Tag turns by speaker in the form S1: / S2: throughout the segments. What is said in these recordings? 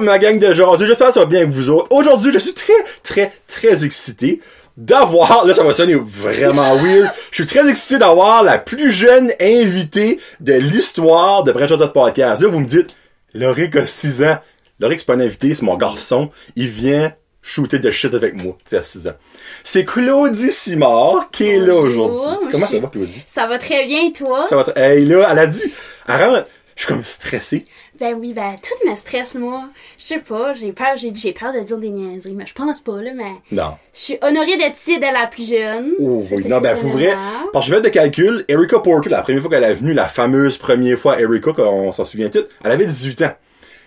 S1: ma gang de gens? J'espère que ça va bien avec vous autres. Aujourd'hui, je suis très, très, très excité d'avoir, là, ça va sonner vraiment weird. Je suis très excité d'avoir la plus jeune invitée de l'histoire de Brent Josette Podcast. Là, vous me dites, Loric a 6 ans. Loric, c'est pas un invité, c'est mon garçon. Il vient shooter de shit avec moi, tu sais, à 6 ans. C'est Claudie Simard qui est là aujourd'hui. Comment ça va, Claudie?
S2: Ça va très bien, toi?
S1: Ça va, tr- hey, là, elle a dit, elle rentre, je suis comme stressé.
S2: Ben oui, ben tout me stresse, moi. Je sais pas, j'ai peur, j'ai j'ai peur de dire des niaiseries, mais je pense pas, là, mais
S1: Non.
S2: je suis honorée d'être ici dès la plus jeune.
S1: Oh, oui. Non, ben, faut
S2: un
S1: vrai. Parce que je vais de calcul, Erika Porter, la première fois qu'elle est venue, la fameuse première fois Erika, qu'on s'en souvient tout, elle avait 18 ans.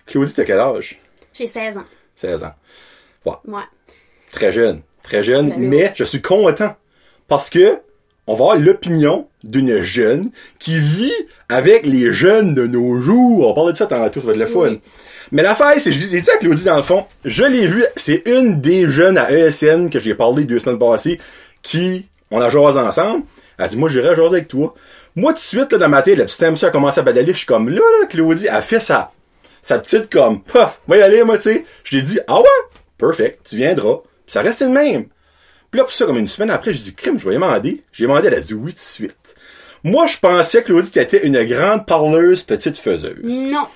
S1: Claudie, t'as quel âge?
S2: J'ai 16 ans.
S1: 16 ans.
S2: Ouais.
S1: Très jeune. Très jeune.
S2: Ben oui.
S1: mais je suis content. Parce que, on va avoir l'opinion d'une jeune qui vit avec les jeunes de nos jours. On parlait de ça tantôt, ça va être le fun.
S2: Oui.
S1: Mais l'affaire, c'est, je disais à Claudie, dans le fond, je l'ai vu, c'est une des jeunes à ESN que j'ai parlé deux semaines passées, qui, on a jasé ensemble. Elle a dit, moi, j'irai jaser avec toi. Moi, tout de suite, là, dans ma tête, le petit MC a commencé à badaler, je suis comme, là, là, Claudie, elle fait ça. Sa petite, comme, paf, va y aller, moi, tu sais. Je lui ai dit, ah ouais, perfect, tu viendras. Puis ça restait le même. Puis là, pour ça, comme une semaine après, j'ai dit, crime, je vais demander. J'ai demandé, elle a dit oui tout de suite. Moi, je pensais, Claudie, que t'étais une grande parleuse, petite faiseuse.
S2: Non.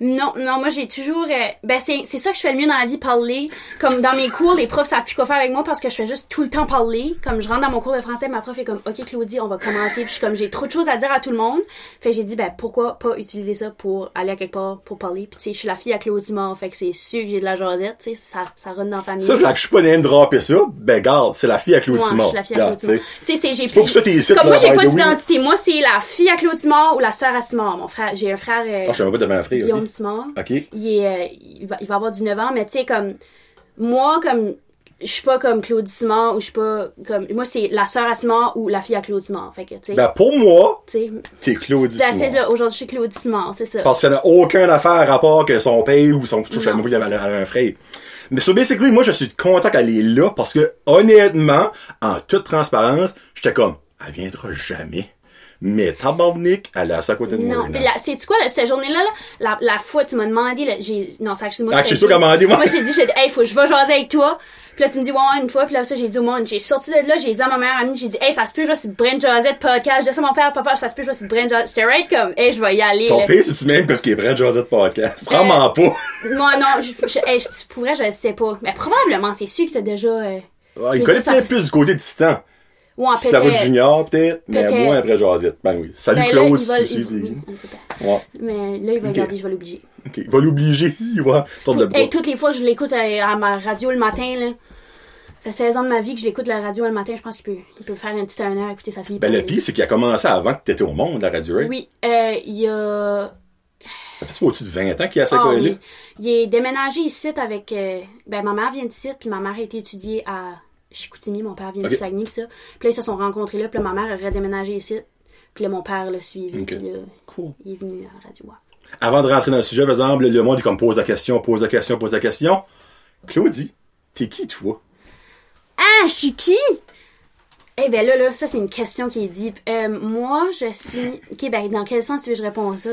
S2: Non, non, moi j'ai toujours. euh, ben c'est c'est ça que je fais le mieux dans la vie, parler. Comme dans mes cours, les profs savent plus quoi faire avec moi parce que je fais juste tout le temps parler. Comme je rentre dans mon cours de français, ma prof est comme, ok Claudie, on va commencer. Puis je suis comme, j'ai trop de choses à dire à tout le monde. Fait que j'ai dit, ben pourquoi pas utiliser ça pour aller à quelque part pour parler. Puis tu sais, je suis la fille à Claudie Mort, fait que c'est sûr que j'ai de la jasette, tu sais, ça ça run dans la famille.
S1: Ça, je je suis pas name dropper ça. Ben, garde, c'est la fille à Claudie
S2: Ouais, je suis la fille à Simard.
S1: tu sais.
S2: J'ai plus-
S1: ça que ici,
S2: Comme
S1: moi,
S2: j'ai pas d'identité. Moi, c'est la fille à Claude Simard ou la sœur à Simard. Mon frère, j'ai un frère euh,
S1: Ah, je pas de ma frère. Ok.
S2: Il est, euh, il va, il va avoir 19 ans, mais tu sais, comme, moi, comme, je suis pas comme Claude Simard ou je suis pas comme, moi, c'est la sœur à Simard ou la fille à Claude Simard. Fait que, tu sais,
S1: Ben, pour moi, t'es Claudie
S2: ben, c'est ça. Aujourd'hui, je suis Claude Simard, c'est ça.
S1: Parce ça n'a aucun affaire à rapport que son père ou son touche à un frère. Mais so basically, moi, je suis content qu'elle est là parce que, honnêtement, en toute transparence, j'étais comme, elle viendra jamais. Mais tabarnak, elle est à sa côté de moi.
S2: Non, puis là, c'est quoi, là, cette journée-là, là, la, la fois, tu m'as demandé, là, j'ai, non, c'est actually moi
S1: Ah, c'est toi qui as demandé, moi?
S2: Moi, j'ai dit, j'ai dit, hey, faut que je vais jaser avec toi. Puis là, tu me dis, ouais, ouais, une fois. Puis là, ça, j'ai dit au monde, j'ai sorti de là, j'ai dit à ma meilleure amie, j'ai dit, hey, ça se peut, je vais sur Brent Josette podcast. J'ai dit à mon père, papa, ça se peut, je vais sur Brent Josette. J'étais right comme, hey, je vais y aller,
S1: Ton père, c'est-tu même parce qu'il est Brent Josette Podcast? Vraiment pas.
S2: Moi, non, je, je, hey, je, pour vrai, je sais pas. Mais probablement, c'est sûr que t'as déjà, euh,
S1: Ah, il connaît peut-être plus du côté Titan.
S2: Ouais,
S1: C'est la route
S2: peut-être.
S1: junior, peut-être, mais
S2: Peut-être.
S1: moins après Josette. Ben oui. Salut
S2: Ben là,
S1: Claude,
S2: va,
S1: si,
S2: il-
S1: si, si.
S2: peut.
S1: Ouais.
S2: Mais là, il va
S1: Ok.
S2: regarder, je vais l'obliger.
S1: Ok. Il va l'obliger. Il va le.
S2: Hey, toutes les fois je l'écoute euh, à ma radio le matin, là. Ça fait 16 ans de ma vie que je l'écoute la radio le matin, je pense qu'il peut, il peut faire une petite heure à écouter sa fille.
S1: Ben, le pire, c'est qu'il a commencé avant que t'étais au monde, la radio, right?
S2: Oui, euh, il y a.
S1: Ça fait au-dessus de 20 ans qu'il a sa collée.
S2: oui. Il est déménagé ici avec. euh, ben, ma mère vient d'ici, puis ma mère a été étudiée à Chicoutimi, mon père vient
S1: Ok.
S2: du Saguenay, puis ça. Puis là, ils se sont rencontrés là, puis là, ma mère a redéménagé ici. Puis là, mon père l'a suivi, puis là,
S1: Cool.
S2: il est venu à la radio.
S1: Avant de rentrer dans le sujet, par exemple, le monde, il comme pose la question, pose la question, pose la question. Claudie, t'es qui, toi?
S2: Ah, je suis qui? Eh ben là, là, ça c'est une question qui est deep. Euh, moi, je suis... Ok, ben dans quel sens tu veux que je réponds à ça?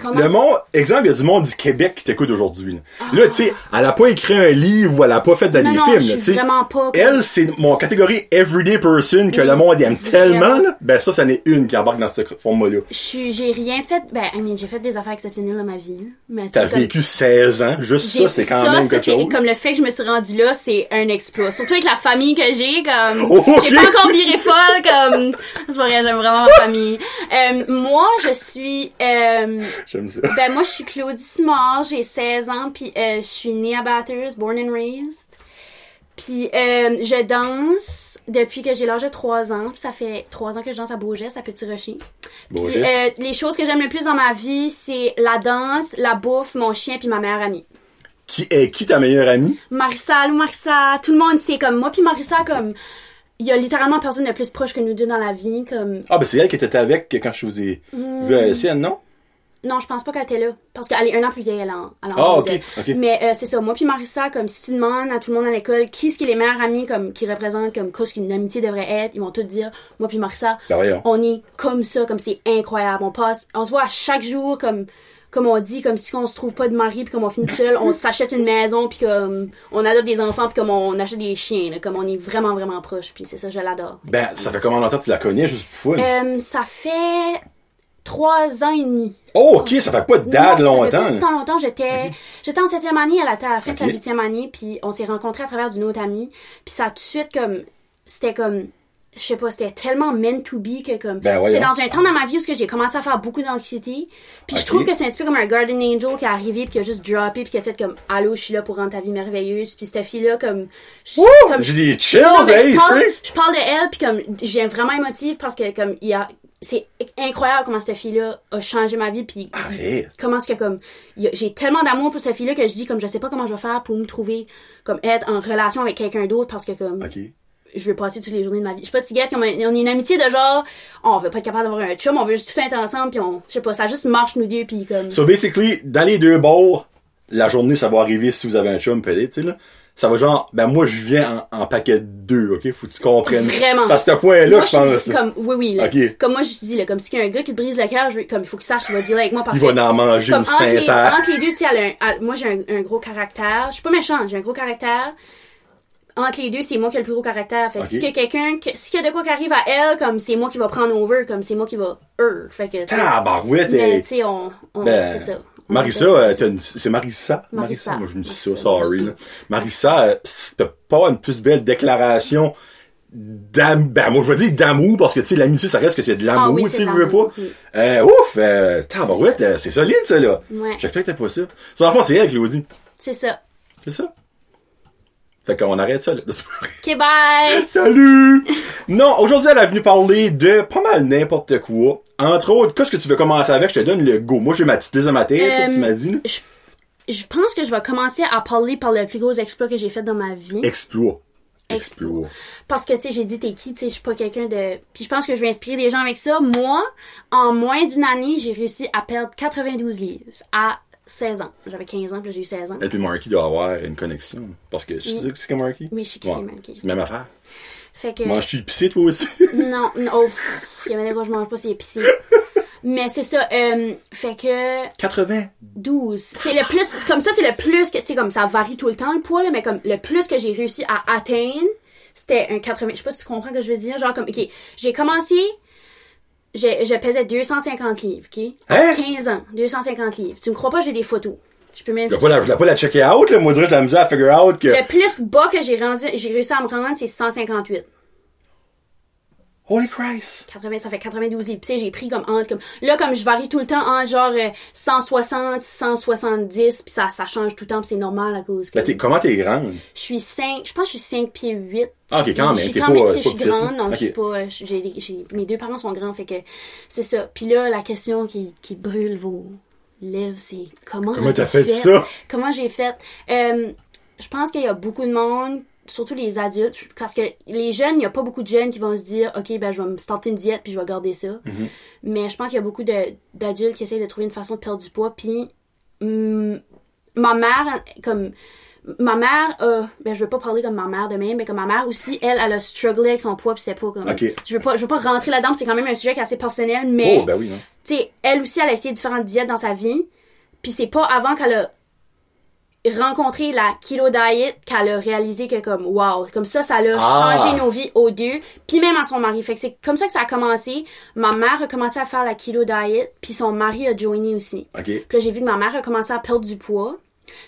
S2: Comment
S1: Le monde, exemple, il y a du monde du Québec qui t'écoute aujourd'hui. Là,
S2: Ah.
S1: Là, tu sais, elle a pas écrit un livre ou elle a pas fait dans
S2: Non,
S1: des
S2: non,
S1: films.
S2: je suis
S1: tu sais.
S2: vraiment pas
S1: Elle, c'est mon catégorie everyday person que
S2: Oui,
S1: le monde aime tellement. Là, ben ça, ça n'est une qui embarque dans ce format-là.
S2: Je suis- J'ai rien fait... Ben, I mean, j'ai fait des affaires exceptionnelles dans ma vie.
S1: T'as
S2: comme-
S1: vécu 16 ans, juste ça, c'est quand
S2: ça,
S1: même quelque chose.
S2: Comme le fait que je me suis rendue là, c'est un exploit. Surtout avec la famille que j'ai, comme...
S1: Oh.
S2: J'ai pas encore viré folle, comme... C'est pas vrai, j'aime vraiment ma famille. Euh, moi, je suis... euh,
S1: J'aime ça.
S2: Ben moi je suis Claudie Simard, j'ai 16 ans, puis euh, je suis née à Bathurst, born and raised. Puis euh, je danse depuis que j'ai l'âge de 3 ans, puis ça fait 3 ans que je danse à Beaugest, à Petit Rocher. Puis euh, les choses que j'aime le plus dans ma vie, c'est la danse, la bouffe, mon chien, puis ma meilleure amie.
S1: Qui est qui ta meilleure amie?
S2: Marissa, allô Marissa, tout le monde sait comme moi, puis Marissa comme il y a littéralement personne de plus proche que nous deux dans la vie, comme
S1: Ah, ben c'est elle qui était avec quand je vous ai
S2: Hmm.
S1: vu à la sienne, non?
S2: Non, je pense pas qu'elle était là. Parce qu'elle est un an plus vieille, elle en, elle en
S1: Ah, ok, ok.
S2: Mais euh, c'est ça, moi puis Marissa, comme si tu demandes à tout le monde à l'école qui est-ce qui est les meilleurs amis comme qui représentent comme quoi ce qu'une amitié devrait être, ils vont tous dire moi puis Marissa,
S1: Ben voyons.
S2: on est comme ça, comme c'est incroyable. On passe, on se voit à chaque jour comme comme on dit, comme si on se trouve pas de mari, puis comme on finit seul, on s'achète une maison, puis comme on adopte des enfants, puis comme on achète des chiens, là, comme on est vraiment, vraiment proche, puis c'est ça, je l'adore.
S1: Ben, ça fait combien longtemps que tu la connais, juste pour fun?
S2: Euh, ça fait trois ans et demi.
S1: oh, ok, ça fait pas de date
S2: Non, ça fait
S1: longtemps.
S2: pas si longtemps. J'étais, j'étais en septième année, elle était à la fin de sa huitième année, puis on s'est rencontrés à travers d'une autre amie. Puis ça a tout de suite comme, c'était comme, je sais pas, c'était tellement meant to be que comme,
S1: Ben,
S2: c'est dans un temps dans ma vie où j'ai commencé à faire beaucoup d'anxiété. Puis je trouve que c'est un petit peu comme un guardian angel qui est arrivé puis qui a juste droppé puis qui a fait comme, allô, je suis là pour rendre ta vie merveilleuse. Puis cette fille là comme, je-
S1: Wouh!
S2: comme
S1: J'ai des chills,
S2: non,
S1: hey,
S2: je, parle, je parle de elle, puis comme, je viens vraiment émotive parce que, comme, il y a, c'est incroyable comment cette fille-là a changé ma vie, puis
S1: Arrête.
S2: comment est-ce que, comme, j'ai tellement d'amour pour cette fille-là que je dis, comme, je sais pas comment je vais faire pour me trouver, comme, être en relation avec quelqu'un d'autre parce que, comme, je veux passer toutes les journées de ma vie. Je sais pas si comme, on est une amitié de genre, on veut pas être capable d'avoir un chum, on veut juste tout être ensemble, puis on, je sais pas, ça juste marche nous deux, puis comme,
S1: So basically, dans les deux bords, la journée, ça va arriver si vous avez un chum peut-être, tu sais, là. Ça va genre, ben moi, je viens en, en paquet de deux, ok? Faut que tu comprennes.
S2: Vraiment.
S1: C'est à ce point-là, je pense.
S2: comme, oui, oui, là. Comme moi, je dis, là, comme si y a un gars qui te brise le cœur, comme, il faut qu'il sache qu'il va dealer avec moi parce
S1: Il
S2: que.
S1: va en manger
S2: comme
S1: une
S2: entre les,
S1: sincère.
S2: entre les deux, tu sais, moi, j'ai un, un gros caractère. Je suis pas méchante, j'ai un gros caractère. Entre les deux, c'est moi qui ai le plus gros caractère. Fait que
S1: Ok.
S2: si que quelqu'un, que- si qu'il y a de quoi qui arrive à elle, comme, c'est moi qui va prendre over, comme, c'est moi qui va, eux. Fait que,
S1: Tabarouette,
S2: mais, tu sais, on, on
S1: Ben,
S2: c'est ça.
S1: Marissa, euh, une- c'est Marissa?
S2: Marissa.
S1: Moi, je me dis ça,
S2: Marissa,
S1: sorry, là. Marissa, euh, t'as pas une plus belle déclaration d'am, ben, moi, je veux dire d'amour, parce que, tu sais, l'amitié, ça reste que c'est de l'amour,
S2: Ah oui,
S1: tu
S2: de
S1: je veux pas.
S2: oui.
S1: Euh, ouf, euh, tabarouette, euh, c'est solide, ça, là.
S2: Ouais.
S1: J'espère que t'as pas ça. Son enfant, c'est elle, Claudie.
S2: C'est ça.
S1: C'est ça. Fait qu'on arrête ça, là.
S2: Ok, bye!
S1: Salut! Non, aujourd'hui, elle est venue parler de pas mal n'importe quoi. Entre autres, qu'est-ce que tu veux commencer avec? Je te donne le go. Moi, j'ai ma petite liste dans ma tête,
S2: Euh,
S1: que tu m'as dit.
S2: Je pense que je vais commencer à parler par le plus gros exploit que j'ai fait dans ma vie.
S1: Exploit.
S2: Exploit. Parce que, tu sais, j'ai dit, t'es qui, tu sais, je suis pas quelqu'un de... Puis je pense que je vais inspirer des gens avec ça. Moi, en moins d'une année, j'ai réussi à perdre 92 livres à 16 ans. J'avais 15 ans, puis j'ai eu 16 ans.
S1: Et puis Marky doit avoir une connexion. Parce que, je sais que c'est comme Marky?
S2: Oui, je sais qui
S1: Ouais.
S2: c'est, Marky.
S1: Même affaire.
S2: Fait que...
S1: Manges-tu épicé, toi aussi?
S2: Non, non, oh, s'il y avait des je mange pas, c'est épicé. Mais c'est ça, euh, fait que
S1: 80.
S2: 12. C'est le plus, comme ça, c'est le plus que, tu sais, comme ça varie tout le temps, le poids, là, mais comme le plus que j'ai réussi à atteindre, c'était un 80. Je sais pas si tu comprends ce que je veux dire. Genre, comme, ok, j'ai commencé, je pesais 250 livres, ok? À
S1: Hein?
S2: 15 ans, 250 livres. Tu me crois pas, j'ai des photos. Je peux même.
S1: Je pas la, pas la checker out, là. Moi, je dirais j'ai la misère à figure out que.
S2: Le plus bas que j'ai rendu, j'ai réussi à me rendre, c'est 158.
S1: Holy Christ!
S2: 80, ça fait 92 livres. Puis, tu sais, j'ai pris comme entre, comme, là, comme je varie tout le temps entre genre euh, 160, 170, puis ça, ça change tout le temps, puis c'est normal à cause que
S1: Là, t'es, comment t'es grande?
S2: je suis 5, je pense que je suis 5 pieds 8.
S1: Ah, ok, quand même, t'es pas, euh, pas
S2: je suis grande, non, je suis pas, euh, mes deux parents sont grands, fait que c'est ça. Puis là, la question qui, qui brûle vos lèvres, c'est comment
S1: Comment fait ça?
S2: Comment j'ai fait? Euh, je pense qu'il y a beaucoup de monde, surtout les adultes, parce que les jeunes, il n'y a pas beaucoup de jeunes qui vont se dire, OK, ben, je vais me starter une diète puis je vais garder ça.
S1: Mm-hmm.
S2: Mais je pense qu'il y a beaucoup d'adultes qui essayent de trouver une façon de perdre du poids. Puis, hum, ma mère, comme, ma mère, euh, ben, je veux pas parler comme ma mère de même, mais comme ma mère aussi, elle, elle a strugglé avec son poids puis c'était pas comme. Je veux pas, je veux pas rentrer là-dedans, c'est quand même un sujet qui est assez personnel, mais
S1: Oh, ben oui, non.
S2: Tu sais, elle aussi, elle a essayé différentes diètes dans sa vie. Puis c'est pas avant qu'elle a rencontré la keto diet qu'elle a réalisé que comme wow, comme ça, ça a
S1: Ah.
S2: changé nos vies aux deux, puis même à son mari. Fait que c'est comme ça que ça a commencé. Ma mère a commencé à faire la keto diet, puis son mari a joiné aussi.
S1: Ok.
S2: Puis là, j'ai vu que ma mère a commencé à perdre du poids.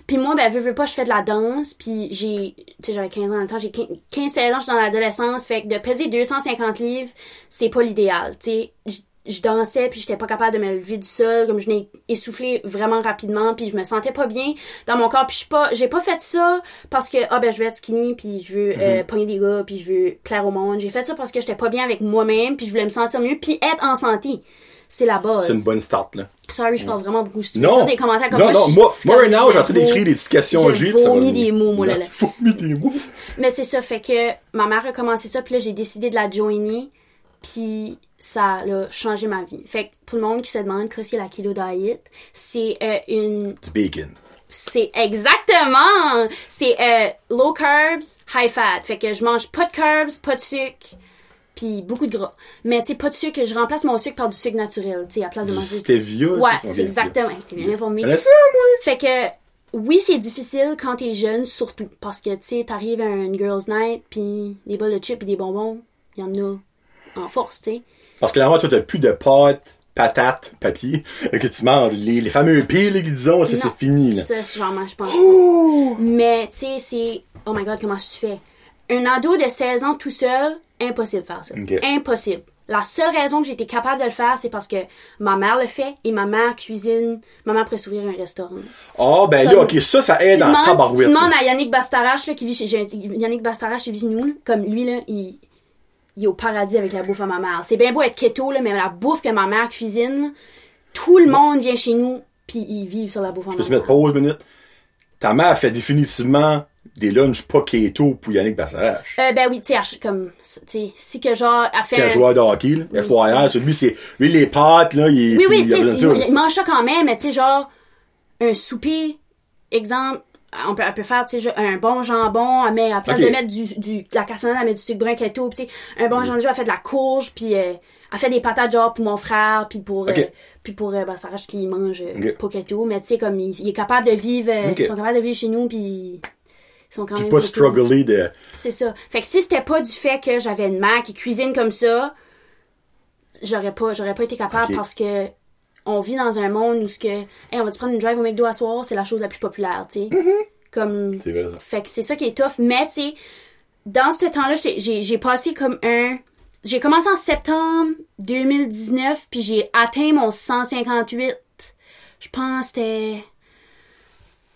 S2: Puis moi, ben, veux, veux pas, je fais de la danse. Puis j'ai, tu sais, j'avais 15 ans dans le temps, j'ai 15-16 ans, je suis dans l'adolescence. Fait que de peser 250 livres, c'est pas l'idéal. Tu sais, je- dansais, puis j'étais pas capable de me lever du sol. Comme je n'ai essoufflé vraiment rapidement, puis je me sentais pas bien dans mon corps. Puis je pas, j'ai pas fait ça parce que, ah ben, je veux être skinny, puis je veux euh, pogner des gars, puis je veux plaire au monde. J'ai fait ça parce que j'étais pas bien avec moi-même, puis je voulais me sentir mieux, puis être en santé. C'est la base.
S1: C'est une bonne start, là.
S2: Sorry, je parle vraiment beaucoup. Si tu veux
S1: Non!
S2: dire des commentaires comme
S1: non,
S2: moi,
S1: non, moi, moi, right now, j'ai en train d'écrire des petites questions
S2: je
S1: J, puis ça va
S2: vomis
S1: venir.
S2: des mots, moi, là, là.
S1: Vomis des mots.
S2: Mais c'est ça, fait que ma mère a commencé ça, puis là, j'ai décidé de la joiner, puis ça a changé ma vie. Fait que pour le monde qui se demande qu'est-ce que la keto diet, c'est euh, une...
S1: Du bacon.
S2: C'est exactement! C'est euh, low carbs, high fat. Fait que je mange pas de carbs, pas de sucre, puis beaucoup de gras. Mais tu sais, pas de sucre, je remplace mon sucre par du sucre naturel, tu sais, à place de
S1: Du
S2: manger.
S1: stevia,
S2: Ouais,
S1: ça? Ok,
S2: c'est exactement. T'es bien informé.
S1: ça?
S2: Fait que oui, c'est difficile quand t'es jeune, surtout parce que tu sais, t'arrives à une girls night, puis des bols de chips et des bonbons, il y en a en force, tu sais.
S1: Parce que clairement, toi, t'as plus de pâtes, patates, papier, que tu manges. Les, les fameux piles, disons, ça, c'est fini, là.
S2: Ça, c'est genre, moi, je pense.
S1: Ouh!
S2: Mais, tu sais, c'est. Oh my god, comment tu fais? Un ado de 16 ans tout seul, impossible de faire ça. Impossible. La seule raison que j'ai été capable de le faire, c'est parce que ma mère le fait et ma mère cuisine. Ma mère pourrait s'ouvrir un restaurant.
S1: Ah, ben là, ok, ça, ça aide en
S2: demandes, tu
S1: tabarouette.
S2: demandes à Yannick Bastarache, là, qui vit chez. Yannick Bastarache qui vit chez nous, là, comme lui, là, il, il est au paradis avec la bouffe à ma mère. C'est bien beau être keto, là, mais la bouffe que ma mère cuisine, là, tout le monde vient chez nous, puis ils vivent sur la bouffe à
S1: Je
S2: ma
S1: peux te
S2: mère.
S1: mettre pause une minute. Ta mère fait définitivement des lunchs pas keto pour Yannick Bassarache.
S2: Euh, ben oui, tu sais, comme, tu sais, si que genre, elle fait.
S1: Quel
S2: un-
S1: joueur de hockey, là, FYI, celui, c'est, lui, les pâtes, là, il,
S2: Oui, oui, tu sais, il, il mange ça quand même, mais tu sais, genre, un souper, exemple, on peut, elle peut faire, tu sais, un bon jambon, elle met, à place de mettre du, du, de la cassonade, elle met du sucre brun keto, sais, un bon jambon, elle fait de la courge, puis euh, elle fait des patates, genre, pour mon frère, puis pour,
S1: Ok.
S2: euh, puis pour, euh, ben, Sarah, qui mange euh,
S1: Ok.
S2: pas keto, mais tu sais, comme, il, il est capable de vivre, euh, ils sont capables de vivre chez nous, puis ils sont quand même
S1: pas struggler de,
S2: C'est ça. Fait que si c'était pas du fait que j'avais une mère qui cuisine comme ça, j'aurais pas, j'aurais pas été capable parce que on vit dans un monde où ce que, hey, on va te prendre une drive au McDo à soir, c'est la chose la plus populaire, tu sais. Comme,
S1: c'est vrai, ça.
S2: fait que c'est ça qui est tough. Mais, tu sais, dans ce temps-là, j'ai passé comme un. J'ai commencé en septembre 2019, puis j'ai atteint mon 158. Je pense que c'était.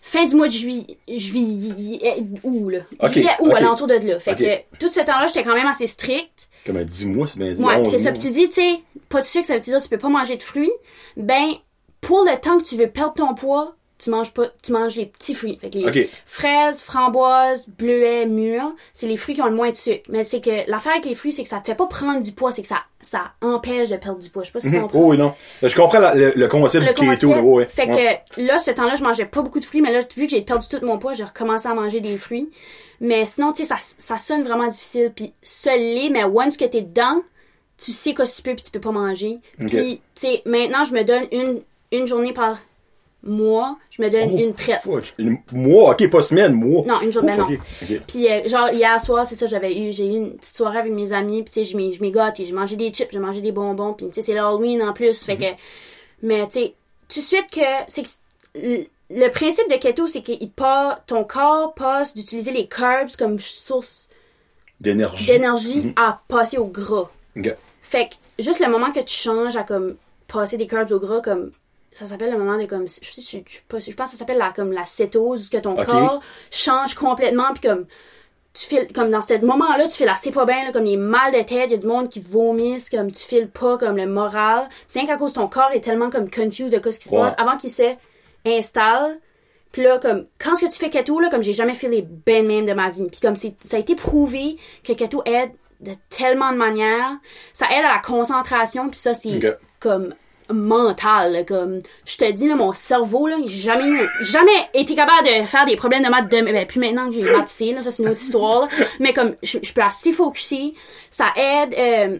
S2: Fin du mois de juillet. Juillet. Août, là.
S1: Ok,
S2: Juillet, alentour de là. Fait que tout ce temps-là, j'étais quand même assez strict.
S1: Comme un 10 mois, c'est bien dit.
S2: Ouais,
S1: 11
S2: pis c'est ça. Puis tu dis, tu sais, pas de sucre, ça veut dire que tu peux pas manger de fruits. Ben, pour le temps que tu veux perdre ton poids, tu manges pas, tu manges les petits fruits. Fait que les fraises, framboises, bleuets, mûres, c'est les fruits qui ont le moins de sucre. Mais c'est que l'affaire avec les fruits, c'est que ça te fait pas prendre du poids, c'est que ça, ça empêche de perdre du poids. Je sais pas si tu comprends.
S1: Oh oui, non. Je comprends la- le, le concept
S2: Le
S1: du keto,
S2: concept,
S1: ouais, ouais.
S2: fait
S1: Ouais.
S2: que là, ce temps-là, je mangeais pas beaucoup de fruits, mais là, vu que j'ai perdu tout mon poids, j'ai recommencé à manger des fruits. Mais sinon, tu sais, ça, ça sonne vraiment difficile. Puis ça l'est, mais once que t'es dedans, tu sais quoi tu peux puis tu peux pas manger. Puis, tu sais, maintenant, je me donne une, une journée par mois, je me donne
S1: Oh,
S2: une traite.
S1: Une- Mois, ok, pas semaine, mois.
S2: Non, une journée,
S1: Ouf,
S2: non. Puis euh, genre hier soir, c'est ça, j'avais eu j'ai eu une petite soirée avec mes amis, puis tu sais je gâte, et j'ai mangé des chips, j'ai mangé des bonbons, puis tu sais c'est l'Halloween en plus, fait que mais tu sais tout de suite que c'est que le- principe de keto c'est que ton corps passe d'utiliser les carbs comme source
S1: D'énergie.
S2: d'énergie à passer au gras. Fait que juste le moment que tu changes à comme passer des carbs au gras comme ça s'appelle le moment de comme je, je, je, pense que ça s'appelle la comme la cétose que ton corps change complètement puis comme tu files comme dans ce moment-là tu files assez pas bien là, comme les mal de tête il y a du monde qui vomissent comme tu files pas comme le moral. C'est rien qu'à cause ton corps est tellement comme confused de quoi ce qui se passe. Avant qu'il se installe puis là, comme, quand ce que tu fais keto, là, comme j'ai jamais fait les ben même de ma vie. Puis comme ça a été prouvé que keto aide de tellement de manières. Ça aide à la concentration, puis ça, c'est comme mental. là, comme, je te dis, là, mon cerveau, là, j'ai jamais eu, jamais été capable de faire des problèmes de maths de, ben, plus maintenant que j'ai maths C, là, ça c'est une autre histoire, là. Mais comme, je, je peux assez focuser. Ça aide, euh,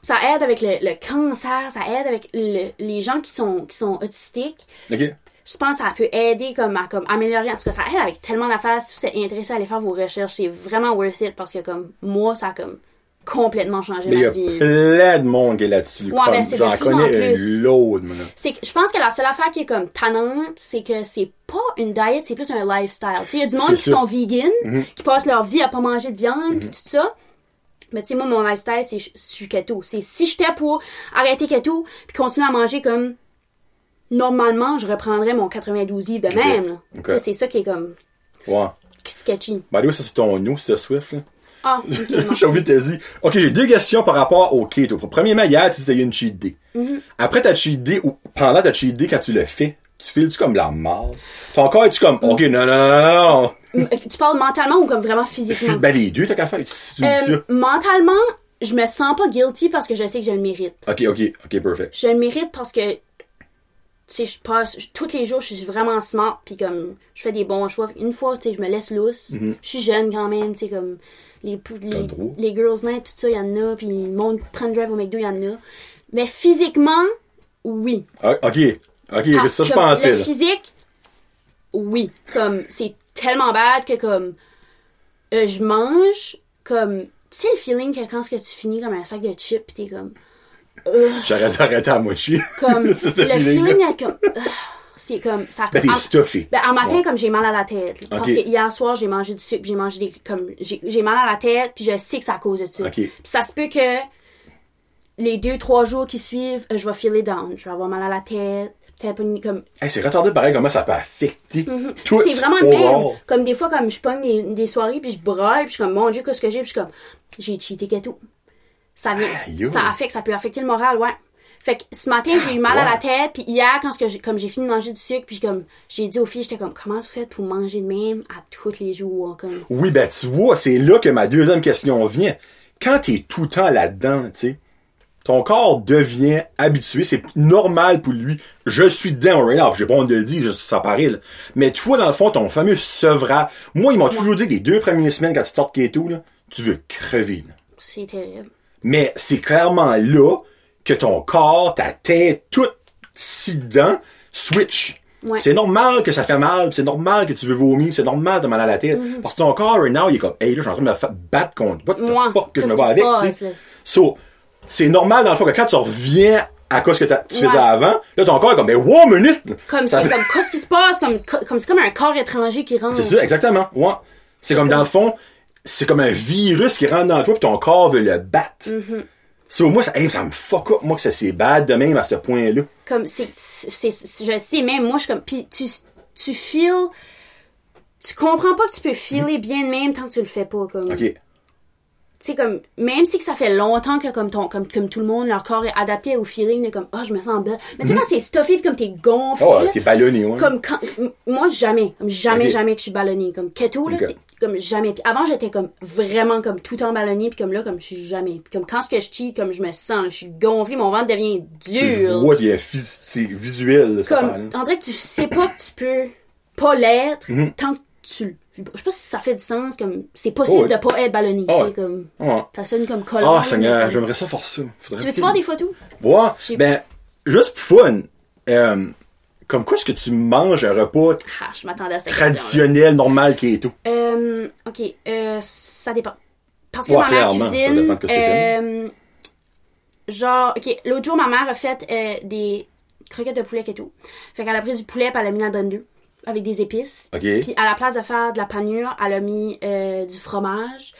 S2: ça aide avec le, le cancer, ça aide avec le- les gens qui sont, qui sont autistiques
S1: Ok.
S2: Je pense que ça peut aider comme à comme améliorer. En tout cas ça aide avec tellement d'affaires. Si vous êtes intéressé à aller faire vos recherches c'est vraiment worth it parce que comme moi ça a comme complètement changé
S1: Mais il y
S2: ma
S1: a
S2: vie.
S1: plein de monde qui est là-dessus.
S2: Ouais, ben,
S1: J'en connais
S2: plus.
S1: une load,
S2: je pense que la seule affaire qui est comme tannante c'est que c'est pas une diet c'est plus un lifestyle. Tu sais il y a du monde qui sont vegan qui passent leur vie à pas manger de viande puis tout ça. Mais tu sais moi mon lifestyle c'est je je suis keto. C'est si j'étais pour arrêter keto puis continuer à manger comme normalement je reprendrais mon 92 livres de même c'est ça qui est comme
S1: Ouais.
S2: sketchy
S1: the way, ça c'est ton nous, c'est Swift, là.
S2: Ah, ok.
S1: J'ai oublié de te dire. Ok, j'ai deux questions par rapport au keto. Premièrement, hier, tu disais qu'il y a une cheat day.
S2: Mm-hmm.
S1: Après ta cheat day, ou pendant ta cheat day, quand tu le fais, tu files-tu comme la marde? Ton corps, es-tu comme, ok, non, non, non, non, non.
S2: M- Tu parles mentalement ou comme vraiment physiquement?
S1: Ben, les deux, t'as qu'à faire, si tu me dis
S2: Euh, mentalement, je me sens pas guilty parce que je sais que je le mérite.
S1: Ok, ok, ok, perfect.
S2: Je le mérite parce que, tu sais, je passe, je- tous les jours, je suis vraiment smart, puis comme, je fais des bons choix. Une fois, tu sais, je me laisse lousse.
S1: Mm-hmm.
S2: Je suis jeune quand même, tu sais, comme, les, les, les girls night, tout ça, il y en a, puis le monde prend drive au McDo, il y en a. Mais physiquement, oui.
S1: Ah, Ok. Ok, c'est ça que je pensais.
S2: Le physique, oui. Comme, c'est tellement bad que, comme, euh, je mange, comme, tu sais le feeling que quand que tu finis comme un sac de chips, pis t'es comme,
S1: J'aurais dû arrêter à moitié.
S2: comme,
S1: ce
S2: le
S1: feeling-là.
S2: feeling, est comme, ah, c'est comme, ça
S1: Ben, t'es stuffé.
S2: ben, en matin,
S1: Ouais.
S2: comme j'ai mal à la tête. là. Parce que hier soir, j'ai mangé du sucre, j'ai mangé des, comme, j'ai mal à la tête, puis je sais que c'est à cause de ça.
S1: Ok.
S2: Puis ça se peut que les deux, trois jours qui suivent, euh, je vais filer down. Je vais avoir mal à la tête, peut-être comme,
S1: Hey, c'est retardé pareil comment ça peut affecter tout
S2: Mhm. c'est vraiment le même. Comme des fois, comme je pogne des, des soirées, puis je braille, puis je suis comme, mon Dieu, qu'est-ce que j'ai? Puis je suis comme, j'ai cheaté tout. Ça vient,
S1: Aïe.
S2: ça affecte, ça peut affecter le moral, ouais. Fait que ce matin, j'ai eu mal à la tête, puis hier, quand que j'ai, comme j'ai fini de manger du sucre, puis comme, j'ai dit aux filles, j'étais comme, comment vous faites pour manger de même à tous les jours, comme?
S1: Oui, ben tu vois, c'est là que ma deuxième question vient. Quand t'es tout le temps là-dedans, tu sais, ton corps devient habitué, c'est normal pour lui. Je suis dedans right now, j'ai pas honte de le dire, je ça paraît, là. Mais tu vois, dans le fond, ton fameux sevrage. Moi, ils m'ont toujours dit que les deux premières semaines, quand tu sortes keto, là, tu veux crever, là.
S2: C'est terrible.
S1: Mais c'est clairement là que ton corps, ta tête, tout si dedans, switch.
S2: Ouais.
S1: C'est normal que ça fait mal, c'est normal que tu veux vomir, c'est normal de mal à la tête. Parce que ton corps, right now, il est comme, hey, là, je suis en train de me battre contre, what the fuck que je me bats avec, tu? So, c'est normal dans le fond que quand tu reviens à cause que tu faisais
S2: Ouais.
S1: avant, là, ton corps est comme, ben, wow, minute!
S2: Comme
S1: Ça
S2: c'est comme, qu'est-ce qui se passe? Comme, co- comme c'est comme un corps étranger qui rentre.
S1: C'est ça, exactement. Ouais. C'est comme dans le fond, c'est comme un virus qui rentre dans toi puis ton corps veut le battre.
S2: Mm-hmm.
S1: So, moi, ça, hey, ça me fuck up, moi, que ça c'est bad de même à ce point-là.
S2: comme c'est je sais même moi je suis comme puis tu tu feels tu comprends pas que tu peux feeler bien de même tant que tu le fais pas comme
S1: OK.
S2: tu sais comme même si que ça fait longtemps que comme ton comme comme tout le monde leur corps est adapté au feeling de comme oh je me sens bien mais tu sais quand c'est stuffy comme t'es gonflé.
S1: Oh, t'es ballonné, ouais.
S2: comme quand moi jamais comme jamais jamais que je suis ballonnée comme keto là. Comme jamais puis avant j'étais comme vraiment comme tout en ballonnée puis comme là comme je suis jamais puis comme quand ce que je cheat comme je me sens je suis gonflée mon ventre devient
S1: tu
S2: dur
S1: vois, c'est visuel,
S2: comme on dirait que tu sais pas que tu peux pas l'être
S1: Mhm.
S2: tant que tu je sais pas si ça fait du sens comme c'est possible
S1: Oh ouais.
S2: de pas être ballonné
S1: Oh
S2: tu
S1: ouais.
S2: sais comme
S1: Ouais.
S2: ça sonne comme collant
S1: Ah, Seigneur, j'aimerais ça faire ça. Faudrait
S2: tu veux-tu voir des photos?
S1: Ouais. Ben, juste pour fun, euh, comme quoi est-ce que tu manges un repas
S2: ah je m'attendais à cette
S1: traditionnel, normal, keto?
S2: question euh, ok euh, ça dépend parce que
S1: Ouais,
S2: ma mère
S1: ça
S2: cuisine
S1: dépend de ce que t'aimes.
S2: euh, genre ok l'autre jour ma mère a fait euh, des croquettes de poulet et tout fait qu'elle a pris du poulet puis elle l'a mis dans le blender avec des épices
S1: OK.
S2: Puis à la place de faire de la panure, elle a mis euh, du fromage.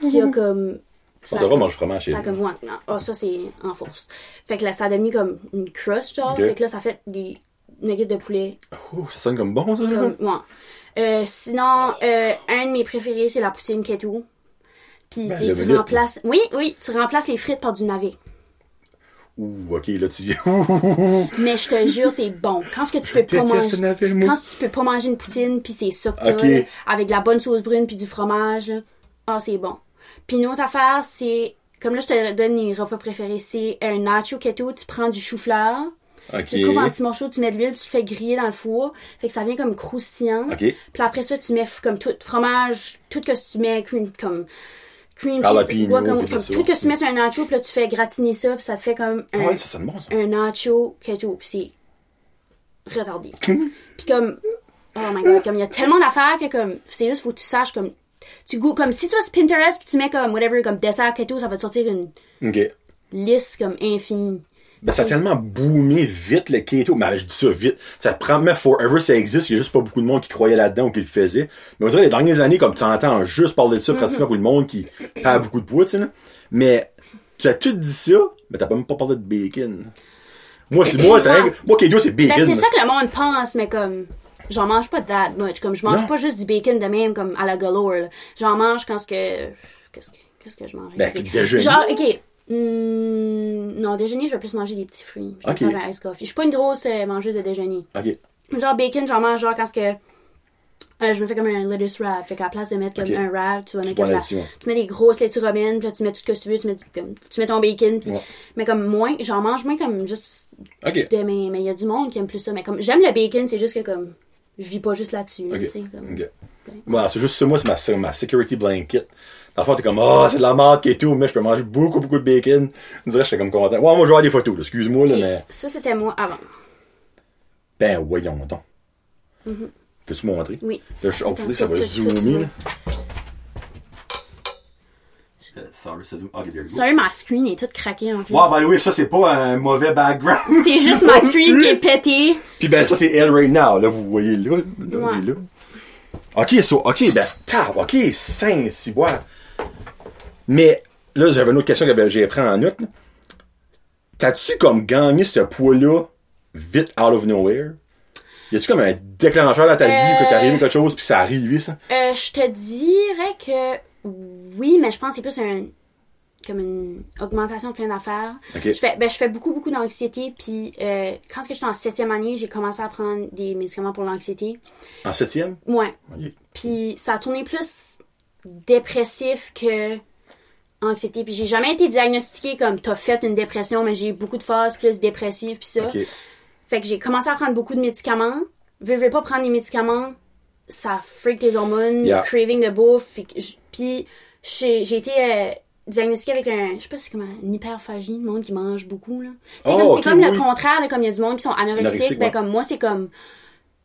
S2: Qui a comme.
S1: Ça va manger fromage chez
S2: Ça comme. ouais, ah, ça c'est en force. Fait que là, ça a devenu comme une crust, genre. Fait que là, ça fait des nuggets de poulet.
S1: Oh, ça sonne comme bon, ça. là.
S2: Comme, ouais. Euh, sinon, euh, un de mes préférés, c'est la poutine keto. Puis
S1: Ben,
S2: c'est tu
S1: minute,
S2: remplaces. Oui, oui, tu remplaces les frites par du navet.
S1: Ouh, OK, là, tu viens.
S2: Mais je te jure, c'est bon. Quand ce que tu peux pas manger. Quand tu peux pas manger une poutine, puis c'est ça que là, avec de la bonne sauce brune puis du fromage, ah, c'est bon. Puis une autre affaire, c'est, comme là, je te donne les repas préférés, c'est un nacho keto, tu prends du chou-fleur,
S1: OK.
S2: tu le coupes en petits morceaux, tu mets de l'huile, tu fais griller dans le four, fait que ça vient comme croustillant. Puis après ça, tu mets comme tout, fromage, tout que tu mets, cream, comme cream cheese, ouais, comme, comme tout que tu mets sur un nacho, puis là, tu fais gratiner ça, puis ça te fait comme
S1: Ah
S2: un,
S1: ouais, ça bon, ça.
S2: un nacho keto, puis c'est retardé. puis comme oh my god, comme il y a tellement d'affaires que comme c'est juste faut que tu saches comme tu goûtes comme si tu vas sur Pinterest puis tu mets comme whatever comme dessert keto, ça va te sortir une
S1: OK.
S2: liste comme infinie.
S1: Ben, ça a tellement boomé vite, le keto. Mais je dis ça vite. Ça te prend, mais forever, ça existe. Il y a juste pas beaucoup de monde qui croyait là-dedans ou qui le faisait. Mais on dirait, les dernières années, comme tu entends juste parler de ça, pratiquement pour le monde qui a beaucoup de poids, tu sais, là. Mais, tu as tout dit ça, mais t'as pas même pas parlé de bacon. Moi, c'est, moi, c'est, moi, keto, c'est bacon.
S2: Ben c'est ça que le monde pense mais comme j'en mange pas that much comme je mange
S1: Non.
S2: pas juste du bacon de même comme à la galore. là. J'en mange quand ce que qu'est-ce que qu'est-ce que je mange?
S1: Ben, déjeuner.
S2: Genre OK Hmm, non, déjeuner, je vais plus manger des petits fruits. Je un ice coffee. Je suis pas une grosse euh, mangeuse de déjeuner. Genre bacon, j'en mange genre quand que euh, je me fais comme un lettuce wrap. Fait qu'à la place de mettre comme un wrap, tu vas mettre comme la- tu mets des grosses laitues romaines, puis là, tu mets tout ce que tu veux, tu mets, comme, tu mets ton bacon, puis-
S1: Ouais.
S2: mais comme moins, j'en mange moins comme juste de mais il y a du monde qui aime plus ça, mais comme j'aime le bacon, c'est juste que comme je vis pas juste là-dessus, tu sais, comme-.
S1: Voilà, c'est juste ça, moi, c'est ma, c'est ma security blanket. La fois, t'es comme, ah, c'est de la merde et tout, mais je peux manger beaucoup, beaucoup de bacon. On dirait que j'étais comme content. Ouais, moi, je vais avoir des photos. Excuse-moi, là, mais.
S2: Ça, c'était moi avant.
S1: Ben, voyons donc. Peux-tu me montrer?
S2: Oui.
S1: Là, je, oh, ça va zoomer. Sorry, ça zoom. Ok, there you go.
S2: Sorry, ma screen est toute craquée en plus.
S1: Ouais, by the way, ça, c'est pas un mauvais background.
S2: C'est juste ma screen qui est pétée.
S1: Puis ben, ça, c'est elle right now. Là, vous voyez là. là,
S2: Ouais.
S1: là. Ok, so, ok, ben, tab, ok, saint, si boire. Mais, là, j'avais une autre question que j'ai pris en note. T'as-tu comme gagné ce poids-là vite out of nowhere? Y a-tu comme un déclencheur dans ta vie, que t'es arrivé quelque chose, puis ça arrivé, ça?
S2: Euh, je te dirais que oui, mais je pense que c'est plus un comme une augmentation de plein d'affaires. Je fais ben, je fais beaucoup beaucoup d'anxiété puis euh, quand que j'étais en septième année, j'ai commencé à prendre des médicaments pour l'anxiété.
S1: En septième?
S2: Ouais.
S1: Ok.
S2: Puis ça a tourné plus dépressif que anxiété. Puis j'ai jamais été diagnostiquée comme t'as fait une dépression, mais j'ai eu beaucoup de phases plus dépressives puis ça. Fait que j'ai commencé à prendre beaucoup de médicaments. Veux, veux pas prendre des médicaments, ça freak tes hormones,
S1: Yeah.
S2: craving de bouffe. Puis j'ai été euh, diagnostiquée avec un, je sais pas si c'est comme une hyperphagie, le monde qui mange beaucoup là.
S1: Oh,
S2: comme c'est comme
S1: oui.
S2: le contraire de comme il y a du monde qui sont anorexiques,
S1: Anorexique,
S2: ben
S1: ouais.
S2: comme moi c'est comme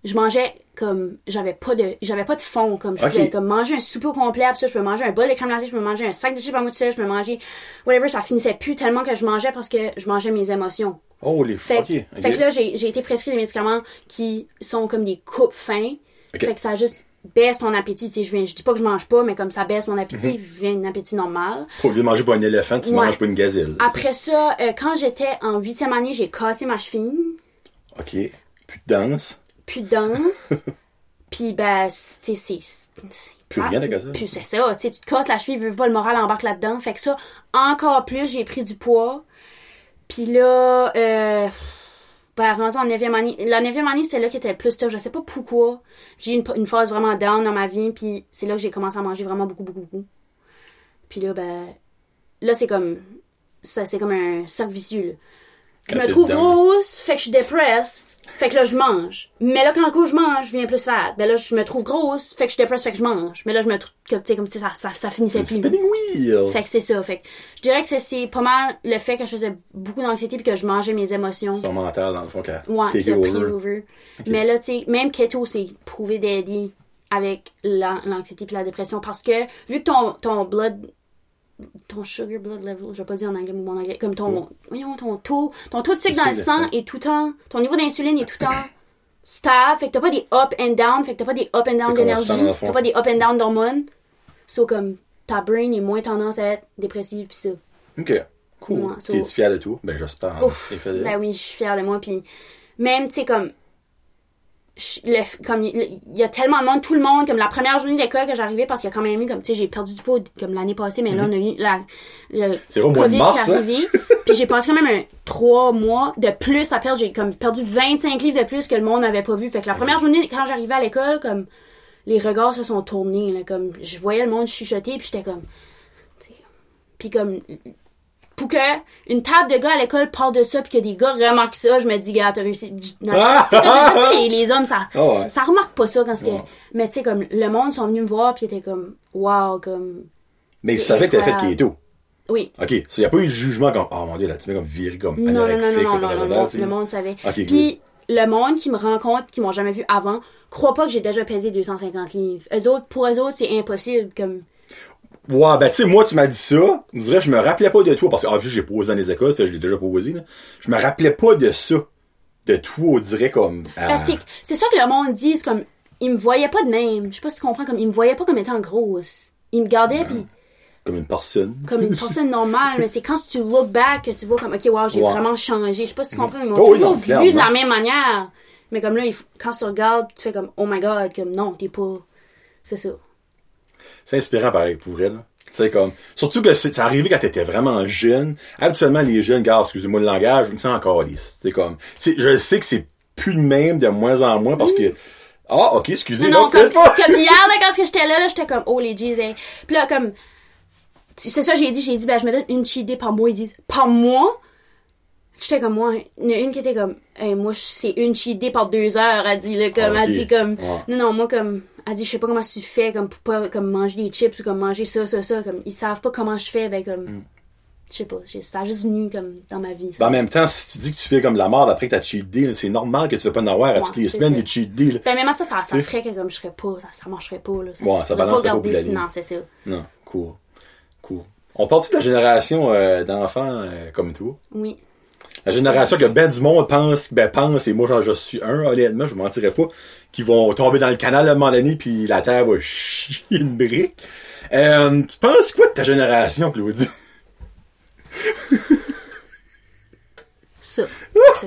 S2: je mangeais comme j'avais pas de j'avais pas de fond comme je pouvais comme manger un souper au complet puis ça je peux manger un bol de crème glacée je peux manger un sac de chips à moi je peux manger whatever ça finissait plus tellement que je mangeais parce que je mangeais mes émotions
S1: Oh, les
S2: fait, fait que là, j'ai j'ai été prescrit des médicaments qui sont comme des coupes fins. Fait que ça juste baisse ton appétit. Tu sais, je, viens, je dis pas que je mange pas, mais comme ça baisse mon appétit,
S1: Mhm.
S2: je viens d'un appétit normal.
S1: Au lieu de manger pas un éléphant, tu
S2: Ouais.
S1: manges pas une gazelle.
S2: Après ça, euh, quand j'étais en huitième année, j'ai cassé ma cheville.
S1: Ok. Plus de danse.
S2: Plus de danse. Puis, ben, c'est...
S1: Plus rien de cassé.
S2: Puis c'est ça, tu te casses la cheville, veux pas, le moral embarque là-dedans. Fait que ça, encore plus, j'ai pris du poids. Puis là, euh, ben, rendu en 9e année. La 9e année, c'est là qui était le plus tough. Je sais pas pourquoi. J'ai eu une, une phase vraiment down dans ma vie. Puis c'est là que j'ai commencé à manger vraiment beaucoup, beaucoup, beaucoup. Puis là, ben, là, c'est comme, ça, c'est comme un cercle vicieux, là. Je me trouve grosse, fait que je suis dépresse, fait que là je mange. Mais là quand le coup je mange, je viens plus fat. Ben là je me trouve grosse, fait que je suis dépresse, fait que je mange. Mais là je me trouve que tu sais comme tu sais ça, ça, ça finissait plus. Fait que c'est ça, fait que je dirais que c'est- pas mal le fait que je faisais beaucoup d'anxiété puis que je mangeais mes émotions.
S1: Son mental, dans le fond, a
S2: Ouais,
S1: take
S2: qui a pris
S1: over.
S2: over. Mais là, tu sais, même keto, c'est prouvé d'aider avec la- l'anxiété puis la dépression parce que vu que ton, ton blood ton sugar blood level, je vais pas le dire en anglais ou mon anglais, comme ton voyons, ton taux, ton taux de sucre dans le sang est tout le temps, ton niveau d'insuline est tout le temps stable, fait que t'as pas des up and down, fait que t'as pas des up and down d'énergie, t'as pas des up and down d'hormones. So comme ta brain est moins tendance à être dépressive pis ça.
S1: Ok. Cool.
S2: Ouais, so-
S1: T'es-tu fier de toi? Ben, j'espère. T'es
S2: Ben oui, je suis fière de moi. Puis même, tu sais, comme. Le- comme il y a tellement de monde, tout le monde, comme la première journée d'école que j'arrivais, parce qu'il y a quand même eu, comme, tu sais, j'ai perdu du poids comme l'année passée, mais là, on a eu la, le
S1: Mhm. C'est au mois de
S2: COVID
S1: mars,
S2: qui est
S1: hein?
S2: arrivé. puis j'ai passé quand même un trois mois de plus à perdre. J'ai comme perdu 25 livres de plus que le monde n'avait pas vu. Fait que la première journée, quand j'arrivais à l'école, comme, les regards se sont tournés, là, comme, je voyais le monde chuchoter, puis j'étais comme, puis comme, pour que une table de gars à l'école parle de ça puis que des gars remarquent ça, je me dis gars, t'as réussi. Non,
S1: Ah!
S2: sais, les, hommes ça
S1: Ah ouais.
S2: ça remarque pas ça quand c'est que
S1: Ouais.
S2: mais tu sais comme le monde sont venus me voir puis étaient comme wow comme
S1: Mais il
S2: C'est
S1: savait que t'avais fait keto.
S2: oui.
S1: Ok. Il n'y a pas eu de jugement comme, oh mon dieu, là, tu m'as comme viré comme
S2: Non non non non non, non, le, monde, savait.
S1: Ok, good.
S2: Puis le monde qui me rencontre qui m'ont jamais vu avant, croit pas que j'ai déjà pesé 250 livres. Eux autres pour eux autres c'est impossible comme
S1: Ouais, ben tu sais, moi, tu m'as dit ça. On dirait, je me rappelais pas de toi, parce que, en vu, j'ai posé dans les écoles, je l'ai déjà posé, là. Je me rappelais pas de ça. De toi, on dirait comme.
S2: que c'est- ça que le monde dit, c'est comme ils me voyaient pas de même. Je sais pas si tu comprends comme ils me voyaient pas comme étant grosse. Ils me gardaient puis
S1: Comme une personne.
S2: comme une personne normale, mais c'est quand tu look back que tu vois comme, ok, wow, j'ai
S1: Ouais.
S2: vraiment changé. Je sais pas si tu comprends, ils m'ont
S1: Oh oui,
S2: toujours
S1: non,
S2: vu de la même manière. Mais comme là, il quand tu regardes, tu fais comme, oh my god, comme non, t'es pas. C'est ça.
S1: C'est inspirant, pareil, pour vrai, là. C'est comme. Surtout que c'est arrivé quand t'étais vraiment jeune. Habituellement, les jeunes, gars, excusez-moi le langage, c'est encore lisse. C'est comme. je sais que c'est plus le même de moins en moins parce que. Ah, ok, excusez.
S2: Non, non,
S1: non,
S2: comme,
S1: pas.
S2: comme hier, là, quand j'étais là, là, j'étais comme, oh les G's, hein. Puis là, comme, c'est ça, j'ai dit, j'ai dit, ben, je me donne une cheat day par mois. Ils disent, par mois? j'étais comme moi. Il y en a une qui était comme, Hey, moi, c'est une cheat day par deux heures, elle dit, là, comme,
S1: Ah,
S2: elle dit, comme,
S1: Ouais.
S2: non, non, moi, comme, elle dit, je sais pas comment tu fais, comme, pour pas, comme, manger des chips ou comme, manger ça, ça, ça, comme, ils savent pas comment je fais, ben, comme,
S1: Mm.
S2: je sais pas, ça a juste venu, comme, dans ma vie. ça.
S1: Ben, en même temps, si tu dis que tu fais comme la merde après que t'as cheat là, c'est normal que tu vas pas en avoir à toutes les semaines des cheat là.
S2: Ben, même ça, ça, ça ferait que, comme, je serais pas, ça, ça marcherait pas, là. Ça,
S1: Ouais, ça balancerait pas
S2: garder sinon, c'est ça.
S1: Non, cool. Cool. On partit de la génération euh, d'enfants euh, comme toi?
S2: Oui.
S1: La génération que ben du monde pense, ben pense, et moi j'en je suis un, honnêtement, je vous mentirais pas, qui vont tomber dans le canal à un moment donné, puis la Terre va chier une brique. Euh, tu penses quoi de ta génération, Claudie?
S2: Ça. Que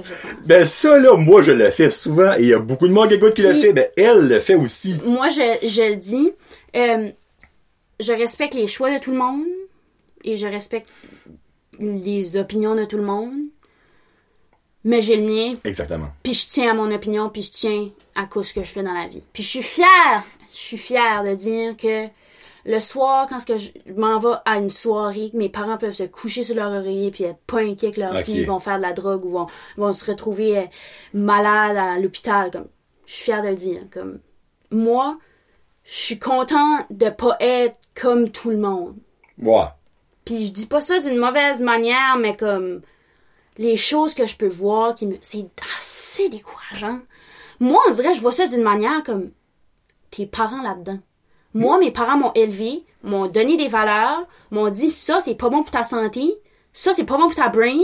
S2: je pense.
S1: Ben ça là, moi je le fais souvent, et il y a beaucoup de monde qui écoute qui le fait, ben elle le fait aussi.
S2: moi, je, je le dis, euh, je respecte les choix de tout le monde et je respecte les opinions de tout le monde. Mais j'ai le mien,
S1: Exactement.
S2: puis je tiens à mon opinion, puis je tiens à cause ce que je fais dans la vie. Puis je suis fière, je suis fière de dire que le soir, quand que je m'en vais à une soirée, mes parents peuvent se coucher sur leur oreiller puis être pas inquiets que leurs filles vont faire de la drogue ou vont, vont se retrouver euh, malades à l'hôpital. Comme, je suis fière de le dire. Comme, moi, je suis content de pas être comme tout le monde.
S1: Ouais.
S2: Puis je dis pas ça d'une mauvaise manière, mais comme les choses que je peux voir qui me c'est assez décourageant. Moi, on dirait je vois ça d'une manière comme tes parents là-dedans. Moi, mes parents m'ont élevé, m'ont donné des valeurs, m'ont dit ça c'est pas bon pour ta santé, ça c'est pas bon pour ta brain,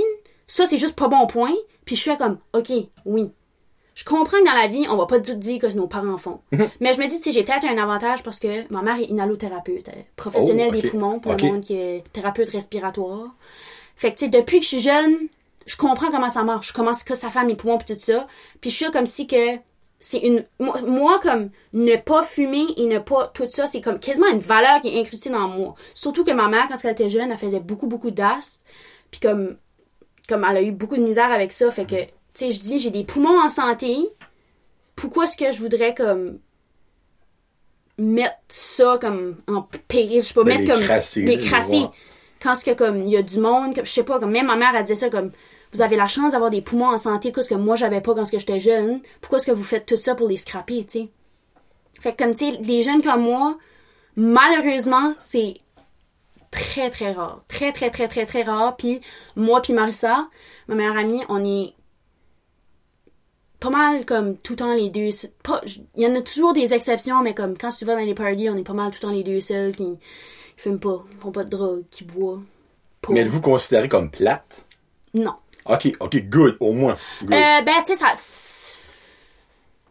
S2: ça c'est juste pas bon point, puis je suis comme OK, oui. Je comprends que dans la vie, on va pas tout dire que nos parents font. Mais je me dis, tu sais, j'ai peut-être un avantage parce que ma mère est inhalothérapeute, euh, professionnelle
S1: Oh,
S2: des poumons pour le monde qui est thérapeute respiratoire. Fait que, tu sais, depuis que je suis jeune, je comprends comment ça marche, comment que ça fait à mes poumons puis tout ça. Puis je suis comme si que c'est une moi, comme ne pas fumer et ne pas tout ça, c'est comme quasiment une valeur qui est incrustée dans moi. Surtout que ma mère quand elle était jeune, elle faisait beaucoup beaucoup d'asthme. Puis comme comme elle a eu beaucoup de misère avec ça, fait que tu sais, je dis j'ai des poumons en santé. Pourquoi est-ce que je voudrais comme mettre ça comme en péril, je sais pas,
S1: Ben,
S2: mettre
S1: les
S2: comme
S1: crasser,
S2: les crasser. Quand ce que comme il y a du monde, comme je sais pas, comme même ma mère elle disait ça comme vous avez la chance d'avoir des poumons en santé, qu'est-ce que moi j'avais pas quand ce que j'étais jeune. Pourquoi est-ce que vous faites tout ça pour les scraper, tu sais? Fait que comme tu sais, les jeunes comme moi, malheureusement, c'est très très rare. Très très très très très rare. Puis moi puis Marissa, ma meilleure amie, on est pas mal comme tout le temps les deux. il y en a toujours des exceptions, mais comme quand tu vas dans les parties, on est pas mal tout le temps les deux seuls qui, qui fument pas, qui font pas de drogue, qui boivent.
S1: Mais êtes-vous considéré comme plate?
S2: Non.
S1: Ok, ok, good, au moins. Good.
S2: Euh, ben, tu sais, ça.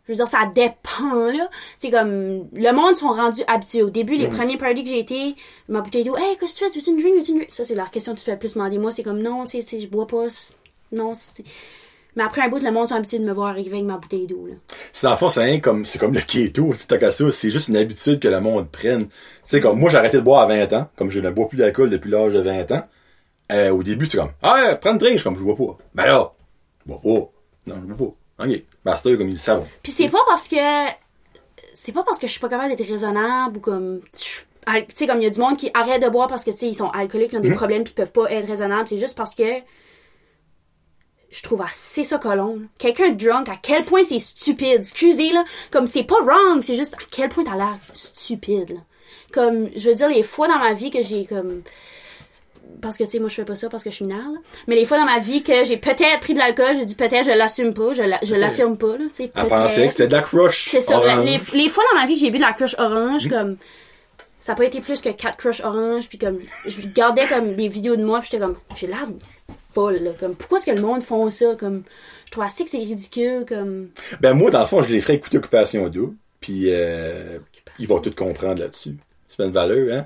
S2: Je veux dire, ça dépend, là. Tu sais, comme. Le monde sont rendus habitués. Au début,
S1: Mm.
S2: les premiers parties que j'ai été, ma bouteille d'eau, hey, qu'est-ce que tu fais? Tu veux une drink? Veux-tu une drink? Ça, c'est la question que tu fais plus demander. Moi, c'est comme, non, tu sais, tu je bois pas. c'est- Non, c'est. Mais après un bout, le monde sont habitués de me voir arriver avec ma bouteille d'eau, là.
S1: C'est dans le fond, c'est rien comme, c'est comme le keto, c'est qu'à ça, c'est juste une habitude que le monde prenne. Tu sais, comme, moi, j'ai arrêté de boire à 20 ans, comme je ne bois plus d'alcool depuis l'âge de 20 ans. Euh, au début, c'est comme, ah, prends une drink, je suis comme, je bois pas. Ben là, je bois pas. Non, je bois pas. Ok. Master, comme ils le savent.
S2: Puis c'est pas parce que. C'est pas parce que je suis pas capable d'être raisonnable ou comme. Tu sais, comme il y a du monde qui arrête de boire parce que, tu sais, ils sont alcooliques, ils ont des problèmes puis ils peuvent pas être raisonnables. C'est juste parce que. Je trouve assez ça colon. Quelqu'un drunk, à quel point c'est stupide. Excusez, là. Comme c'est pas wrong, c'est juste à quel point t'as l'air stupide, là. Comme, je veux dire, les fois dans ma vie que j'ai comme parce que tu sais moi je fais pas ça parce que je suis mineure là. mais les fois dans ma vie que j'ai peut-être pris de l'alcool je dis peut-être je l'assume pas je la- je l'affirme pas là tu sais
S1: que
S2: peut-être.
S1: c'était de la crush.
S2: c'est ça les, les fois dans ma vie que j'ai bu de la crush orange comme ça a pas été plus que 4 crush orange puis comme je regardais comme des vidéos de moi puis j'étais comme j'ai l'air folle là. comme pourquoi est-ce que le monde font ça comme je trouve assez que c'est ridicule comme
S1: Ben, moi, dans le fond, je les ferais écouter Occupation Double, puis euh, ils vont tout comprendre là-dessus. C'est une valeur, hein?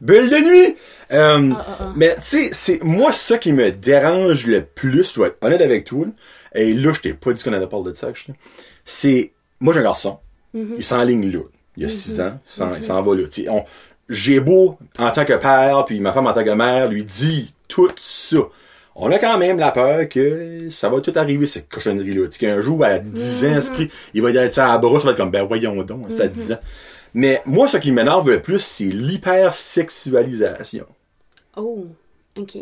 S1: Bulle de nuit! Euh,
S2: ah,
S1: Mais, tu sais, c'est moi, ça qui me dérange le plus, je dois être honnête avec toi, là, et là, je t'ai pas dit qu'on allait parler de ça, c'est, moi, j'ai un garçon,
S2: Mm-hmm.
S1: il s'enligne là. Il y a six ans, il s'en- s'en va là. On- J'ai beau, en tant que père, puis ma femme en tant que mère, lui dit tout ça. On a quand même la peur que ça va tout arriver, cette cochonnerie-là. Qu'un jour, à 10 ans, esprit, il va être ça à bras, ça va être comme, ben voyons donc, c'est à 10 ans. Mais moi, ce qui m'énerve le plus, c'est l'hypersexualisation.
S2: oh ok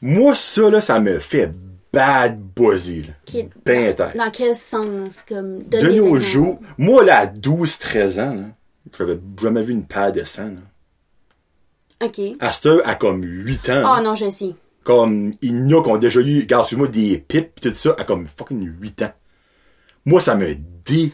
S1: Moi, ça, là, ça me fait bad buzzé, là. Ben intense.
S2: Dans quel sens? Comme,
S1: De nos jours, moi, là, à 12-13 ans, j'avais jamais vu une paire de sang, là.
S2: Ok.
S1: Astor a comme 8 ans.
S2: Oh
S1: là.
S2: non, je sais.
S1: Comme, il y en a qui ont déjà eu, regarde, sur moi, des pipes tout ça, à comme fucking 8 ans. Moi, ça me décourage.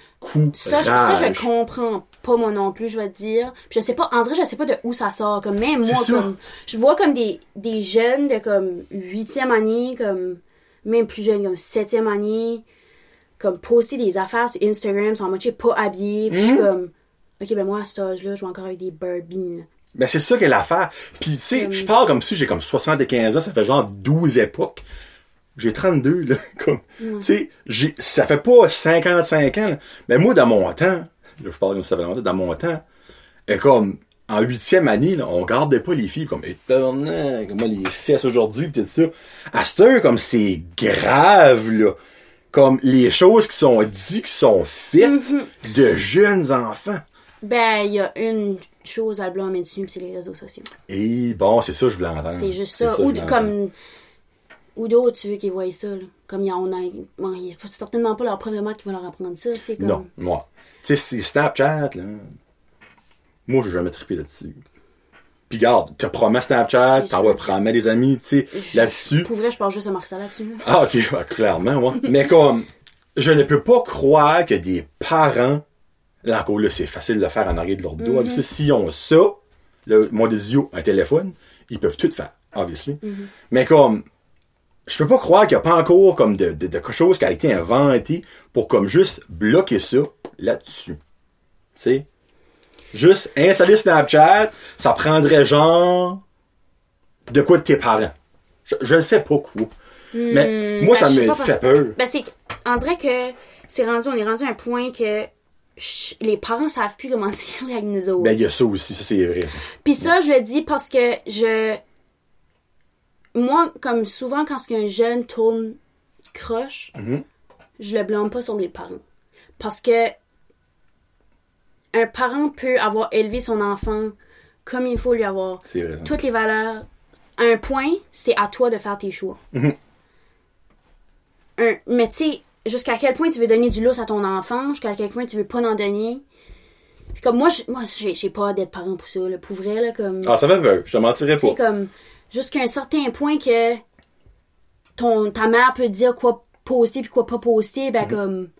S2: Ça, je- ça, je comprends pas moi non plus, je vais te dire. Puis je sais pas, en vrai, je sais pas de où ça sort. Comme même moi,
S1: ça.
S2: comme je vois comme des, des jeunes de comme huitième année, comme même plus jeunes, comme septième année, comme poster des affaires sur Instagram, sans moitié pas habillés. Puis je suis comme, ok, ben moi à cet âge-là, je vais encore avec des Barbie. là.
S1: Ben, c'est ça qu'elle a l'affaire. Puis, tu sais, je parle comme si j'ai comme 75 ans, ça fait genre 12 époques. J'ai 32, là. Comme, tu sais, j'ai, ça fait pas 55 ans, là. Mais moi, dans mon temps, là, je parle ça fait longtemps, dans mon temps, et comme, en huitième année, là, on gardait pas les filles comme, et tabarnak, comment les fesses aujourd'hui, pis tout ça. À cette heure, comme, c'est grave, là. Comme, les choses qui sont dites, qui sont faites de jeunes enfants.
S2: Ben, il y a une chose à le blâmer dessus, c'est les réseaux sociaux.
S1: Et bon, c'est ça, que je voulais entendre.
S2: C'est juste ça.
S1: que
S2: Ou comme. Ou d'autres, tu veux qu'ils voient ça, là. Comme il y en a. Bon, il- c'est certainement pas leur de maths qui va leur apprendre ça, tu sais. Comme...
S1: Non, moi. Tu sais, c'est Snapchat, là. Moi, j'ai jamais trippé là-dessus. Puis garde, te promets Snapchat, t'envoies
S2: Snapchat.
S1: promet des amis, tu sais, là-dessus.
S2: Pour vrai, je parle juste à Marcel là-dessus. là.
S1: Ah, ok, ouais, clairement, moi. Mais comme, je ne peux pas croire que des parents, là encore là, c'est facile de le faire en arrière de leur dos.
S2: Mhm.
S1: Ça, S'ils ont ça, le mon Dieu, un téléphone, ils peuvent tout faire, obviously.
S2: Mhm.
S1: Mais comme, je peux pas croire qu'il n'y a pas encore comme de, de, de quelque chose qui a été inventé pour comme juste bloquer ça là-dessus. Tu sais? Juste installer Snapchat, ça prendrait genre de quoi de tes parents. Je, ne sais pas quoi. Mais moi,
S2: ben,
S1: ça me fait peur.
S2: Ben, c'est. On dirait que c'est rendu, on est rendu à un point que les parents savent plus comment dire avec nous autres.
S1: Ben, il y a ça aussi, ça c'est vrai.
S2: Puis ça, je le dis parce que je. Moi, comme souvent, quand un jeune tourne croche,
S1: Mhm.
S2: je le blâme pas sur les parents. Parce que un parent peut avoir élevé son enfant comme il faut lui avoir
S1: C'est vrai.
S2: toutes les valeurs. À un point, c'est à toi de faire tes choix.
S1: Mhm.
S2: Un- mais tu sais, jusqu'à quel point tu veux donner du lousse à ton enfant, jusqu'à quel point tu veux pas en donner. C'est comme moi, j'ai pas d'être parent pour ça, là, pour vrai, là, comme.
S1: Ah, ça fait peur. Je te mentirais pas.
S2: comme, jusqu'à un certain point que ton, ta mère peut dire quoi poster puis quoi pas poster,
S1: Mhm.
S2: ben, comme,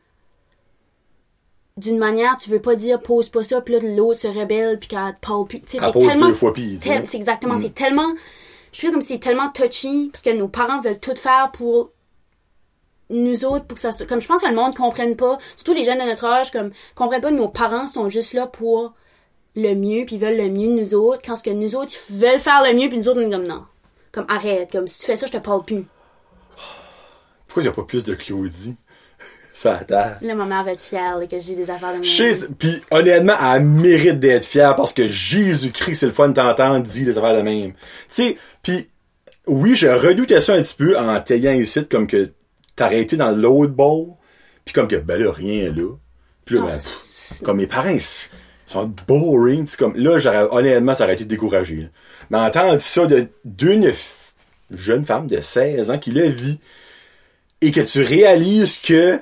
S2: d'une manière, tu veux pas dire pose pas ça, puis là, l'autre se rebelle puis qu'elle te parle plus. Tu sais,
S1: Elle
S2: c'est tellement.
S1: deux fois pis.
S2: tel- c'est exactement, c'est tellement. Je fais comme c'est tellement touchy, parce que nos parents veulent tout faire pour nous autres, pour que ça soit. Comme je pense que le monde comprenne pas, surtout les jeunes de notre âge, comme, comprennent pas que nos parents sont juste là pour le mieux, puis ils veulent le mieux de nous autres, quand ce que nous autres, ils veulent faire le mieux, puis nous autres, on est comme non. Comme arrête, comme si tu fais ça, je te parle plus.
S1: Pourquoi il n'y a pas plus de Claudie? Ça terre.
S2: Là, ma mère va être fière là, que j'ai des affaires de même.
S1: Puis honnêtement, elle mérite d'être fière parce que Jésus-Christ, c'est le fun de t'entendre dire des affaires de même. Tu sais, puis oui, je redoutais ça un petit peu en t'ayant ici, comme que t'aurais été dans l'autre ball, puis comme que, ben là, rien là. Puis là,
S2: Non,
S1: ben, comme mes parents, ils sont boring. C'est comme, là, j'aurais, honnêtement, ça aurait été découragé. là. Mais entendre ça de, d'une f- jeune femme de 16 ans qui le vit, et que tu réalises que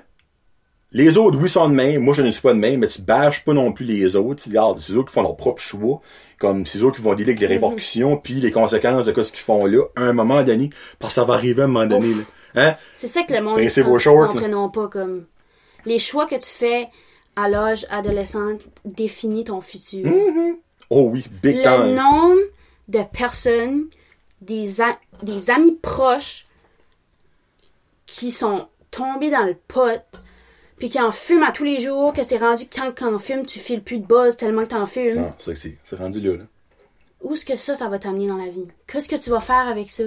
S1: les autres, oui, sont de même. Moi, je ne suis pas de même, mais tu bâches pas non plus les autres. Tu dis, regarde, c'est eux qui font leur propre choix. Comme c'est eux qui vont avec les répercussions puis les conséquences de ce qu'ils font là, à un moment donné. Parce que ça va arriver à un moment donné, là. Hein?
S2: C'est ça que le monde
S1: shorts, là.
S2: comprennent pas comme les choix que tu fais à l'âge adolescent définissent ton futur.
S1: Oh oui, big
S2: Le
S1: time.
S2: nombre de personnes, des, amis proches qui sont tombés dans le pot, puis qui en fument à tous les jours, que c'est rendu que quand t'en fumes, tu files plus de buzz tellement que t'en fumes.
S1: Non, c'est ça que c'est. C'est rendu là, là.
S2: Où est-ce que ça, ça va t'amener dans la vie? Qu'est-ce que tu vas faire avec ça?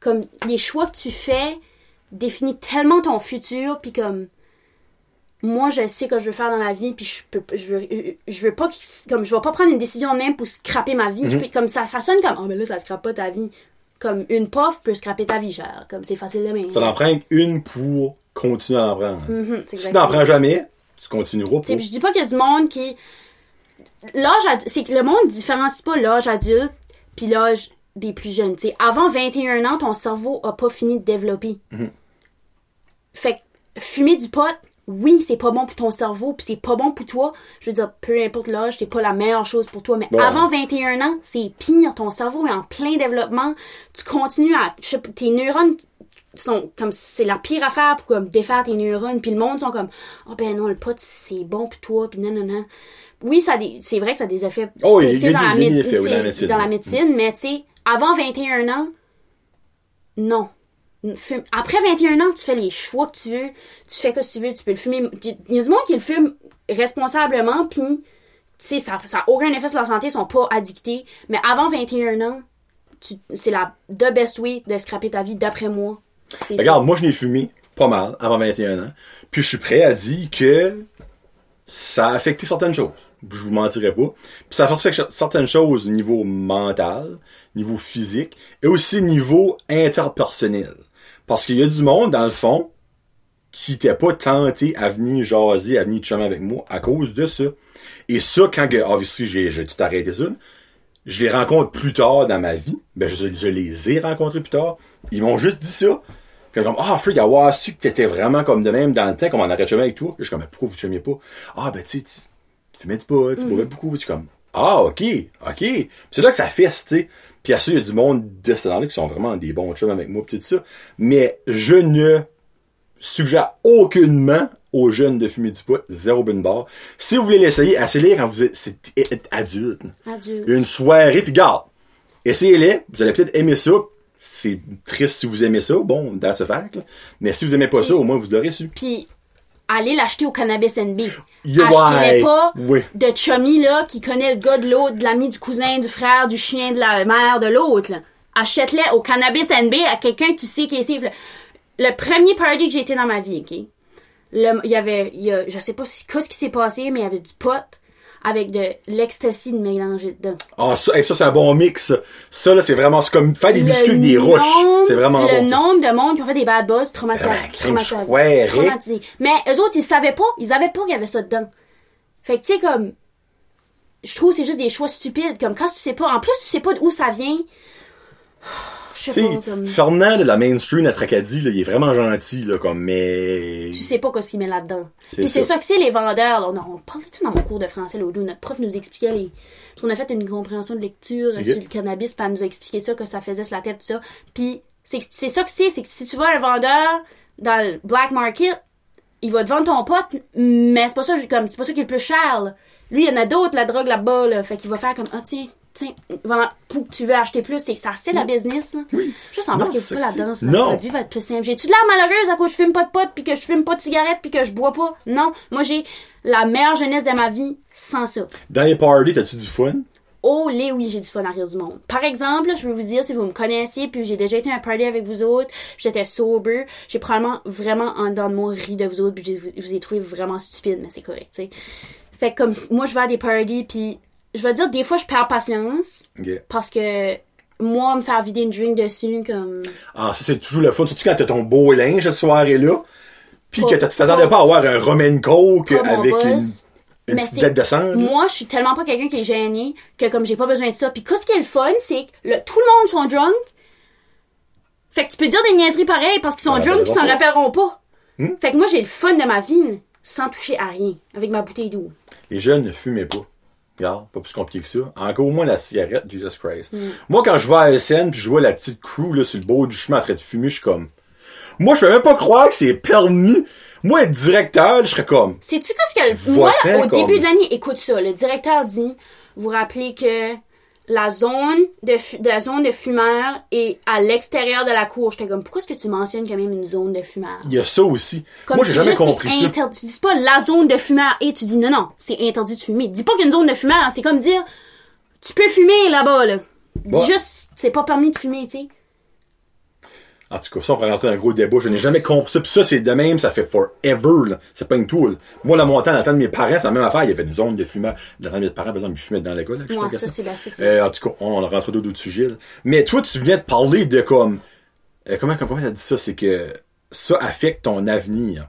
S2: Comme, les choix que tu fais définissent tellement ton futur, puis comme, moi, je sais que je veux faire dans la vie, puis je peux, je veux, je veux pas, qu'il- comme, je vais pas prendre une décision de même pour scraper ma vie. Peux- comme ça, ça sonne comme, oh, mais là, ça scrape pas ta vie. Comme, une puff peut scraper ta vie, cher. Comme, c'est facile de même.
S1: Ça en prend une pour continuer à en prendre.
S2: Mhm, c'est
S1: Si n'en prends jamais, tu continueras
S2: puis je dis pas qu'il y a du monde qui. L'âge adulte. C'est que le monde différencie pas l'âge adulte puis l'âge des plus jeunes. Avant 21 ans, ton cerveau a pas fini de développer. Fait que fumer du pot, oui, c'est pas bon pour ton cerveau, puis c'est pas bon pour toi. Je veux dire, peu importe l'âge, c'est pas la meilleure chose pour toi. Mais
S1: Ouais.
S2: avant 21 ans, c'est pire. Ton cerveau est en plein développement. Tu continues à. je tes neurones sont comme c'est la pire affaire pour comme défaire tes neurones puis le monde sont comme oh ben non le pot c'est bon pour toi puis non non non oui ça c'est vrai que ça a des effets
S1: Oh, y a- y
S2: dans, la
S1: des- effets, oui, dans médecine,
S2: dans la médecine mais tu sais avant 21 ans non Fume- Après 21 ans, tu fais les choix que tu veux, tu fais ce que tu veux, tu peux le fumer. Il y a du monde qui le fume responsablement, puis tu sais, ça n'a aucun effet sur la santé, ils sont pas addictés. Mais avant 21 ans, c'est la the best way de scraper ta vie, d'après moi. C'est
S1: Regarde, moi, je n'ai fumé pas mal avant 21 ans. Puis je suis prêt à dire que ça a affecté certaines choses. Je vous mentirai pas. Puis ça a affecté certaines choses au niveau mental, niveau physique, et aussi niveau interpersonnel. Parce qu'il y a du monde, dans le fond, qui n'était pas tenté à venir jaser, à venir chummer avec moi à cause de ça. Et ça, quand, que, obviously, j'ai, tout arrêté ça, je les rencontre plus tard dans ma vie. Ben, je, je les ai rencontrés plus tard. Ils m'ont juste dit ça. Puis comme, ah, freak, avoir su que t'étais vraiment comme de même dans le temps, comme on arrête de chummer avec toi. Je suis comme, Mais pourquoi vous chumiez pas? Ah, ben, tu tu tu fumais du pot, tu boivais beaucoup. Je suis comme, ah, ok, ok. Puis c'est là que ça fait, tu sais. Puis à ça, il y a du monde de ce temps-là qui sont vraiment des bons chums avec moi, pis tout ça. Mais je ne suggère aucunement aux jeunes de fumer du pot, zéro bin bar. Si vous voulez l'essayer, essayez quand vous êtes, adulte.
S2: Adulte.
S1: Une soirée, puis garde. Essayez-les, vous allez peut-être aimer ça. C'est triste si vous aimez ça, bon, that's a fact. là. Mais si vous aimez pas ça, au moins vous l'aurez su.
S2: Puis, allez l'acheter au Cannabis NB. Achetez-les
S1: ouais.
S2: pas
S1: Oui.
S2: de chummy, là, qui connaît le gars de l'autre, de l'ami du cousin, du frère, du chien, de la mère, de l'autre. Achète-les au Cannabis NB à quelqu'un que tu sais qui est safe. Le premier party que j'ai été dans ma vie, OK? Il y avait, il y a, je sais pas si- qu'est-ce qui s'est passé, mais il y avait du pot avec de l'ecstasy de mélangé dedans.
S1: Ah, ça, hey, ça c'est un bon mix. ça. Là, c'est vraiment, c'est comme faire des
S2: Le
S1: biscuits avec des roches.
S2: nombre-
S1: C'est vraiment
S2: Le
S1: bon. ça.
S2: nombre de monde qui ont fait des bad buzz traumatisés.
S1: Ah, crème
S2: traumatisés, traumatisés. Mais eux autres, ils savaient pas. Ils avaient pas qu'il y avait ça dedans. Fait que, tu sais, comme. Je trouve que c'est juste des choix stupides. Comme quand tu sais pas. En plus, tu sais pas d'où ça vient. Je sais pas. Comme.
S1: Fernand la Main Street à Tracadie, là, il est vraiment gentil, là, comme, mais...
S2: Tu sais pas qu'est-ce qu'il met là-dedans. Puis c'est
S1: ça.
S2: que c'est les vendeurs. Là. On, on parlait dans mon cours de français l'autre jour. Notre prof nous expliquait les. Parce qu'on a fait une compréhension de lecture sur le cannabis, puis elle nous a expliqué ça, que ça faisait sur la tête, tout ça. Puis c'est c'est ça que c'est, c'est que si tu à un vendeur dans le black market, il va te vendre ton pote, mais c'est pas ça, comme, c'est pas ça qui est le plus cher. là. Lui, il y en a d'autres, la drogue là-bas, là. Fait qu'il va faire comme, ah, tiens, voilà, pour que tu veux acheter plus, c'est que ça, c'est la business, là. Juste embarquez-vous
S1: c'est
S2: pas là-dedans.
S1: Non.
S2: Votre vie va être plus simple. J'ai-tu de l'air malheureuse à cause que je fume pas de pot, puis que je fume pas de cigarette, puis que je bois pas? Non. Moi, j'ai la meilleure jeunesse de ma vie sans ça.
S1: Dans les parties, t'as-tu du fun?
S2: Oh, les oui, j'ai du fun à rire du monde. Par exemple, je veux vous dire, si vous me connaissiez, puis j'ai déjà été à un party avec vous autres, j'étais sober, j'ai probablement vraiment en dedans de moi ri de vous autres, puis je vous, ai trouvé vraiment stupide, mais c'est correct, tu sais. Fait que comme moi, je vais à des parties, puis je vais dire, des fois, je perds patience, parce que moi, me faire vider une drink dessus, comme...
S1: Ah, ça, c'est toujours le fun. Surtout quand t'as ton beau linge cette soirée-là. Puis que t'as- tu t'attendais pas à avoir un Roman Coke avec une, petite bête de sang.
S2: Moi, je suis tellement pas quelqu'un qui est gêné que comme j'ai pas besoin de ça. Puis qu'est-ce qui est le fun, c'est que le- tout le monde sont drunk. Fait que tu peux dire des niaiseries pareilles parce qu'ils sont
S1: Ça
S2: drunk puis ils s'en
S1: rappellera pas.
S2: rappelleront pas.
S1: Hmm?
S2: Fait que moi, j'ai le fun de ma vie sans toucher à rien avec ma bouteille d'eau.
S1: Les jeunes ne fumaient pas. Regarde, pas plus compliqué que ça. Encore au moins la cigarette, Jesus Christ.
S2: Hmm.
S1: Moi, quand je vais à SN puis je vois la petite crew là, sur le bord du chemin en train de fumer, je suis comme. Moi, je peux même pas croire que c'est permis. Moi, être directeur, je serais comme.
S2: Sais-tu qu'est-ce que... Moi, au
S1: comme-
S2: début de l'année, écoute ça, le directeur dit, vous rappelez que la zone de, fu- de la zone de fumeurs est à l'extérieur de la cour. J'étais comme, pourquoi est-ce que tu mentionnes quand même une zone de fumeurs?
S1: Il y a ça aussi.
S2: Comme
S1: Moi, j'ai jamais compris
S2: c'est
S1: ça.
S2: interdit. Tu dis pas la zone de fumeur et tu dis non, non, c'est interdit de fumer. Dis pas qu'il y a une zone de fumeur. C'est comme dire, tu peux fumer là-bas, là. Dis
S1: Ouais.
S2: juste, c'est pas permis de fumer, tu sais.
S1: En tout cas, ça, on pourrait rentrer dans un gros débat. Je n'ai jamais compris ça. Puis ça, c'est de même, ça fait forever, là. C'est pas une tool. Moi, la montagne, dans le temps de mes parents, c'est la même affaire. Il y avait une zone de fumeurs. Dans le temps de mes parents, par exemple, ils fumaient dans l'école. là,
S2: Ouais, ça, c'est ben, c'est ça.
S1: Euh, en tout cas, on, on rentre dans d'autres sujets. là. Mais toi, tu viens de parler de comme... euh, comment comment t'as dit ça? C'est que ça affecte ton avenir.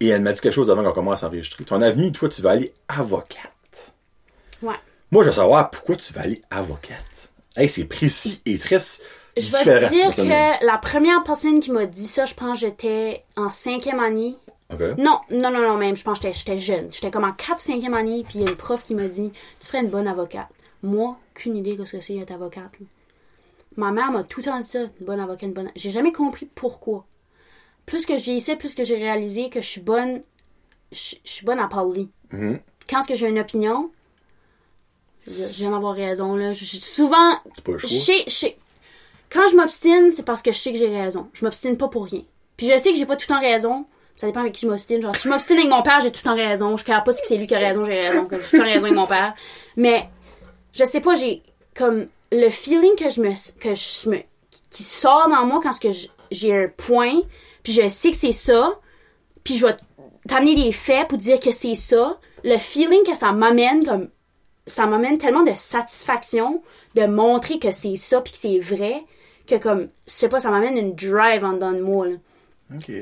S1: Et elle m'a dit quelque chose avant qu'on commence à enregistrer. Ton avenir, toi, tu vas aller avocate.
S2: Ouais.
S1: Moi, je veux savoir pourquoi tu vas aller avocate. Hey, c'est précis et très
S2: Je vais te dire que la première personne qui m'a dit ça, je pense que j'étais en cinquième année. Non, non, non, non, même, je pense que j'étais- jeune. J'étais comme en 4 ou 5e année, puis il y a une prof qui m'a dit Tu ferais une bonne avocate. Moi, qu'une idée de ce que c'est d'être avocate. là. Ma mère m'a tout le temps dit ça, une bonne avocate, une bonne. J'ai jamais compris pourquoi. Plus que je vieillissais, plus que j'ai réalisé que je suis bonne. Je je suis bonne à parler.
S1: Mhm.
S2: Quand est-ce que j'ai une opinion, j'aime avoir raison, là. Je- souvent,
S1: C'est pas le choix.
S2: Quand je m'obstine, c'est parce que je sais que j'ai raison. Je m'obstine pas pour rien. Puis je sais que j'ai pas tout temps raison. Ça dépend avec qui je m'obstine. Genre, si je m'obstine avec mon père, j'ai tout temps raison. Je ne pas si c'est lui qui a raison, j'ai raison. J'ai tout temps raison avec mon père. Mais, je sais pas, j'ai comme le feeling que je me, que je me, qui sort dans moi quand j'ai un point, puis je sais que c'est ça, puis je vais t'amener des faits pour dire que c'est ça. Le feeling que ça m'amène, comme, ça m'amène tellement de satisfaction de montrer que c'est ça puis que c'est vrai, que comme, je sais pas, ça m'amène une drive en dedans de moi, là.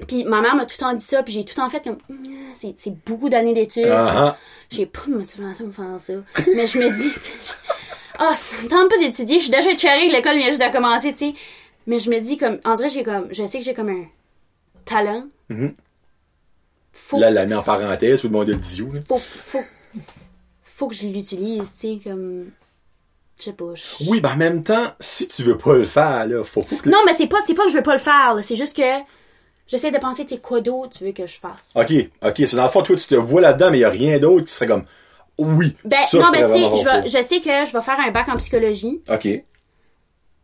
S2: Puis ma mère m'a tout le temps dit ça, puis j'ai tout le temps fait comme, Mm, c'est c'est beaucoup d'années d'études.
S1: Ah, ah.
S2: J'ai pas de motivation pour faire ça. Mais je me dis, ah, ça me tente pas d'étudier. Je suis déjà cherry, l'école vient juste de commencer, tu sais. Mais je me dis, comme, en vrai, j'ai comme, je sais que j'ai comme un talent.
S1: Mhm.
S2: Faut,
S1: Là, l'a mis en parenthèse, tout le monde où, là.
S2: faut, faut, faut que je l'utilise, tu sais, comme, je sais pas. je-
S1: Oui, ben en même temps, si tu veux pas le faire, là, faut pas que...
S2: Non, mais c'est pas, c'est pas que je veux pas le faire, là. C'est juste que j'essaie de penser, tu sais, quoi d'autre tu veux que je fasse?
S1: OK, OK, c'est dans le fond, toi, tu te vois là-dedans, mais il y a rien d'autre qui serait comme... Oui,
S2: Ben,
S1: ça,
S2: non,
S1: pourrais
S2: tu sais, je, sais que je vais faire un bac en psychologie.
S1: OK.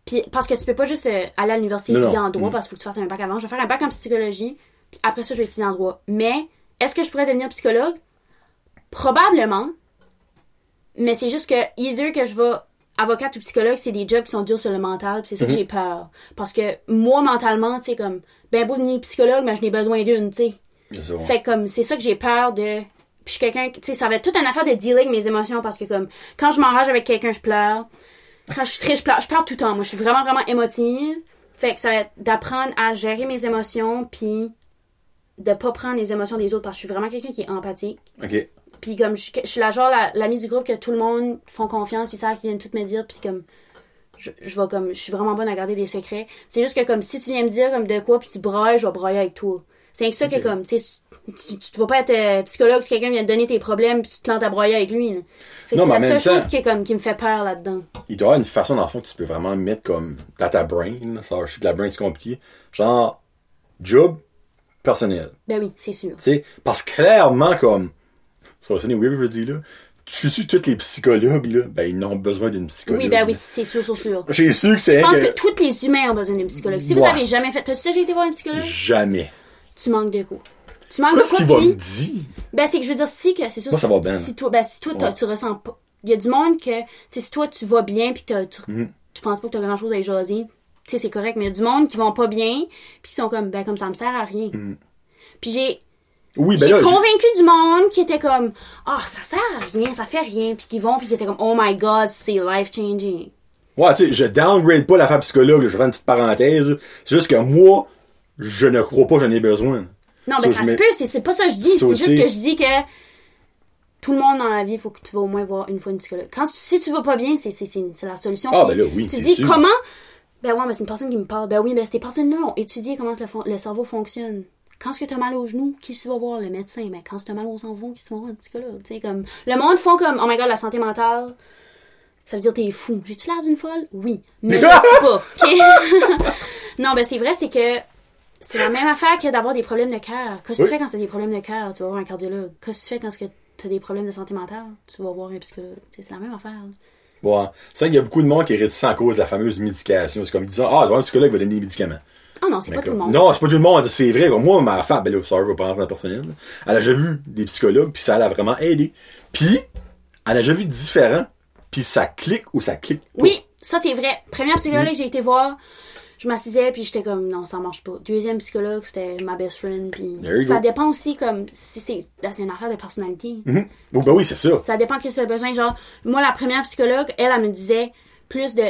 S2: Puis, parce que tu peux pas juste euh, aller à l'université étudier en droit
S1: Mm.
S2: parce qu'il faut que tu fasses un bac avant. Je vais faire un bac en psychologie, puis après ça, je vais étudier en droit. Mais, est-ce que je pourrais devenir psychologue? Probablement. Mais c'est juste que, either que je vais avocate ou psychologue, c'est des jobs qui sont durs sur le mental, c'est ça que j'ai peur. Parce que moi, mentalement, tu sais, comme, ben beau devenir psychologue, mais je n'ai besoin d'une, tu sais. Fait que comme c'est ça que j'ai peur de puis je suis quelqu'un tu sais ça va être toute une affaire de avec mes émotions parce que comme quand je m'enrage avec quelqu'un je pleure. Quand je suis triste je pleure. Je pleure tout le temps moi. Je suis vraiment vraiment émotive. Fait que ça va être d'apprendre à gérer mes émotions puis de pas prendre les émotions des autres parce que je suis vraiment quelqu'un qui est empathique.
S1: OK.
S2: Puis comme je, suis- je suis la genre la- l'amie du groupe que tout le monde font confiance puis ça qui viennent tout me dire puis comme je, je vais comme je suis vraiment bonne à garder des secrets c'est juste que comme si tu viens me dire comme de quoi puis tu brailles je vais brailler avec toi c'est que ça que comme tu tu, tu, vas pas être euh, psychologue si quelqu'un vient te donner tes problèmes puis tu te plantes à broyer avec lui c'est la seule chose qui est comme qui me fait peur là-dedans
S1: Il doit y avoir une façon, dans le fond, que tu peux vraiment mettre comme dans ta brain. Ça, je sais que la brain, c'est compliqué. Genre, job personnel.
S2: ben oui c'est sûr
S1: Tu sais, parce que clairement, comme, ça va sonner weird, je dis, là, tu sais, tous les psychologues, là, ben, ils n'ont besoin d'une psychologue.
S2: oui ben oui c'est sûr sûr sûr
S1: J'ai su que c'est
S2: je pense
S1: que-
S2: que tous les humains ont besoin d'un psychologue si vous avez jamais fait t'as-tu déjà été voir un psychologue?
S1: Jamais.
S2: tu manques de quoi tu manques de
S1: Qu'est-ce qu'il va me dire?
S2: Ben, c'est que je veux dire, si que c'est sûr.
S1: Moi, ça
S2: si,
S1: va bien.
S2: Si toi, ben, si toi,
S1: Ouais.
S2: tu ressens pas. Il y a du monde que, tu sais, si toi, tu vas bien puis tu,
S1: Mhm.
S2: tu penses pas que t'as grand chose à y jaser, tu sais, c'est correct. Mais il y a du monde qui vont pas bien puis qui sont comme, ben, comme ça me sert à rien. Puis j'ai,
S1: Oui, ben
S2: j'ai convaincu du monde qui était comme, ah, ça sert à rien, ça fait rien. Puis qui vont puis qui étaient comme, oh my god, c'est life changing.
S1: Ouais, tu sais, je downgrade pas l'affaire psychologue, je fais une petite parenthèse. C'est juste que moi, je ne crois pas que j'en ai besoin.
S2: Non,
S1: Ça,
S2: ben, ça se peut, c'est, c'est pas ça que je dis. C'est juste que je dis que tout le monde dans la vie, il faut que tu vas au moins voir une fois une psychologue. Quand, si tu vas pas bien, c'est, c'est, c'est, c'est la solution.
S1: Ah, ben là, oui,
S2: Tu dis
S1: sûr.
S2: comment? Ben ouais, mais c'est une personne qui me parle. Ben oui, mais ces personnes-là ont étudié comment le cerveau fonctionne. Quand est-ce que t'as mal au genou, qui tu vas voir? Le médecin. Mais quand t'as mal au cerveau, qui tu vas voir? Un psychologue. Tu comme, le monde font comme, oh my god, la santé mentale, ça veut dire t'es fou. J'ai-tu l'air d'une folle? Oui. Mais je pas. non, ben c'est vrai, c'est que c'est la même affaire que d'avoir des problèmes de cœur. Qu'est-ce que
S1: Oui.
S2: tu fais quand tu as des problèmes de cœur? Tu vas voir un cardiologue. Qu'est-ce que tu fais quand tu as des problèmes de santé mentale? Tu vas voir un psychologue. Tu c'est la même affaire.
S1: Ouais. C'est vrai qu'il y a beaucoup de monde qui est réticent à cause de la fameuse médication. C'est comme disant, ah, c'est un psychologue va donner des médicaments.
S2: Ah non, c'est pas tout le monde.
S1: Non, c'est pas tout le monde, c'est vrai. Moi, ma femme, ben là, dans le personnel. là. Elle a déjà vu des psychologues, puis ça l'a vraiment aidé. Puis, elle a déjà vu différents, puis ça clique ou ça clique pas.
S2: Oui, ça c'est vrai. Première psychologue que j'ai été voir, je m'assisais puis j'étais comme non, ça marche pas. Deuxième psychologue, c'était ma best friend puis ça
S1: go.
S2: dépend aussi comme si c'est c'est une affaire de personnalité.
S1: Mhm. Oh, ben oui, c'est ça.
S2: Ça dépend que tu as besoin genre moi la première psychologue, elle elle me disait plus de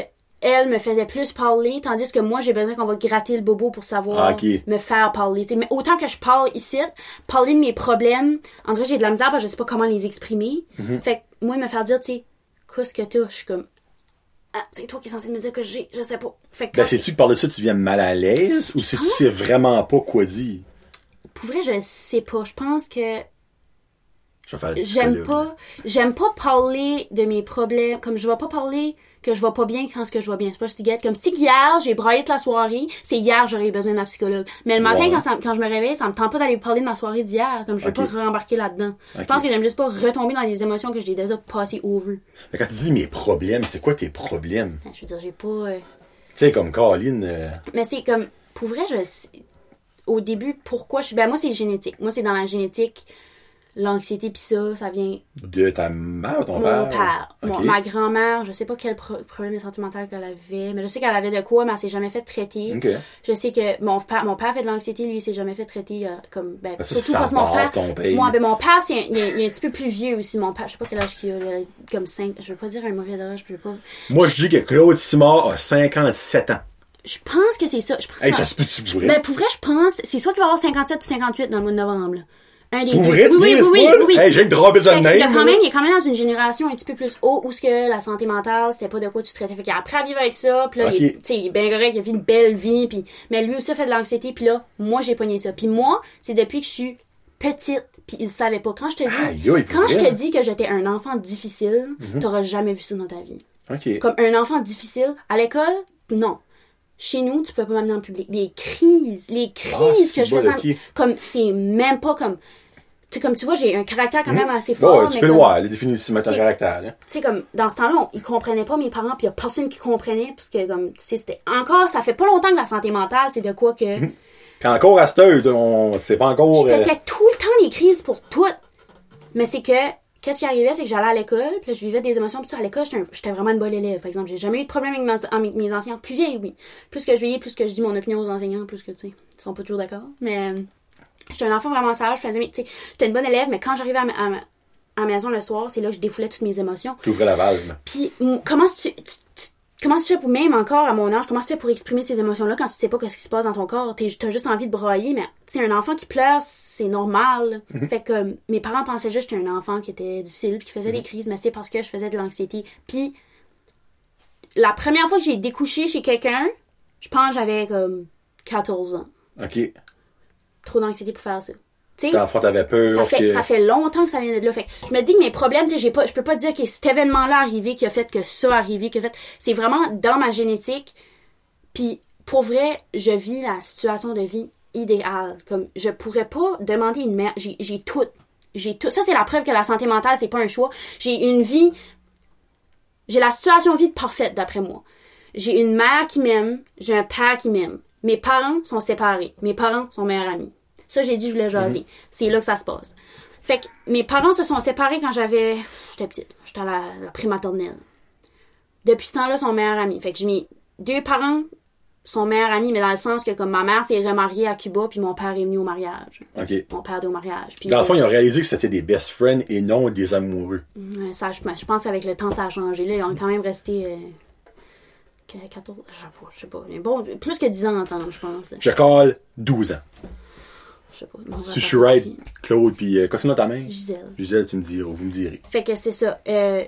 S2: elle me faisait plus parler, tandis que moi, j'ai besoin qu'on va gratter le bobo pour savoir
S1: Ah,
S2: me faire parler. mais autant que je parle ici, parler de mes problèmes, en vrai, j'ai de la misère parce que je sais pas comment les exprimer.
S1: Mhm.
S2: Fait que moi, me faire dire, tu sais, qu'est-ce que t'as? Je suis comme, ah, c'est toi qui es censé me dire que j'ai, je sais pas. Fait que
S1: Ben, sais-tu que par de ça, tu viens mal à l'aise ou si tu sais vraiment pas quoi dire?
S2: pour vrai, je sais pas. Je pense que
S1: Je vais faire le
S2: j'aime pas, j'aime pas parler de mes problèmes, comme je vais pas parler que je vais pas bien quand ce que je vais bien. Je sais pas si tu guettes. Comme si hier, j'ai braillé toute la soirée, c'est hier, j'aurais besoin de ma psychologue. Mais le matin,
S1: Ouais.
S2: quand, ça- quand je me réveille, ça me tente pas d'aller parler de ma soirée d'hier. Comme je veux
S1: Ok.
S2: pas rembarquer là-dedans. Je pense que j'aime juste pas retomber dans les émotions que j'ai déjà passées over.
S1: Mais quand tu dis mes problèmes, c'est quoi tes problèmes?
S2: Je veux dire, j'ai pas. euh,
S1: Tu sais, comme Caroline, euh,
S2: Mais c'est comme, pour vrai, je au début, pourquoi je suis. Ben, moi, c'est génétique. Moi, c'est dans la génétique, l'anxiété, pis ça, ça vient.
S1: de ta mère ou ton
S2: Mon
S1: père?
S2: père. Mon-
S1: Ok.
S2: ma grand-mère, je sais pas quel pro- problème sentimental qu'elle avait, mais je sais qu'elle avait de quoi, mais elle s'est jamais fait traiter. Je sais que mon père, mon père fait de l'anxiété, lui, il s'est jamais fait traiter, euh, comme, ben,
S1: ça,
S2: surtout parce que mon père. Moi, ben, mon père, c'est il est, un petit peu plus vieux aussi, mon père. Je sais pas quel âge qu'il a, il a comme 5, je veux pas dire un mauvais âge, je veux pas.
S1: Moi, je dis que Claude Simard a 57 ans.
S2: Je pense que c'est ça. Je pense
S1: Hey,
S2: que-
S1: ça se peut-tu?
S2: Ben, pour vrai, je pense, c'est soit qu'il va avoir 57 ou 58 dans le mois de novembre, là.
S1: Pour vrai, tu
S2: oui, oui, oui, oui?
S1: Hey, j'ai que ça de
S2: Fait que il, y a quand même, il est quand même dans une génération un petit peu plus haut où ce que la santé mentale, c'était pas de quoi tu traitais. Fait qu'il a appris à vivre avec ça, puis là, il, est-
S1: Ok.
S2: tu sais, il est bien correct, il a fait une belle vie, puis mais lui aussi a fait de l'anxiété, puis là, moi, j'ai pogné ça. Puis moi, c'est depuis que je suis petite, puis il savait pas. Quand je te dis, quand je te dis que j'étais un enfant difficile, t'auras jamais vu ça dans ta vie. Comme un enfant difficile, à l'école, non. Chez nous, tu peux pas m'amener en public. Les crises, les crises
S1: Ah,
S2: que
S1: c'est
S2: je faisais, comme c'est même pas comme, tu comme tu vois, j'ai un caractère quand même assez fort.
S1: ouais, tu
S2: mais
S1: peux le voir, les définitions de caractère.
S2: Tu sais, comme, dans ce temps-là, on- ils comprenaient pas mes parents, puis il y a personne qui comprenait, parce que, comme, tu sais, c'était encore, ça fait pas longtemps que la santé mentale, c'est de quoi que,
S1: Puis encore à cette heure, on... c'est pas encore.
S2: je
S1: euh,
S2: tout le temps les crises pour tout. Mais c'est que, qu'est-ce qui arrivait, c'est que j'allais à l'école, puis là, je vivais des émotions, puis à l'école, j'étais vraiment une bonne élève, par exemple. J'ai jamais eu de problème avec, ma- mes enseignants. Plus vieilles, oui. Plus que je vieillis, plus que je dis mon opinion aux enseignants, plus que, tu sais, ils sont pas toujours d'accord. Mais, euh, j'étais un enfant vraiment sage, je faisais, mes- tu sais, j'étais une bonne élève, mais quand j'arrivais à, ma- à, à la maison le soir, c'est là que je défoulais toutes mes émotions.
S1: Tu ouvrais la valve.
S2: Puis comment tu, tu- tu- comment tu fais pour même encore à mon âge, comment tu fais pour exprimer ces émotions-là quand tu sais pas ce qui se passe dans ton corps, t'as juste envie de brailler, mais tu sais un enfant qui pleure, c'est normal. Fait que euh, mes parents pensaient juste que j'étais un enfant qui était difficile puis qui faisait des crises, mais c'est parce que je faisais de l'anxiété. Puis la première fois que j'ai découché chez quelqu'un, je pense que j'avais comme 14 ans.
S1: Ok.
S2: Trop d'anxiété pour faire ça. Tu sais,
S1: L'enfant t'avait peur.
S2: ça fait,
S1: que...
S2: ça fait longtemps que ça vient de là. Fait je me dis que mes problèmes, tu sais, j'ai pas, je peux pas dire que cet événement-là arrivé qui a fait que ça arrivé, qui a fait. C'est vraiment dans ma génétique. Puis pour vrai, je vis la situation de vie idéale. Comme je pourrais pas demander une mère. J'ai, j'ai tout. J'ai tout. Ça, c'est la preuve que la santé mentale, c'est pas un choix. J'ai une vie. J'ai la situation de vie parfaite d'après moi. J'ai une mère qui m'aime, j'ai un père qui m'aime. Mes parents sont séparés. Mes parents sont meilleurs amis. Ça, j'ai dit, je voulais jaser. C'est là que ça se passe. Fait que mes parents se sont séparés quand j'avais. J'étais petite. J'étais à la, la prématernelle. Depuis ce temps-là, ils sont meilleurs amis. Fait que j'ai mis deux parents sont meilleurs amis, mais dans le sens que comme ma mère s'est remariée à Cuba, puis mon père est venu au mariage.
S1: Ok.
S2: Mon père est au mariage. Puis
S1: Dans le fond, ils ont réalisé que c'était des best friends et non des amoureux.
S2: Ça, je, je pense qu'avec le temps, ça a changé. Là, ils ont quand même resté. euh, 14, je sais pas, je sais pas. Bon, plus que 10 ans ensemble, je pense.
S1: Je colle 12 ans.
S2: Je sais pas.
S1: Si je suis right. Claude, puis euh, quoi c'est ta main?
S2: Gisèle.
S1: Gisèle, tu me diras, vous me direz.
S2: Fait que c'est ça. Euh,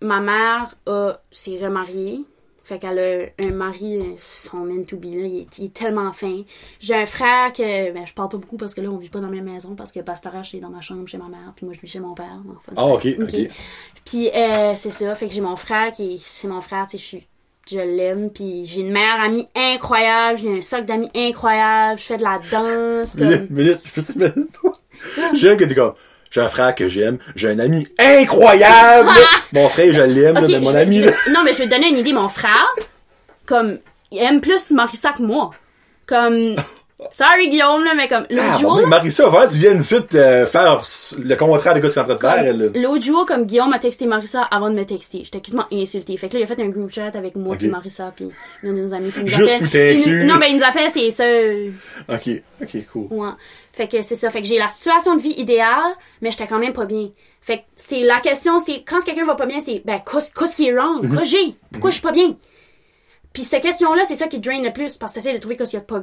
S2: ma mère a, s'est remariée. Fait qu'elle a un mari, son man to be, là, il, est, il est tellement fin. J'ai un frère que, ben, je parle pas beaucoup parce que là, on vit pas dans la même maison parce que Bastarache est dans ma chambre chez ma mère, puis moi, je vis chez mon père. Enfin,
S1: Ah, ok, ok.
S2: Puis, euh, c'est ça. Fait que j'ai mon frère qui, c'est mon frère, tu sais, je suis, je l'aime. Puis j'ai une meilleure amie incroyable. J'ai un socle d'amis incroyable. Je fais de la danse.
S1: Minute,
S2: Comme...
S1: minute, je peux te mettre J'aime que t'es comme, j'ai un frère que j'aime, j'ai un ami incroyable! mon frère, je l'aime, mais mon ami, là.
S2: Non, mais je vais te donner une idée. Mon frère, comme, il aime plus Marissa que moi. Comme, sorry Guillaume, là, mais comme, l'autre
S1: Ah,
S2: jour,
S1: bon, Marissa, avant, tu viens ici euh, faire le contraire de ce que tu es en train de faire,
S2: l'autre jour, comme Guillaume a texté Marissa avant de me texter. J'étais quasiment insultée. Fait que là, il a fait un group chat avec moi puis Marissa puis de nos amis qui nous
S1: Juste
S2: appelle.
S1: pour t'inclure.
S2: Il nous- Non, mais il nous appelle, c'est ça.
S1: Ok, ok, cool.
S2: Ouais. Fait que c'est ça. Fait que j'ai la situation de vie idéale, mais j'étais quand même pas bien. Fait que c'est la question, c'est quand quelqu'un va pas bien, c'est ben qu'est-ce qui est wrong?
S1: Mhm.
S2: Qu'est-ce que j'ai? Pourquoi je suis pas bien? Puis cette question-là, c'est ça qui draine le plus parce que t'essaies de trouver qu'est-ce qu'il y a de pas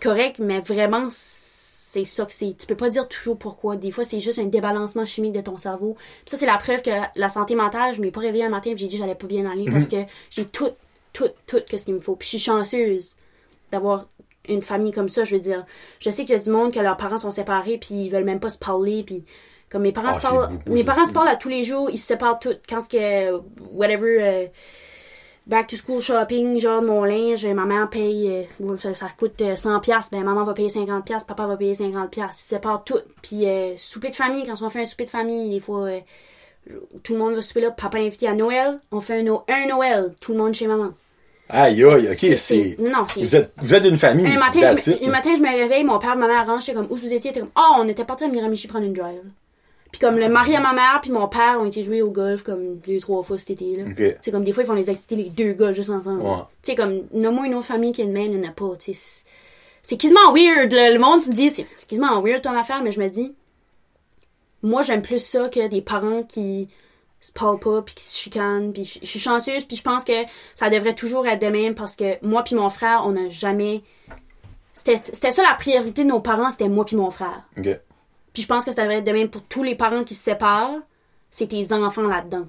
S2: correct, mais vraiment c'est ça que c'est. Tu peux pas dire toujours pourquoi. Des fois, c'est juste un débalancement chimique de ton cerveau. Puis ça, c'est la preuve que la, la santé mentale, je m'ai pas réveillée un matin et j'ai dit que j'allais pas bien aller parce que j'ai tout, tout, tout, qu'est-ce qu'il me faut. Puis je suis chanceuse d'avoir une famille comme ça. Je veux dire, je sais qu'il y a du monde que leurs parents sont séparés puis ils veulent même pas se parler. Puis comme mes parents
S1: Ah,
S2: se parlent,
S1: beaucoup,
S2: mes parents se
S1: beaucoup.
S2: parlent à tous les jours. Ils se séparent tous. Quand ce que, whatever. euh, back to school shopping, genre mon linge, ma mère paye, euh, ça, ça coûte euh, 100 pièces, ben maman va payer 50 pièces, papa va payer 50 pièces, ils se séparent tout. Puis euh, souper de famille, quand on fait un souper de famille, des fois euh, tout le monde va souper là, papa est invité à Noël, on fait un, No- un Noël, tout le monde chez maman.
S1: Aïe, aïe, ok,
S2: C'est- non, c'est
S1: Vous êtes, vous êtes une famille.
S2: un matin, je me,
S1: it,
S2: un
S1: là.
S2: matin, je me réveille, mon père, ma mère j'étais comme, où vous étiez? T'es comme, oh, on était partis à Miramichi prendre une drive. Puis comme le mari à ma mère puis mon père ont été jouer au golf comme deux, trois fois cet été, là. C'est comme des fois, ils font les activités, les deux gars, juste ensemble.
S1: Ouais.
S2: Tu sais, comme, nomme-moi une autre famille qui est de même, il n'y en a pas, tu sais. C'est- quasiment weird, là. Le monde se dit, c'est c'est quasiment weird ton affaire, mais je me dis, moi, j'aime plus ça que des parents qui se parlent pas puis qui se chicanent puis je suis chanceuse puis je pense que ça devrait toujours être de même parce que moi puis mon frère on n'a jamais c'était ça la priorité de nos parents c'était moi puis mon frère. Puis je pense que ça devrait être de même pour tous les parents qui se séparent c'est tes enfants là-dedans.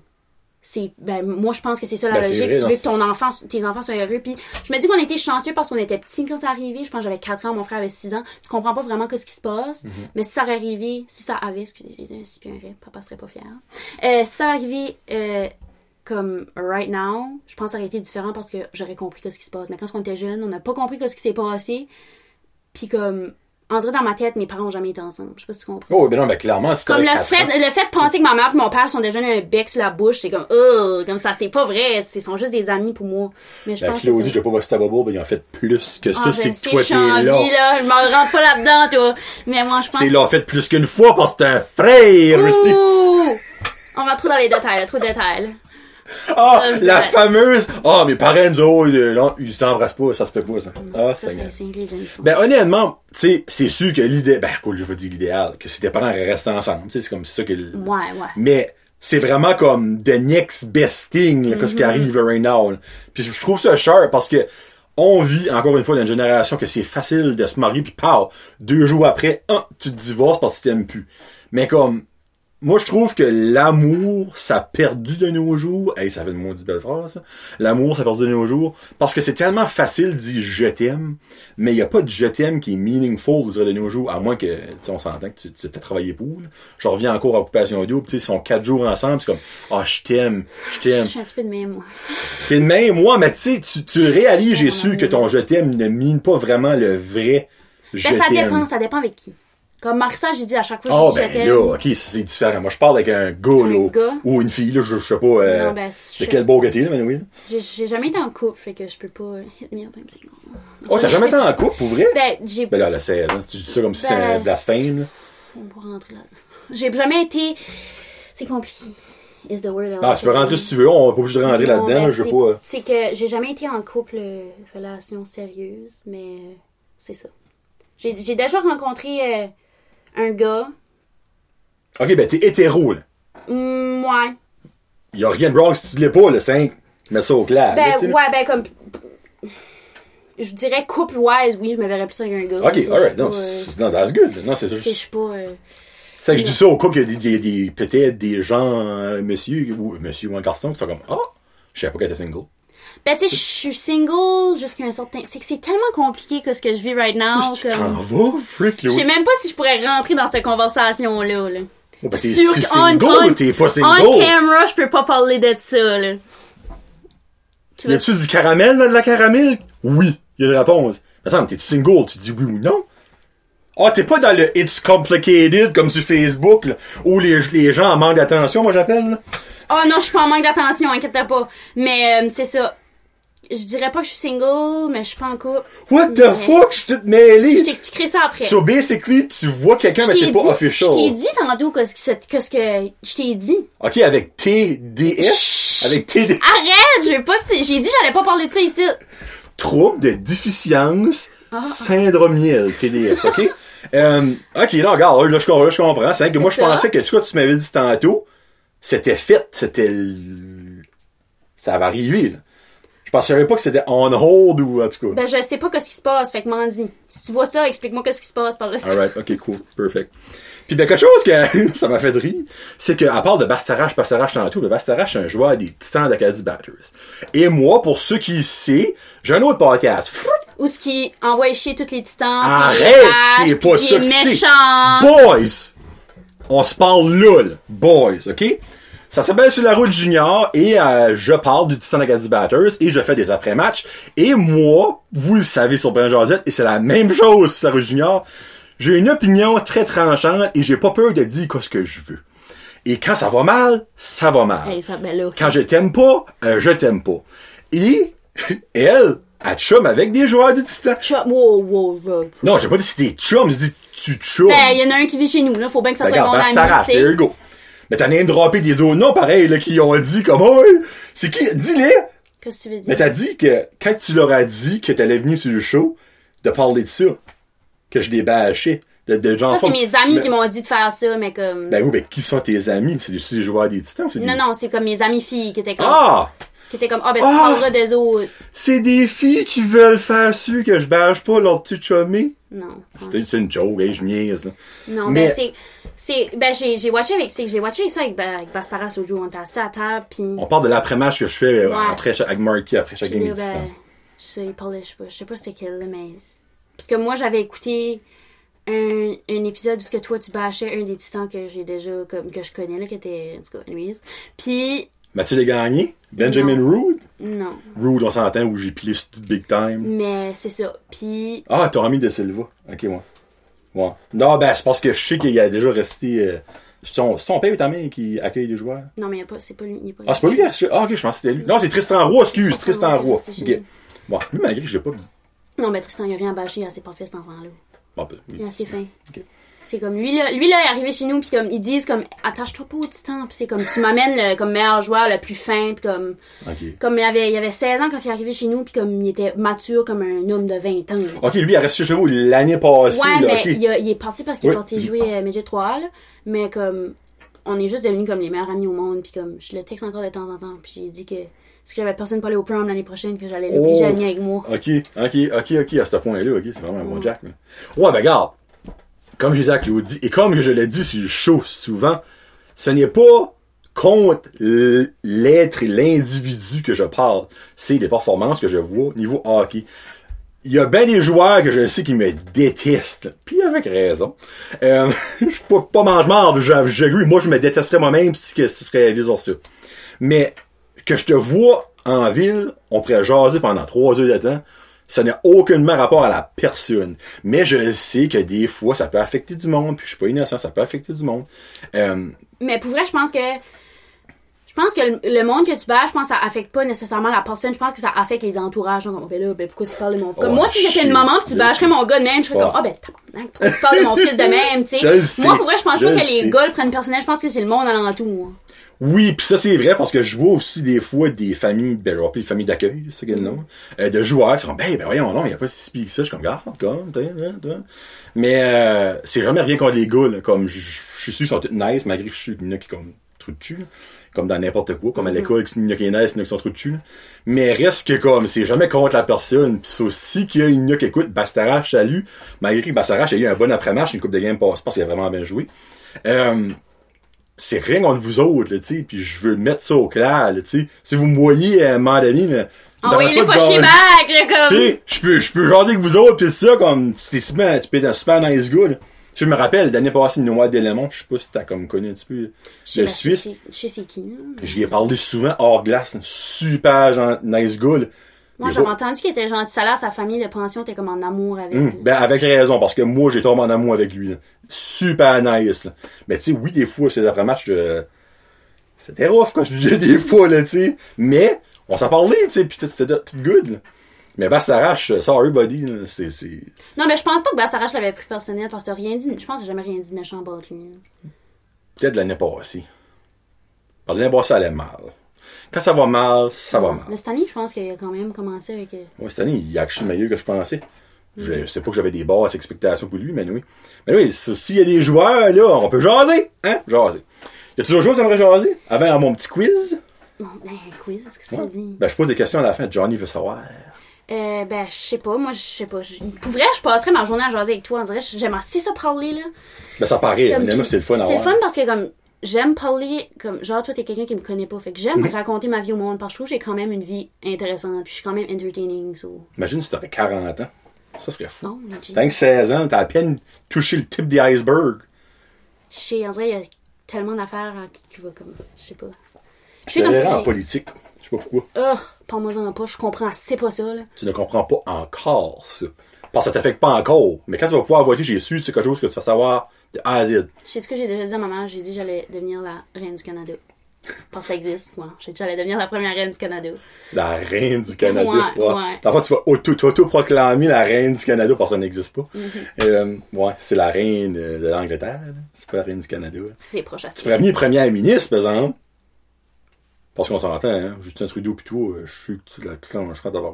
S2: C'est ben moi je pense que c'est ça la
S1: Ben,
S2: logique.
S1: vrai,
S2: tu veux que ton enfant tes enfants soient heureux. Puis je me dis qu'on était chanceux parce qu'on était petits quand ça arrivé je pense que j'avais 4 ans mon frère avait 6 ans. Tu comprends pas vraiment ce qui se passe.
S1: Mhm.
S2: mais si ça aurait arrivé si ça avait excusez j'ai dit un si puis un ré, papa serait pas fier. Euh, si ça arrivait euh, comme right now je pense que ça aurait été différent parce que j'aurais compris ce qui se passe. Mais quand on était jeunes on n'a pas compris ce qui s'est passé. Puis comme on dirait dans ma tête mes parents ont jamais été ensemble je sais pas si tu comprends
S1: Oh, ben non, mais clairement, c'est
S2: comme le fait, le fait de penser que ma mère et mon père sont déjà un bec sur la bouche, c'est comme, oh, comme ça, c'est pas vrai. Ils sont juste des amis pour moi. Mais je
S1: La
S2: pense
S1: Claudie,
S2: que.
S1: je vais pas bosser ta bobo, ben ils ont fait plus que ça,
S2: Ah,
S1: c'est que toi t'es là.
S2: là. Je m'en rentre pas là-dedans, toi. Mais moi, je pense
S1: C'est là, fait plus qu'une fois parce que c'est un frère aussi.
S2: Ouh! On va trop dans les détails, là, trop de détails.
S1: Ah, la fameuse. Ah, mes parents, nous non, ils s'embrassent pas, ça se fait pas, ça. Ah, c'est
S2: j'aime pas.
S1: Ben, honnêtement, tu sais, c'est sûr que l'idée, ben, cool, je veux dire l'idéal, que si tes parents restent ensemble, tu sais, c'est comme c'est ça que,
S2: Ouais, ouais.
S1: mais c'est vraiment comme the next best thing, là, que ce qui arrive là, right now, là. Puis je je trouve ça cher parce que on vit, encore une fois, dans une génération que c'est facile de se marier puis pow, deux jours après, un, tu te divorces parce que tu t'aimes plus. Mais comme, moi, je trouve que l'amour, ça a perdu de nos jours. Hey, ça fait une maudite belle phrase. L'amour, ça a perdu de nos jours. Parce que c'est tellement facile de dire je t'aime, mais il n'y a pas de je t'aime qui est meaningful je de nos jours, à moins que, tu sais, on s'entend que tu, tu as travaillé pour. Je reviens encore à Occupation Double, tu sais, ils sont quatre jours ensemble, c'est comme, ah, je t'aime, je
S2: Je
S1: t'aime.
S2: suis un petit peu de même, moi.
S1: T'es de même, moi, mais tu sais, tu, réalises, j'ai su que ton je t'aime ne mine pas vraiment le vrai je
S2: Ben, ça dépend, ça dépend avec qui. Comme Marissa, j'ai dit à chaque fois,
S1: Ah,
S2: je dis
S1: ben là, ok, c'est différent. Moi, je parle avec un gars,
S2: Un
S1: là.
S2: gars?
S1: Ou une fille, là, je, je sais pas, euh,
S2: Non, ben,
S1: de quel beau gâté, là, mais oui.
S2: J'ai jamais été en couple, fait que je peux pas hit me up, I'm single.
S1: Oh, t'as jamais été en couple, pour vrai?
S2: Ben, j'ai
S1: Ben là, la 16 ans, tu dis ça comme si c'est un
S2: Ben,
S1: blasphème, là.
S2: On peut rentrer là. J'ai jamais été. C'est compliqué. Is the word
S1: Ah, tu peux rentrer si tu veux, on va obligé de rentrer là-dedans,
S2: ben,
S1: je veux
S2: c'est-
S1: pas. euh.
S2: C'est que j'ai jamais été en couple, euh, relation sérieuse, mais euh, c'est ça. J'ai déjà rencontré un gars.
S1: Ok, ben t'es hétéro, là.
S2: Hum, ouais.
S1: Y a rien de wrong si tu l'es pas, le 5. Mets ça au clair. là,
S2: Ben,
S1: là.
S2: ouais, ben, comme. Je dirais couple-wise, oui, je me verrais plus avec un gars.
S1: Ok, alright, non,
S2: euh,
S1: c'est- non, that's good. Non, c'est
S2: je
S1: juste.
S2: suis pas. euh,
S1: C'est que je dis ça au cas qu'il y a des, peut-être des gens, euh, monsieur, ou monsieur ou un garçon qui sont comme, ah, je savais pas qu'elle était single.
S2: Ben, tu sais, je suis single jusqu'à un certain. C'est que c'est tellement compliqué que ce que je vis right now.
S1: Tu t'en
S2: Comme...
S1: vas, freak,
S2: Je sais même pas si je pourrais rentrer dans cette conversation-là. Là.
S1: Oh, ben, t'es t'es
S2: que
S1: single
S2: on-
S1: ou t'es pas
S2: On
S1: single?
S2: camera, je peux pas parler de ça, là. Tu
S1: Y
S2: veux-
S1: a-tu du caramel, là, de la caramel? Oui. Y a une réponse. Mais ça, t'es-tu single? Tu dis oui ou non? Ah, t'es pas dans le It's Complicated comme sur Facebook, là, où les, les gens en manquent d'attention, moi j'appelle, là.
S2: Oh non, je suis pas en manque d'attention, inquiète pas. Mais euh, c'est ça. Je dirais pas que je suis single, mais je suis pas en couple.
S1: What the
S2: Mais-
S1: fuck? Je suis toute
S2: Je
S1: mêlée.
S2: t'expliquerai ça après.
S1: So basically, tu vois quelqu'un,
S2: Je
S1: mais c'est pas official.
S2: Je t'ai dit tantôt que ce que, je t'ai dit.
S1: Ok, avec TDS? Avec TDS?
S2: Arrête, je veux pas que tu... J'ai dit que j'allais pas parler de ça ici.
S1: Trouble de déficience
S2: Ah.
S1: syndromielle, TDS, ok? euh, ok, là, regarde, là, je, là, je comprends. C'est que moi, je pensais que, tu vois, tu m'avais dit tantôt, c'était fait, c'était... Ça va arriver, là. Je savais pas que c'était on hold ou en tout cas.
S2: Ben, je sais pas qu'est-ce qui se passe, fait que m'en dis. Si tu vois ça, explique-moi qu'est-ce qui se passe par là.
S1: Alright, ok, cool, perfect. Puis ben, quelque chose que ça m'a fait de rire, c'est qu'à part de Bastarache, Bastarache tantôt, le Bastarache, c'est un joueur des Titans d'Acadie Batters. Et moi, pour ceux qui savent, j'ai un autre podcast.
S2: Ou ce qui envoie chier tous les titans.
S1: Arrête, c'est pas ça
S2: méchant.
S1: Boys! On se parle là. Boys, ok? Ça s'appelle Sur la route junior et euh, je parle du Titan Acadie Batters et je fais des après-matchs. Et moi, vous le savez sur Ben Josette, et c'est la même chose sur la route junior, j'ai une opinion très tranchante et j'ai pas peur de dire ce que je veux. Et quand ça va mal, ça va mal.
S2: Hey, ça, ben.
S1: Quand je t'aime pas, euh, je t'aime pas. Et elle, elle chum avec des joueurs du Titan.
S2: Chum, wow, wow, wow.
S1: Non, j'ai pas dit c'était chum, j'ai dit tu chum.
S2: Ben, il y en a un qui vit chez nous, là. Faut bien que ça
S1: Ben,
S2: soit mon ami,
S1: there
S2: sais.
S1: you go. Mais t'as même droppé des autres noms pareil, là, qui ont dit comme, oh, c'est qui? Dis-les!
S2: Qu'est-ce que tu veux dire?
S1: Mais t'as dit que, quand tu leur as dit que t'allais venir sur le show, de parler de ça, que je les bâchais, de, de genre.
S2: Ça, c'est mes amis
S1: Ben-
S2: qui m'ont dit de faire ça, mais comme.
S1: Ben oui, ben qui sont tes amis? C'est des, joueurs des titans? des-
S2: non, non, c'est comme mes amis filles qui étaient comme.
S1: Ah!
S2: Qui étaient comme, ah, ben, tu
S1: Ah!
S2: parleras des autres.
S1: C'est des filles qui veulent faire sûr que je bâche pas leur petit chummy?
S2: Non.
S1: C'était c'est une joke, hey, je niaise, là.
S2: Non,
S1: Mais-
S2: ben, c'est. C'est. Ben, j'ai j'ai watché avec. J'ai watché ça avec, ben, avec Bastaras l'autre jour. On était assis à table, pis.
S1: On parle de l'après-match que je fais euh,
S2: Ouais.
S1: après, avec Marky après chaque
S2: Puis
S1: game
S2: là, ben, je sais, il parlait, je sais pas, je sais pas c'est quel, mais. Parce que moi, j'avais écouté un, un épisode où ce que toi, tu bâchais un des titans que j'ai déjà, comme, que je connais, là, qui était, en tout cas, anyways. Puis,
S1: Mathieu les gagné? Benjamin Rude?
S2: non.
S1: Rude, on s'entend, où j'ai pilé tout big time.
S2: Mais c'est ça. Puis,
S1: Ah, t'as mis de Silva. Ok, ouais. Ouais. Non, ben, c'est parce que je sais qu'il a déjà resté. Euh, c'est son, père ta mère qui accueille les joueurs.
S2: non, mais pas, c'est pas lui. il pas
S1: Ah, c'est pas lui qui a resté- Ah, ok, je pense que c'était lui. Non, c'est Tristan Roy, excuse, Tristan Roy.
S2: Tristan Roy,
S1: Ok. Bon, lui, malgré que j'ai pas.
S2: Non, mais Tristan, il a rien bâché, il a assez parfait, cet enfant-là.
S1: Bon, ben.
S2: Il est assez fin.
S1: Ok.
S2: C'est comme lui là, lui là il est arrivé chez nous puis comme ils disent comme attache-toi pas au titan puis c'est comme tu m'amènes le comme meilleur joueur le plus fin puis comme comme il avait il avait 16 ans quand il est arrivé chez nous puis comme il était mature comme un homme de 20 ans. là.
S1: Ok, lui, il a resté chez vous l'année passée,
S2: Ouais,
S1: là,
S2: mais
S1: ok.
S2: il, a- il est parti parce qu'il
S1: Oui.
S2: est parti jouer euh, Midget 3 là, mais comme on est juste devenus comme les meilleurs amis au monde puis comme je le texte encore de temps en temps puis j'ai dit que si j'avais personne pour aller au prom l'année prochaine que j'allais l'obliger
S1: Oh.
S2: à venir avec moi.
S1: Ok, ok, ok, ok, à ce point-là, ok, c'est vraiment un bon Jack. Ouais, ben regarde, comme je disais à Claudie, et comme je l'ai dit sur le show souvent, ce n'est pas contre l'être et l'individu que je parle, c'est les performances que je vois au niveau hockey. Il y a bien des joueurs que je sais qui me détestent, puis avec raison. Euh, je suis pas, mange-marde, j'agree, moi je me détesterais moi-même si ce serait les ça. Mais que je te vois en ville, on pourrait jaser pendant trois heures de temps. Ça n'a aucunement rapport à la personne. Mais je sais que des fois, ça peut affecter du monde. Puis je suis pas innocent, ça peut affecter du monde. Euh,
S2: Mais pour vrai, je pense que. Je pense que le, monde que tu bats, je pense que ça affecte pas nécessairement la personne. Je pense que ça affecte les entourages. Genre, ben là, ben pourquoi tu parles de mon fils? Comme
S1: Oh,
S2: moi, si j'étais une maman pis tu bâcherais mon gars de même, je serais comme, ah ben, tabarnak, pourquoi tu parles de mon fils de même, tu sais? Moi, pour vrai, je pense
S1: Je
S2: pas que les gars le prennent personnel. Je pense que c'est le monde alentour.
S1: Oui, puis ça c'est vrai parce que je vois aussi des fois des familles, ben je des familles d'accueil, c'est quel nom, euh, de joueurs qui sont ben ben voyons non, il y a pas si pire que ça, je suis comme comme, t'as, t'as, t'as. mais euh, c'est jamais rien contre les gars, là, comme je suis sûr qu'ils sont tous nice malgré que je suis a qui comme trou de cul, là. comme dans n'importe quoi, comme à l'école, il y en a qui est nice, il y en a qui sont trou de cul, là. mais reste que comme c'est jamais contre la personne, puis c'est aussi qu'il y a qui écoutent Bastarache, salut, malgré que Bastarache a eu un bon après-match, une coupe de game passe parce qu'il a vraiment bien joué. Euh, c'est rien contre vous autres, là, tu sais, puis je veux mettre ça au clair, là, tu sais. Si vous me voyez à un moment donné, là,
S2: Envoyez-le
S1: dans
S2: pas chez là,
S1: Tu
S2: comme.
S1: sais, je peux, je peux jaser avec vous autres, pis ça, comme, c'était super, tu peux être un super nice gars, là. Je me rappelle, l'année passée, une noix d'éléments, je sais pas si t'as comme connu un petit peu, le Suisse.
S2: Je sais- qui.
S1: J'y ai parlé souvent hors glace, super nice gars.
S2: Moi, j'avais entendu qu'il était gentil? Ça là, sa famille de pension était comme en amour avec.
S1: Hum,
S2: lui.
S1: ben avec raison, parce que moi j'ai tombé en amour avec lui. là. Super nice. Là. Mais tu sais, oui, des fois, c'est après match, euh, c'était rough quand je disais des fois, là, tu sais. Mais on s'en parlait, tu sais, tout, c'était tout good. Là. Mais bah s'arrache, sorry buddy, c'est.
S2: Non, mais je pense pas que Bassarache l'avait pris personnel parce que t'as rien dit. Je pense que j'ai jamais rien dit de méchant de lui.
S1: Peut-être l'année passée. Parce que l'année passée, ça allait mal. Quand ça va mal, ça va mal.
S2: Mais cette année, je pense qu'il a quand même commencé avec. euh,
S1: Ouais, cette année, il a acheté meilleur que je pensais. Je, je sais pas que j'avais des basses expectations pour lui, mais oui. Mais oui, s'il y a des joueurs, là, on peut jaser. Hein? Jaser. Y a toujours chose que j'aimerais jaser? Avant mon petit quiz?
S2: Bon, ben, quiz, qu'est-ce que
S1: Ouais.
S2: dire?
S1: Ben, je pose des questions à la fin. Johnny veut savoir.
S2: Euh, ben, je sais pas, moi, je sais pas. Je- Pour vrai, je passerais ma journée à jaser avec toi, on dirait. J'aime assez ça parler, là.
S1: Ben, ça paraît.
S2: Comme,
S1: c'est le fun
S2: C'est le fun parce que, comme, j'aime parler, comme, genre, toi, t'es quelqu'un qui me connaît pas. Fait que j'aime
S1: Mhm.
S2: raconter ma vie au monde parce que je trouve que j'ai quand même une vie intéressante, puis je suis quand même entertaining, so.
S1: Imagine si t'aurais 40 ans. Ça serait fou.
S2: Oh.
S1: T'as que 16 ans, t'as à peine touché le type des icebergs.
S2: Je sais, il y a tellement d'affaires euh, qui va comme, je sais pas. Je suis comme si.
S1: en politique. Je sais pas pourquoi.
S2: Oh, parle-moi en pas, je comprends, c'est pas ça, là.
S1: Tu ne comprends pas encore ça. Parce que ça t'affecte pas encore. Mais quand tu vas pouvoir voter, j'ai su, c'est quelque chose que tu vas savoir de A à Z.
S2: Je sais ce que j'ai déjà dit à ma mère, j'ai dit que j'allais devenir la reine du Canada. Parce que ça existe, moi. J'ai dit que j'allais devenir la première reine du Canada.
S1: La reine du Canada.
S2: Ouais, ouais.
S1: Parfois, tu vas auto- t'auto-proclamer la reine du Canada parce que ça n'existe pas.
S2: Mm-hmm.
S1: Euh, ouais, c'est la reine euh, de l'Angleterre. C'est pas la reine du Canada.
S2: C'est proche à
S1: Tu
S2: ça.
S1: pourrais venir premier ministre, par exemple. Parce qu'on s'entend, hein. Justin Trudeau pis toi, euh, je suis que tu la clencheras d'avoir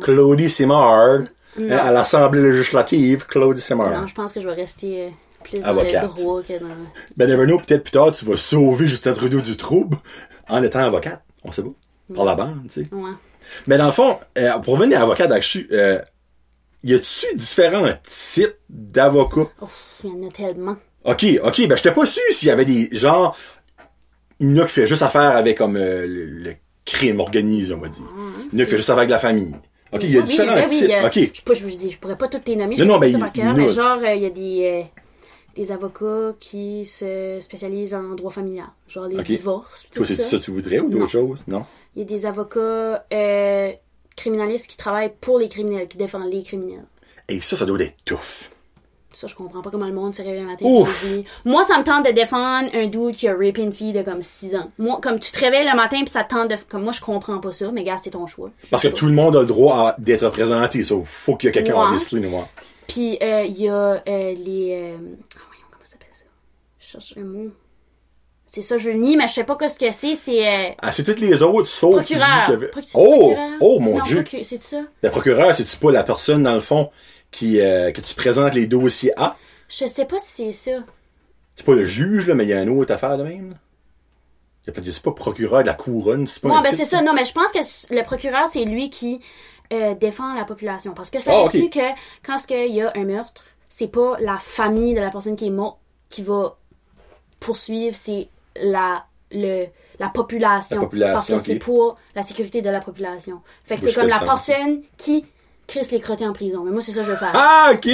S1: Claudie Simard, hein, à l'Assemblée législative, Claudie Simard.
S2: Non, je pense que je vais rester euh, plus dans
S1: Avocate.
S2: le droit que dans.
S1: Ben, never know, peut-être plus tard, tu vas sauver Justin Trudeau du trouble en étant avocate. On sait pas. Par la bande, tu sais.
S2: Ouais.
S1: Mais dans le fond, euh, pour revenir à avocat euh, y a-tu différents types d'avocats?
S2: Il y en a tellement.
S1: Ok, ok, ben j'étais pas sûr s'il y avait des gens. Il y en a qui fait juste affaire avec comme euh, le, le crime organisé, on va dire. Il y en a qui fait juste avec la famille. Ok, il y a
S2: Oui,
S1: différents
S2: oui,
S1: types.
S2: il y a-
S1: Ok.
S2: Je, je, dis, je pourrais pas toutes les nommer, je
S1: Non, non, ben,
S2: ça par cœur, mais genre, euh, il y a des, euh, des avocats qui se spécialisent en droit familial. Genre les
S1: Ok.
S2: divorces, tout
S1: Toi, c'est
S2: ça.
S1: ça que tu voudrais ou d'autres choses? Non?
S2: Il y a des avocats euh, criminalistes qui travaillent pour les criminels, qui défendent les criminels.
S1: Et ça, ça doit être tough.
S2: Ça, je comprends pas comment le monde se réveille un matin et dit Moi, ça me tente de défendre un dude qui a rapé une fille de comme 6 ans. Moi, comme tu te réveilles le matin puis ça te tente de. Comme moi, je comprends pas ça, mais gars, c'est ton choix. Je
S1: Parce que
S2: pas.
S1: tout le monde a le droit d'être représenté. Ça, faut qu'il y ait quelqu'un en nous voir.
S2: Puis, euh, il y a euh, les. euh, Ah, voyons, comment ça s'appelle ça? Je cherche le mot. C'est ça, je le nie, mais je sais pas ce que c'est. C'est. euh,
S1: Ah, c'est toutes les autres, sauf lui qui
S2: procureur.
S1: avait- Oh!
S2: procureur?
S1: Oh, mon
S2: Non,
S1: Dieu!
S2: C'est ça?
S1: Le procureur, c'est-tu pas la personne, dans le fond, qui, euh, que tu présentes les dossiers à?
S2: Je sais pas si c'est ça.
S1: C'est pas le juge, là, mais il y a une autre affaire de même. C'est pas procureur de la couronne, c'est pas un
S2: ben c'est ça. Non, mais je pense que le procureur, c'est lui qui euh, défend la population. Parce que
S1: Ah,
S2: savais-tu
S1: ok.
S2: que quand il y a un meurtre, c'est pas la famille de la personne qui est morte qui va poursuivre, c'est la, le, la population.
S1: La population,
S2: Parce que c'est pour la sécurité de la population. Fait que c'est comme la personne qui crisse les crottés en prison. Mais moi, c'est ça que je veux faire.
S1: Ah, ok!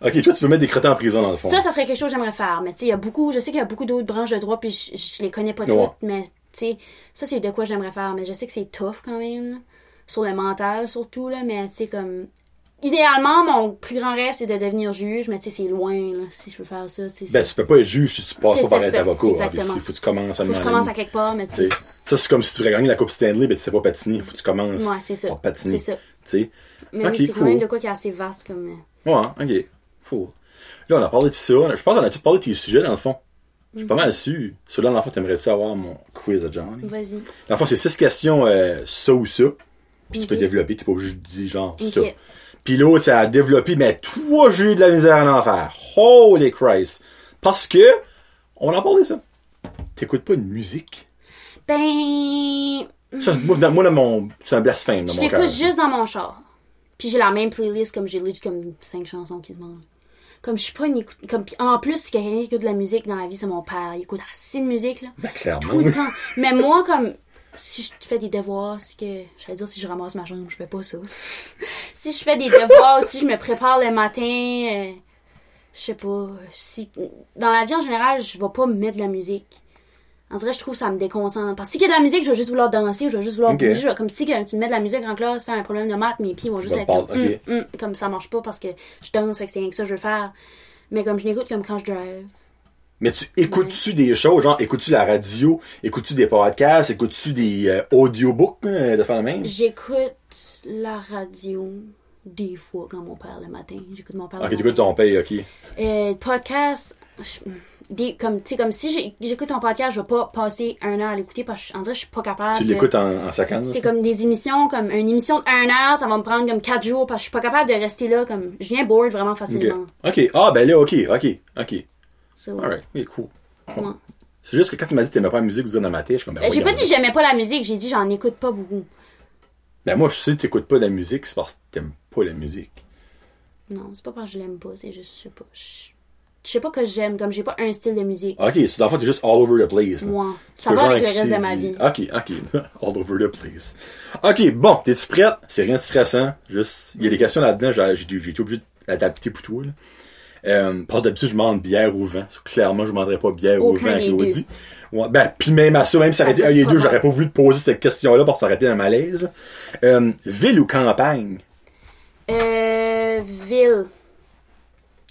S1: Ok, toi, tu veux mettre des crétins en prison, dans le fond.
S2: Ça, ça serait quelque chose que j'aimerais faire. Mais tu sais, il y a beaucoup, je sais qu'il y a beaucoup d'autres branches de droit, puis je, je les connais pas toutes.
S1: Ouais.
S2: Mais tu sais, ça, c'est de quoi j'aimerais faire. Mais je sais que c'est tough quand même. là. Sur le mental, surtout, là. Mais tu sais, comme. Idéalement, mon plus grand rêve, c'est de devenir juge, mais tu sais, c'est loin, là, si je veux faire ça. tu sais,
S1: Ben, tu peux pas être juge si tu passes pas par être avocat.
S2: exactement.
S1: Il faut que tu commences à
S2: faut que je commence à quelque part, mais tu sais.
S1: Ça, c'est comme si tu voudrais gagner la Coupe Stanley, ben, tu sais pas patiner. Faut que tu commences
S2: Ouais, c'est ça. C'est ça.
S1: Tu sais.
S2: Mais oui, c'est
S1: cool.
S2: quand même de quoi qui est assez vaste comme. euh,
S1: Ouais, hein, ok. Cool. Là, on a parlé de ça. Je pense qu'on a tout parlé de tes sujets, dans le fond. Je suis pas mal sûr. Celui-là, dans le fond, t'aimerais savoir mon quiz à Johnny?
S2: Vas-y.
S1: Dans le fond, c'est six questions, euh, ça ou ça. Puis tu peux développer, t'es pas obligé de dire genre ça.
S2: Ok.
S1: Puis l'autre, c'est à développer, mais toi, j'ai eu de la misère à en faire. Holy Christ. Parce que, on en parlé ça. T'écoutes pas de musique?
S2: Ben.
S1: Ça, moi, dans, moi, dans mon, c'est un blasphème dans
S2: Je l'écoute juste dans mon char. Puis j'ai la même playlist comme j'ai juste comme cinq chansons qui se mangent. Comme je suis pas une écoute. Comme, pis en plus, si quelqu'un écoute de la musique dans la vie, c'est mon père. Il écoute assez de musique, là.
S1: Ben, clairement.
S2: Tout le temps. Mais moi, comme. Si je fais des devoirs, si que. J'allais dire si je ramasse ma jambe, je fais pas ça. si je fais des devoirs, si je me prépare le matin. euh, je sais pas. Si. Dans la vie en général, je vais pas me mettre de la musique. En dirait, je trouve que ça me déconcentre. Parce que si qu'il y a de la musique, je vais juste vouloir danser ou je vais juste vouloir bouger. Je vais- Comme si que tu me mets de la musique en classe, faire un problème de maths, mes pieds vont juste être comme. Hum, hum comme ça marche pas parce que je danse, fait que c'est rien que ça que je veux faire. Mais comme je n'écoute comme quand je drive.
S1: Mais tu écoutes-tu des choses, genre, écoutes-tu la radio, écoutes-tu des podcasts, écoutes-tu des euh, audiobooks euh, de faire même?
S2: J'écoute la radio des fois quand mon père le matin. J'écoute mon père
S1: Ok, t'écoutes ton paye, ok.
S2: Euh, podcast, je- des, comme, tu sais, comme si j'écoute ton podcast, je vais pas passer un heure à l'écouter parce que je- en dirait je suis pas capable.
S1: Tu l'écoutes en, en?
S2: C'est comme des émissions, comme une émission de 1 heure, ça va me prendre comme 4 jours parce que je suis pas capable de rester là, comme, je viens bored vraiment facilement.
S1: Ok. Ah, ben là, ok, ok, ok.
S2: So,
S1: Alright, ok, cool.
S2: ouais.
S1: C'est juste que quand tu m'as dit que t'aimais pas la musique, vous dans ma tête, je suis comme, ben,
S2: Euh, J'ai pas dit que j'aimais pas la musique, j'ai dit j'en écoute pas beaucoup.
S1: Ben, moi, je sais que t'écoutes pas de la musique, c'est parce que t'aimes pas la musique.
S2: Non, c'est pas parce que je l'aime pas, c'est juste, je sais pas. Je je sais pas que j'aime, comme j'ai pas un style de musique.
S1: Ok, c'est dans le fond, t'es juste all over the place. là.
S2: Moi, ça va avec le reste de ma
S1: du-
S2: vie.
S1: Ok, ok. all over the place. Ok, bon, t'es-tu prête? C'est rien de stressant. Juste, il y a des questions là-dedans, j'ai été obligé d'adapter pour toi, là. Euh, parce que d'habitude, je demande bière ou vin. So, clairement, je demanderais pas bière ou vin à Claudie. Ouais, ben, puis même à ça, même si ça aurait été un des deux, j'aurais pas voulu te poser cette question-là parce que ça aurait été un malaise. Euh, ville ou campagne?
S2: Euh, ville.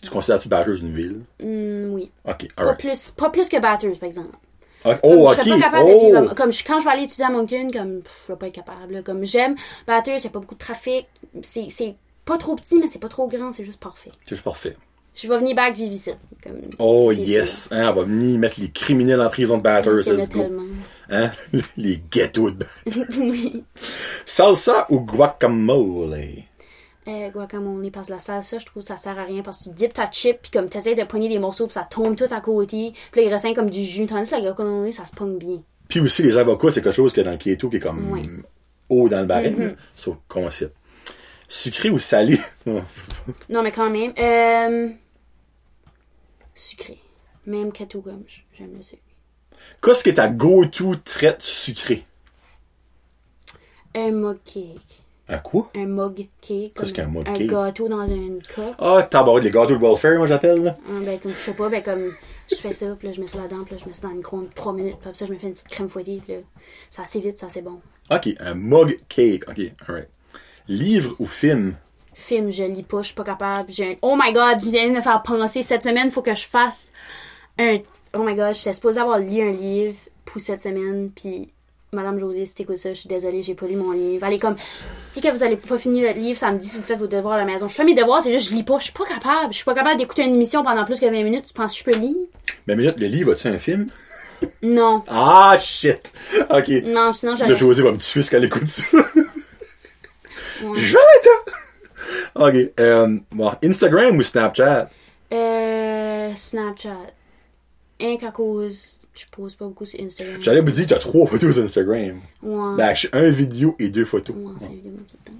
S1: Tu considères-tu Batters une ville?
S2: Hmm, oui.
S1: Ok,
S2: Pas plus, pas plus que Batters, par exemple. Comme
S1: Oh,
S2: je
S1: ok.
S2: serais pas capable de
S1: Oh.
S2: vivre. Comme quand je vais aller étudier à Moncton, comme pff, je vais pas être capable. là. Comme j'aime Batters, y a pas beaucoup de trafic. C'est pas trop petit, mais c'est pas trop grand, c'est juste parfait.
S1: C'est juste parfait.
S2: Je vais venir back vivre ici. Comme,
S1: Oh yes, hein, on va venir mettre les criminels en prison de Batters.
S2: Il.
S1: Hein? Les ghettos de Batters.
S2: oui.
S1: Salsa ou guacamole?
S2: Euh, guacamole, parce que la salsa, je trouve que ça sert à rien parce que tu dips ta chip, puis comme t'essaies de pogner des morceaux, puis ça tombe tout à côté, puis là, il reste comme du jus. Tandis que la guacamole, ça se pogne bien.
S1: Puis aussi, les avocats, c'est quelque chose que dans le keto qui est comme
S2: Oui.
S1: haut dans le barème.
S2: Mm-hmm.
S1: Sur le concept. Sucré ou salé?
S2: Non, mais quand même. Euh... Sucré. Même keto comme j'aime le sucre.
S1: Qu'est-ce que ta go-to traite sucrée?
S2: Un cake.
S1: Un quoi?
S2: Un mug cake.
S1: Qu'est-ce qu'un mug
S2: Un
S1: cake?
S2: gâteau dans une cup.
S1: Ah, tabarouette, les gâteaux de welfare, moi j'appelle. là.
S2: Ah, ben, comme, je sais pas, ben, comme, je fais ça, puis là, je mets ça là-dedans, puis là, je mets ça dans le micro 3 minutes, puis après ça, je me fais une petite crème fouettée, puis là, c'est assez vite, c'est assez bon.
S1: Ok, un mug cake. Ok, alright. Livre ou film?
S2: Film, je lis pas, je suis pas capable. J'ai un... Oh my god, je viens de me faire penser, cette semaine, faut que je fasse un. Oh my god, j'étais supposée avoir lu un livre pour cette semaine, puis Madame Josée, si t'écoutes ça, je suis désolée, j'ai pas lu mon livre. Allez, comme, si que vous allez pas finir votre livre, ça me dit si vous faites vos devoirs à la maison. Je fais mes devoirs, c'est juste, je lis pas, je suis pas capable. Je suis pas capable d'écouter une émission pendant plus que 20 minutes, tu penses que je peux lire?
S1: Mais minute, le livre, as-tu un film?
S2: Non.
S1: Ah, shit! Ok.
S2: Non, sinon,
S1: Le
S2: j'aurais.
S1: José va me tuer ce qu'elle écoute ça.
S2: Ouais.
S1: J'arrête! Ok. Euh, bon, Instagram ou Snapchat?
S2: Euh. Snapchat. Un qu'à cause, je pose pas beaucoup sur Instagram.
S1: J'allais vous dire, t'as trois photos sur Instagram.
S2: Ouais.
S1: Ben, je suis un vidéo et deux photos.
S2: Ouais, c'est évidemment tout le temps.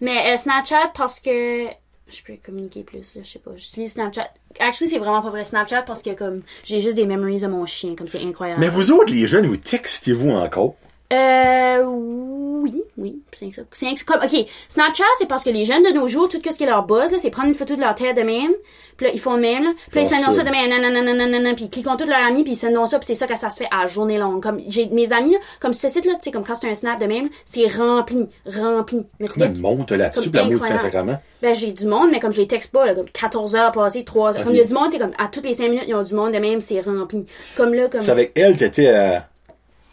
S2: Mais euh, Snapchat parce que je peux communiquer plus, là, je sais pas. J'utilise Snapchat. Actually, c'est vraiment pas vrai Snapchat parce que comme j'ai juste des memories de mon chien, comme c'est incroyable.
S1: Mais vous autres, les jeunes, vous textez-vous encore?
S2: Euh, oui, oui, c'est ça. C'est comme, ok, Snapchat, c'est parce que les jeunes de nos jours, tout ce qui est leur buzz, là, c'est prendre une photo de leur tête de même, puis là, ils font le même, là, puis là, ils sendent
S1: ça.
S2: de même, nanana, nanana, puis ils cliquent tous leurs amis, puis ils sendent ça, puis c'est ça que ça se fait à journée longue. Comme, j'ai mes amis, là, comme ce site-là, tu sais, comme quand c'est un snap de même, c'est rempli, rempli. Mais tu sais,
S1: t'as là-dessus, du
S2: incroyable.
S1: Saint-Sacrement?
S2: ben, j'ai du monde, mais comme je les texte pas, là, comme 14 heures passées, 3 heures. Comme il y a du monde, c'est comme, à toutes les 5 minutes, ils ont du monde de même, c'est rempli. Comme là, comme.
S1: C'est avec elle, t'étais à...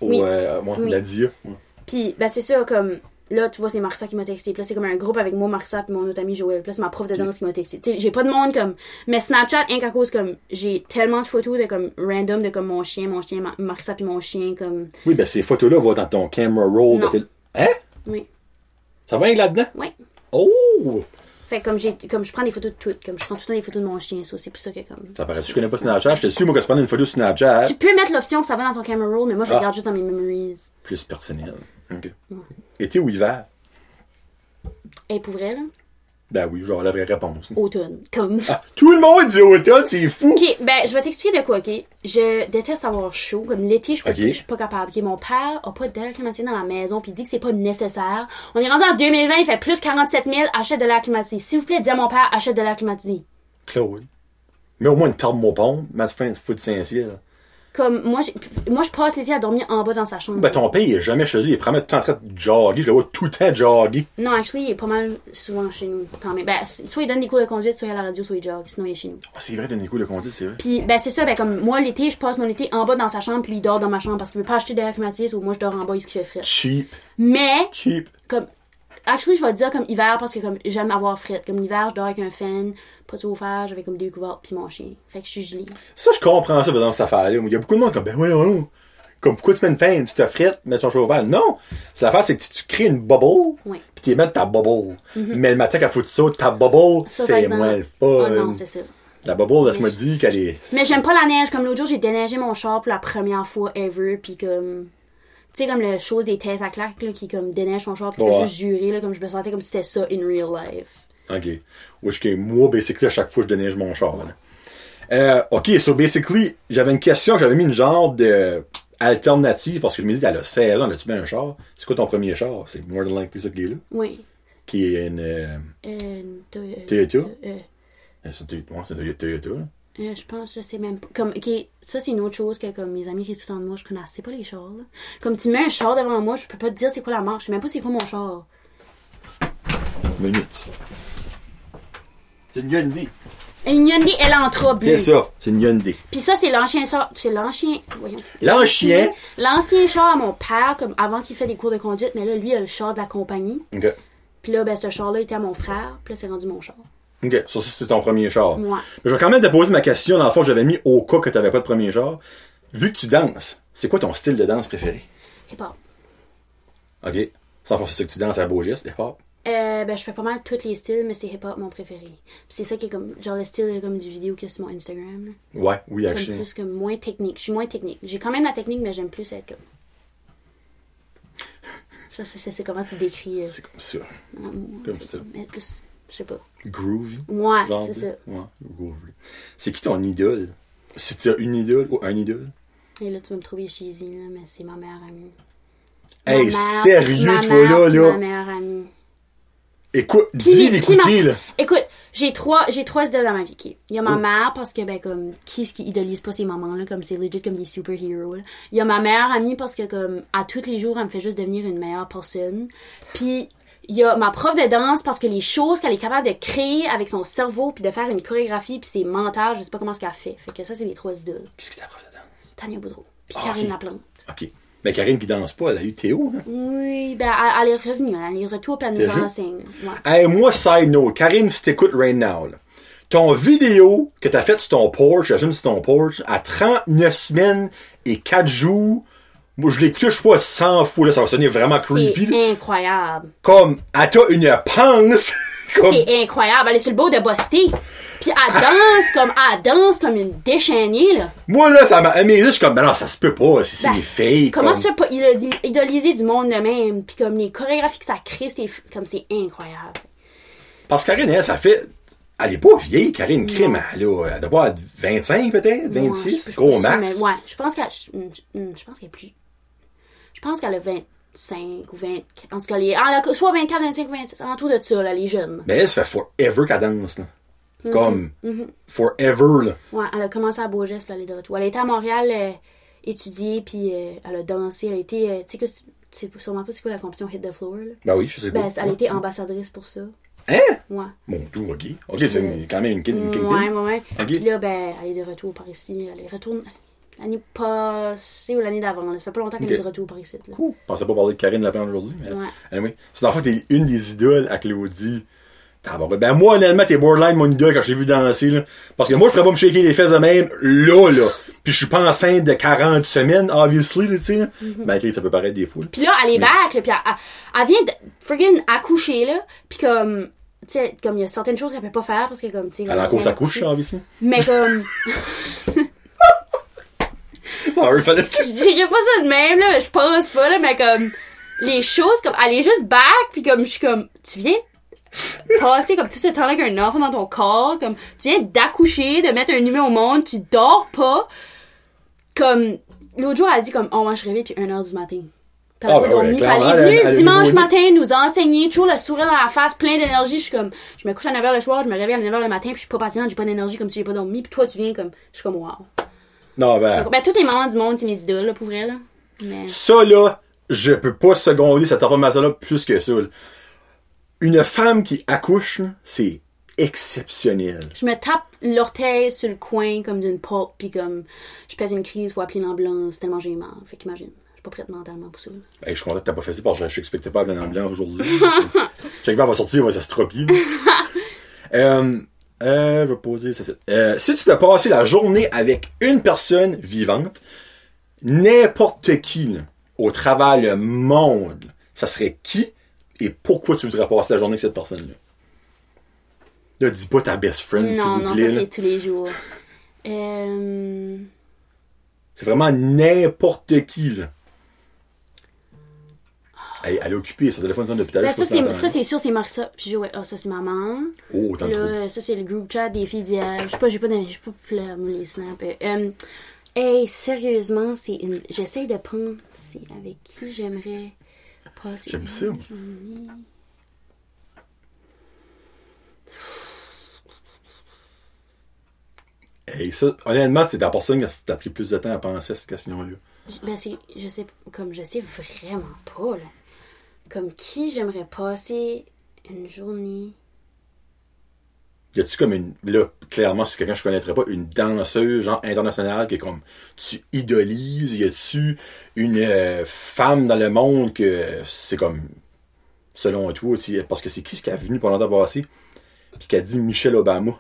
S1: Au,
S2: Oui.
S1: euh, ouais,
S2: Oui.
S1: la DIA. Ouais.
S2: Puis, ben, c'est ça, comme, là, tu vois, c'est Marissa qui m'a texté. Puis là, c'est comme un groupe avec moi, Marissa, puis mon autre ami Joël. Puis là, c'est ma prof de danse qui m'a texté. Tu sais, j'ai pas de monde comme. Mais Snapchat, rien qu'à cause, comme, j'ai tellement de photos de, comme, random de, comme, mon chien, mon chien, Ma- Marissa, puis mon chien, comme.
S1: Oui, ben ces photos-là vont dans ton camera roll.
S2: Non.
S1: de tes- Hein?
S2: Oui.
S1: Ça va là-dedans?
S2: Ouais.
S1: Oh!
S2: Fait que, comme, j'ai, comme, je prends des photos de tout. Comme, je prends tout le temps des photos de mon chien, ça. C'est pour ça que, comme.
S1: Ça paraît, je connais pas Snapchat? Je te suis, moi, quand tu prends une photo Snapchat,
S2: Tu peux mettre l'option que ça va dans ton camera roll, mais moi, je
S1: Ah.
S2: regarde juste dans mes memories.
S1: plus personnel. OK. Été ou hiver?
S2: Et pour vrai, là,
S1: Ben oui, genre la vraie réponse.
S2: automne. Comme.
S1: Ah, tout le monde dit automne, c'est fou!
S2: Ok, ben, je vais t'expliquer de quoi, ok? Je déteste avoir chaud. Comme l'été, je, peux-
S1: Ok.
S2: je suis pas capable. Ok, mon père a pas d'air climatisé dans la maison, puis il dit que c'est pas nécessaire. On est rendu en 2020, il fait plus 47 000, achète de l'air climatisé. S'il vous plaît, dis à mon père, achète de l'air climatisé.
S1: Claude. Mais au moins une thermopompe, ma fin de foot Saint-Ciel.
S2: Comme, moi, j'ai- moi, je passe l'été à dormir en bas dans sa chambre.
S1: Ben ton père, il est jamais chez lui, il est probablement tout le temps en train de jogger. Je le vois tout le temps jogger.
S2: Non, actually, il est pas mal souvent chez nous, quand même. Ben, soit il donne des cours de conduite, soit il est à la radio, soit il jog. Sinon, il est chez nous.
S1: Ah, c'est vrai, donner des coups de conduite, c'est vrai.
S2: Puis, ben, c'est ça, ben, comme, moi, l'été, je passe mon été en bas dans sa chambre, puis il dort dans ma chambre parce qu'il veut pas acheter d'air climatisé, ou moi, je dors en bas, il se fait frais.
S1: Cheap.
S2: Mais,
S1: Cheap.
S2: comme actually je vais dire comme hiver parce que comme j'aime avoir frais comme l'hiver je dors avec un fan pas de chauffage avec comme deux couvertes puis mon chien fait que je suis gelée
S1: Ça, je comprends ça dans cette affaire-là. Il y a beaucoup de monde comme, ben oui, oui, Comme, pourquoi tu mets une fan si t'as frette, mets ton chauffage? Non! C'est l'affaire, c'est que tu, tu crées une bubble,
S2: Oui.
S1: pis tu mets ta bubble. Mais le matin, quand faut que tu sautes, ta bubble, c'est moins le
S2: oh
S1: fun.
S2: non c'est ça
S1: La bubble, laisse-moi te dire qu'elle est...
S2: Mais j'aime pas la neige. Comme l'autre jour, j'ai déneigé mon char pour la première fois ever. Puis comme. Tu sais, comme la chose des têtes à claques, là, qui comme déneige son char. Puis
S1: Ouais.
S2: juste jurer, là, comme je me sentais comme si c'était ça in real life.
S1: OK. Est-ce que moi, basically, à chaque fois, je déneige mon char, là. Euh, OK, so basically, j'avais une question, j'avais mis une genre de alternative, parce que je me dis, elle a 16 ans, as-tu bien un char? C'est quoi ton premier char? C'est more than likely ça qui est là.
S2: Oui.
S1: Qui est une, euh,
S2: Euh, Toy-
S1: Toyota?
S2: euh,
S1: Toyota, c'est une Toyota, là.
S2: Euh, je pense, je sais même pas. Comme, ok, ça c'est une autre chose que comme mes amis qui tout le temps de moi, je connaissais pas les chars. Là. Comme tu mets un char devant moi, je peux pas te dire c'est quoi la marche. Je sais même pas c'est quoi mon char.
S1: Minute. C'est une Hyundai.
S2: Une Hyundai Elantra bleue.
S1: C'est ça, c'est une Hyundai.
S2: Puis ça, c'est l'ancien char. C'est l'ancien. Voyons.
S1: L'ancien?
S2: L'ancien char à mon père, comme avant qu'il fait des cours de conduite, mais là, lui, il a le char de la compagnie.
S1: OK.
S2: Puis là, ben, ce char-là était à mon frère. Puis là, c'est rendu mon char.
S1: OK, ça, ça, c'est ton premier char.
S2: Ouais.
S1: Mais je vais quand même te poser ma question dans le fond j'avais mis au cas que t'avais pas de premier char. Vu que tu danses, c'est quoi ton style de danse préféré?
S2: Hip-hop.
S1: OK. Sans force, c'est ça que tu danses à beau geste, les hop?
S2: Euh, ben, je fais pas mal tous les styles, mais c'est hip-hop mon préféré. C'est ça qui est comme, genre le style comme du vidéo que sur mon Instagram. là.
S1: Ouais, oui,
S2: Comme
S1: actually.
S2: plus comme moins technique. Je suis moins technique. J'ai quand même la technique, mais j'aime plus être comme. Je sais, c'est comment tu décris. Euh,
S1: C'est comme ça. comme ça.
S2: Mais plus, je sais pas.
S1: Groovy?
S2: Ouais, c'est ça.
S1: Ouais, groovy. C'est qui ton idole? Si t'as une idole ou un idole?
S2: Et là, tu vas me trouver cheesy, là, mais c'est ma meilleure amie.
S1: Hey,
S2: Ma mère-
S1: sérieux, vois là, là?
S2: Ma meilleure amie.
S1: Écoute, dis d'écouter,
S2: ma-
S1: là.
S2: Écoute, j'ai trois, j'ai trois idoles dans ma vie. Il y a ma
S1: Oh.
S2: mère parce que ben comme qui ce qui idolise pas ses mamans là, comme c'est legit comme des superhéros. Il y a ma meilleure amie parce que comme à tous les jours elle me fait juste devenir une meilleure personne. Puis il y a ma prof de danse parce que les choses qu'elle est capable de créer avec son cerveau puis de faire une chorégraphie puis c'est mental, je sais pas comment ce qu'elle fait. Fait que ça c'est les trois idoles.
S1: Qu'est-ce que t'as prof de danse?
S2: Tania Boudreau puis
S1: Ah,
S2: Karine. Laplante.
S1: OK. Mais Karine qui danse pas, elle a eu Théo, hein?
S2: Oui, ben elle, elle est revenue, elle est retour puis elle nous enseigne. Ouais.
S1: Hey, moi, side note, Karine, si t'écoutes right now, là, ton vidéo que t'as faite sur ton porch, j'assume sur ton porch, à 39 semaines et 4 jours, moi, je l'écoute, je sais pas, 100 fois, là, ça va sonner vraiment creepy.
S2: C'est incroyable.
S1: Comme, elle t'a une comme,
S2: C'est incroyable. Elle est sur le beau de Bosté. Puis elle danse comme elle danse comme une déchaînée là.
S1: moi, là, ça m'a amusé, je suis comme, ben non, ça se peut pas, c'est c'est
S2: Ben,
S1: fake,
S2: Comment
S1: comme.
S2: tu fais pas idoli- idoliser du monde de même Puis comme les chorégraphies que ça crée, c'est comme c'est incroyable.
S1: Parce que Karine, elle, ça fait, elle est pas vieille, Karine Crime, elle, doit pas être 25, peut-être,
S2: Ouais,
S1: 26,
S2: je- je-
S1: gros max.
S2: mais ouais, je pense qu'elle je, je- je pense qu'elle est plus Je pense qu'elle a 25 ou 20 en tout cas les ah, elle a soit 24, 25 ou 26, alentour de ça là, les jeunes.
S1: Mais elle, ça fait forever qu'elle danse, là.
S2: Mhm.
S1: Comme, forever, là.
S2: Ouais, elle a commencé à Beaugest puis elle est de retour. Elle été à Montréal euh, étudier puis euh, elle a dansé, elle a été euh, tu sais que c'est- sûrement pas c'est quoi la compétition Hit the Floor là?
S1: Ben oui, je sais pas.
S2: Ben, elle a été ambassadrice pour ça.
S1: Hein?
S2: Ouais.
S1: Bon, tout, ok. Ok, c'est une- quand même une, kingpin.
S2: Ouais, ouais, ouais. Puis là, ben, elle est de retour par ici. Elle est retourne l'année passée ou l'année d'avant. Ça fait pas longtemps qu'elle est de retour par ici. Là.
S1: Cool. Je pensais pas parler de Karine Lapin aujourd'hui, mais.
S2: Ouais.
S1: Anyway. C'est en fait, t'es une des idoles à Claudie. Ben, moi, honnêtement, t'es borderline mon idole quand je t'ai vu danser, là. Parce que moi, je ferais pas me shaker les fesses de même, là, là. Puis je suis pas enceinte de 40 semaines, obviously, tu sais. Malgré que ça peut paraître des fous.
S2: Puis là, elle est back, là, puis elle, elle- elle vient de friggin' accoucher, là. Puis comme, tu sais, comme il y a certaines choses qu'elle peut pas faire parce que comme, tu sais...
S1: Elle en course
S2: vient
S1: à couche,
S2: d'accoucher.
S1: obviously.
S2: Mais comme, Je dirais pas ça de même, là, je pense pas, là, mais comme, les choses, comme, elle est juste back, puis comme, je suis comme, tu viens passer comme tout ce temps-là avec un enfant dans ton corps, comme, tu viens d'accoucher, de mettre un humain au monde, tu dors pas, comme, l'autre jour, elle a dit comme, oh, moi, je rêvais depuis 1h du matin. A
S1: Ah,
S2: pas
S1: ben ouais,
S2: venue
S1: elle
S2: dimanche matin nous enseigner, toujours le sourire dans la face, plein d'énergie. Je suis comme, je me couche à 9h le soir, je me réveille à 9h le matin, puis je suis pas patinante, j'ai pas d'énergie comme si j'ai pas dormi. Puis toi, tu viens comme, je suis comme, wow.
S1: Non, ben.
S2: Ben, tous les mamans du monde, c'est mes idoles, là, pour vrai, là. Mais,
S1: Ça, là, je peux pas seconder cette information-là plus que ça, là. Une femme qui accouche, là, c'est exceptionnel.
S2: je me tape l'orteil sur le coin, comme d'une porte, puis comme, je pèse une crise, faut appeler l'ambulance, tellement j'ai mal. Fait qu'imagine, je suis pas prête mentalement pour ça. là.
S1: Hey, je suis content que t'as pas fait ça parce que je t'expectais pas une ambiance aujourd'hui. Chaque part va sortir, il va s'astropie. euh, euh, je vais poser ça. c'est- Euh, si tu peux passer la journée avec une personne vivante, n'importe qui, là, au travers le monde, ça serait qui et pourquoi tu voudrais passer la journée avec cette personne-là? Là, dis pas ta best friend, s'il
S2: Non,
S1: vous
S2: non,
S1: plaît.
S2: ça
S1: là.
S2: c'est tous les jours. Euh...
S1: C'est vraiment n'importe qui, là. Elle, elle est occupée, son téléphone sonne depuis tout à l'heure.
S2: Ben,
S1: je
S2: ça,
S1: pas
S2: c'est, ça, sûr, c'est Marissa. Puis je ouais, ah, ça, c'est maman.
S1: Oh, t'en
S2: là, ça, c'est le group chat des filles d'hier. Je sais pas, j'ai pas, j'ai pas moi, les snaps. Euh, euh, hey, sérieusement, c'est une. J'essaye de penser avec qui j'aimerais passer.
S1: J'aime ça.
S2: journée.
S1: Hey, ça, honnêtement, c'est la personne qui t'a pris plus de temps à penser à cette question-là.
S2: Ben, c'est. Je sais. Comme, je sais vraiment pas, là. Comme qui j'aimerais passer une journée?
S1: Y a-tu comme une. Là, clairement, c'est quelqu'un que je connaîtrais pas, une danseuse, genre internationale, qui est comme. Tu idolises. Y a-tu une euh, femme dans le monde que c'est comme. Selon toi, aussi, parce que c'est qui ce qui a venu pendant l'an passé, puis qui a dit Michelle Obama?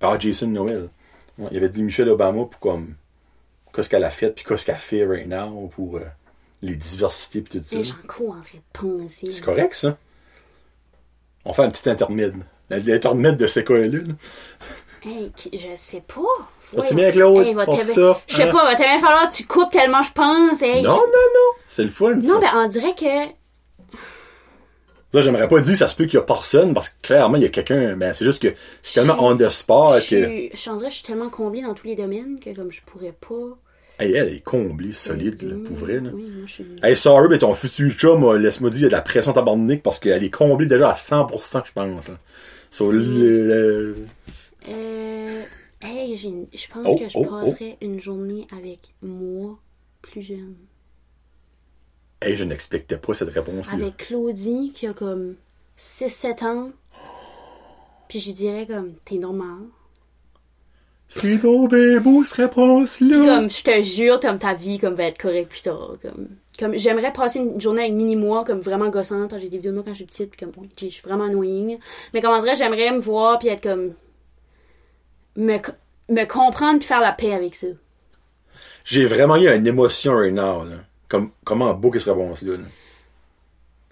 S1: Ah, Jason Noel. Ouais, il avait dit Michelle Obama pour comme. Qu'est-ce qu'elle a fait, puis qu'est-ce qu'elle fait right now pour euh, les diversités, puis tout ça.
S2: J'en cours en.
S1: C'est correct, ça. On fait un petit intermède. L'intermède de là.
S2: Hey, je sais pas.
S1: Pour
S2: te-
S1: ça,
S2: Je sais
S1: hein?
S2: pas, va bien falloir que tu coupes tellement je pense. Hey,
S1: Non, non, non. C'est le fun,
S2: Non,
S1: ça.
S2: ben on dirait que.
S1: Ça, j'aimerais pas dire ça se peut qu'il y a personne, parce que clairement, il y a quelqu'un, mais c'est juste que c'est tellement on the spot
S2: Je
S1: que.
S2: je dirais je suis tellement comblée dans tous les domaines que comme je pourrais pas.
S1: Hey, elle est comblée, solide, là,
S2: dire-
S1: pour vrai, là.
S2: Oui, moi je suis.
S1: Hey, sorry, mais ton futur chum, euh, laisse-moi dire, il y a de la pression tabarnak parce qu'elle est comblée déjà à 100%, je pense. Là. Sur le- le-
S2: Euh. Hey, je pense
S1: Oh,
S2: que je
S1: oh, oh.
S2: passerais une journée avec moi plus jeune.
S1: Hey, je n'expectais pas cette réponse-là.
S2: Avec Claudie qui a comme 6-7 ans. Puis je dirais comme, t'es normal.
S1: C'est donc réponse-là.
S2: Comme, je te jure, comme ta vie comme, va être correcte plus tard. Comme, comme j'aimerais passer une journée avec mini-moi, comme vraiment gossante, parce que j'ai des vidéos de moi quand je suis petite, puis comme, je suis vraiment annoying. Mais comme, en vrai, j'aimerais me voir, puis être comme. Me, me comprendre, puis faire la paix avec ça.
S1: J'ai vraiment eu une émotion right now, là. Comme, comment beau que cette réponse-là, là.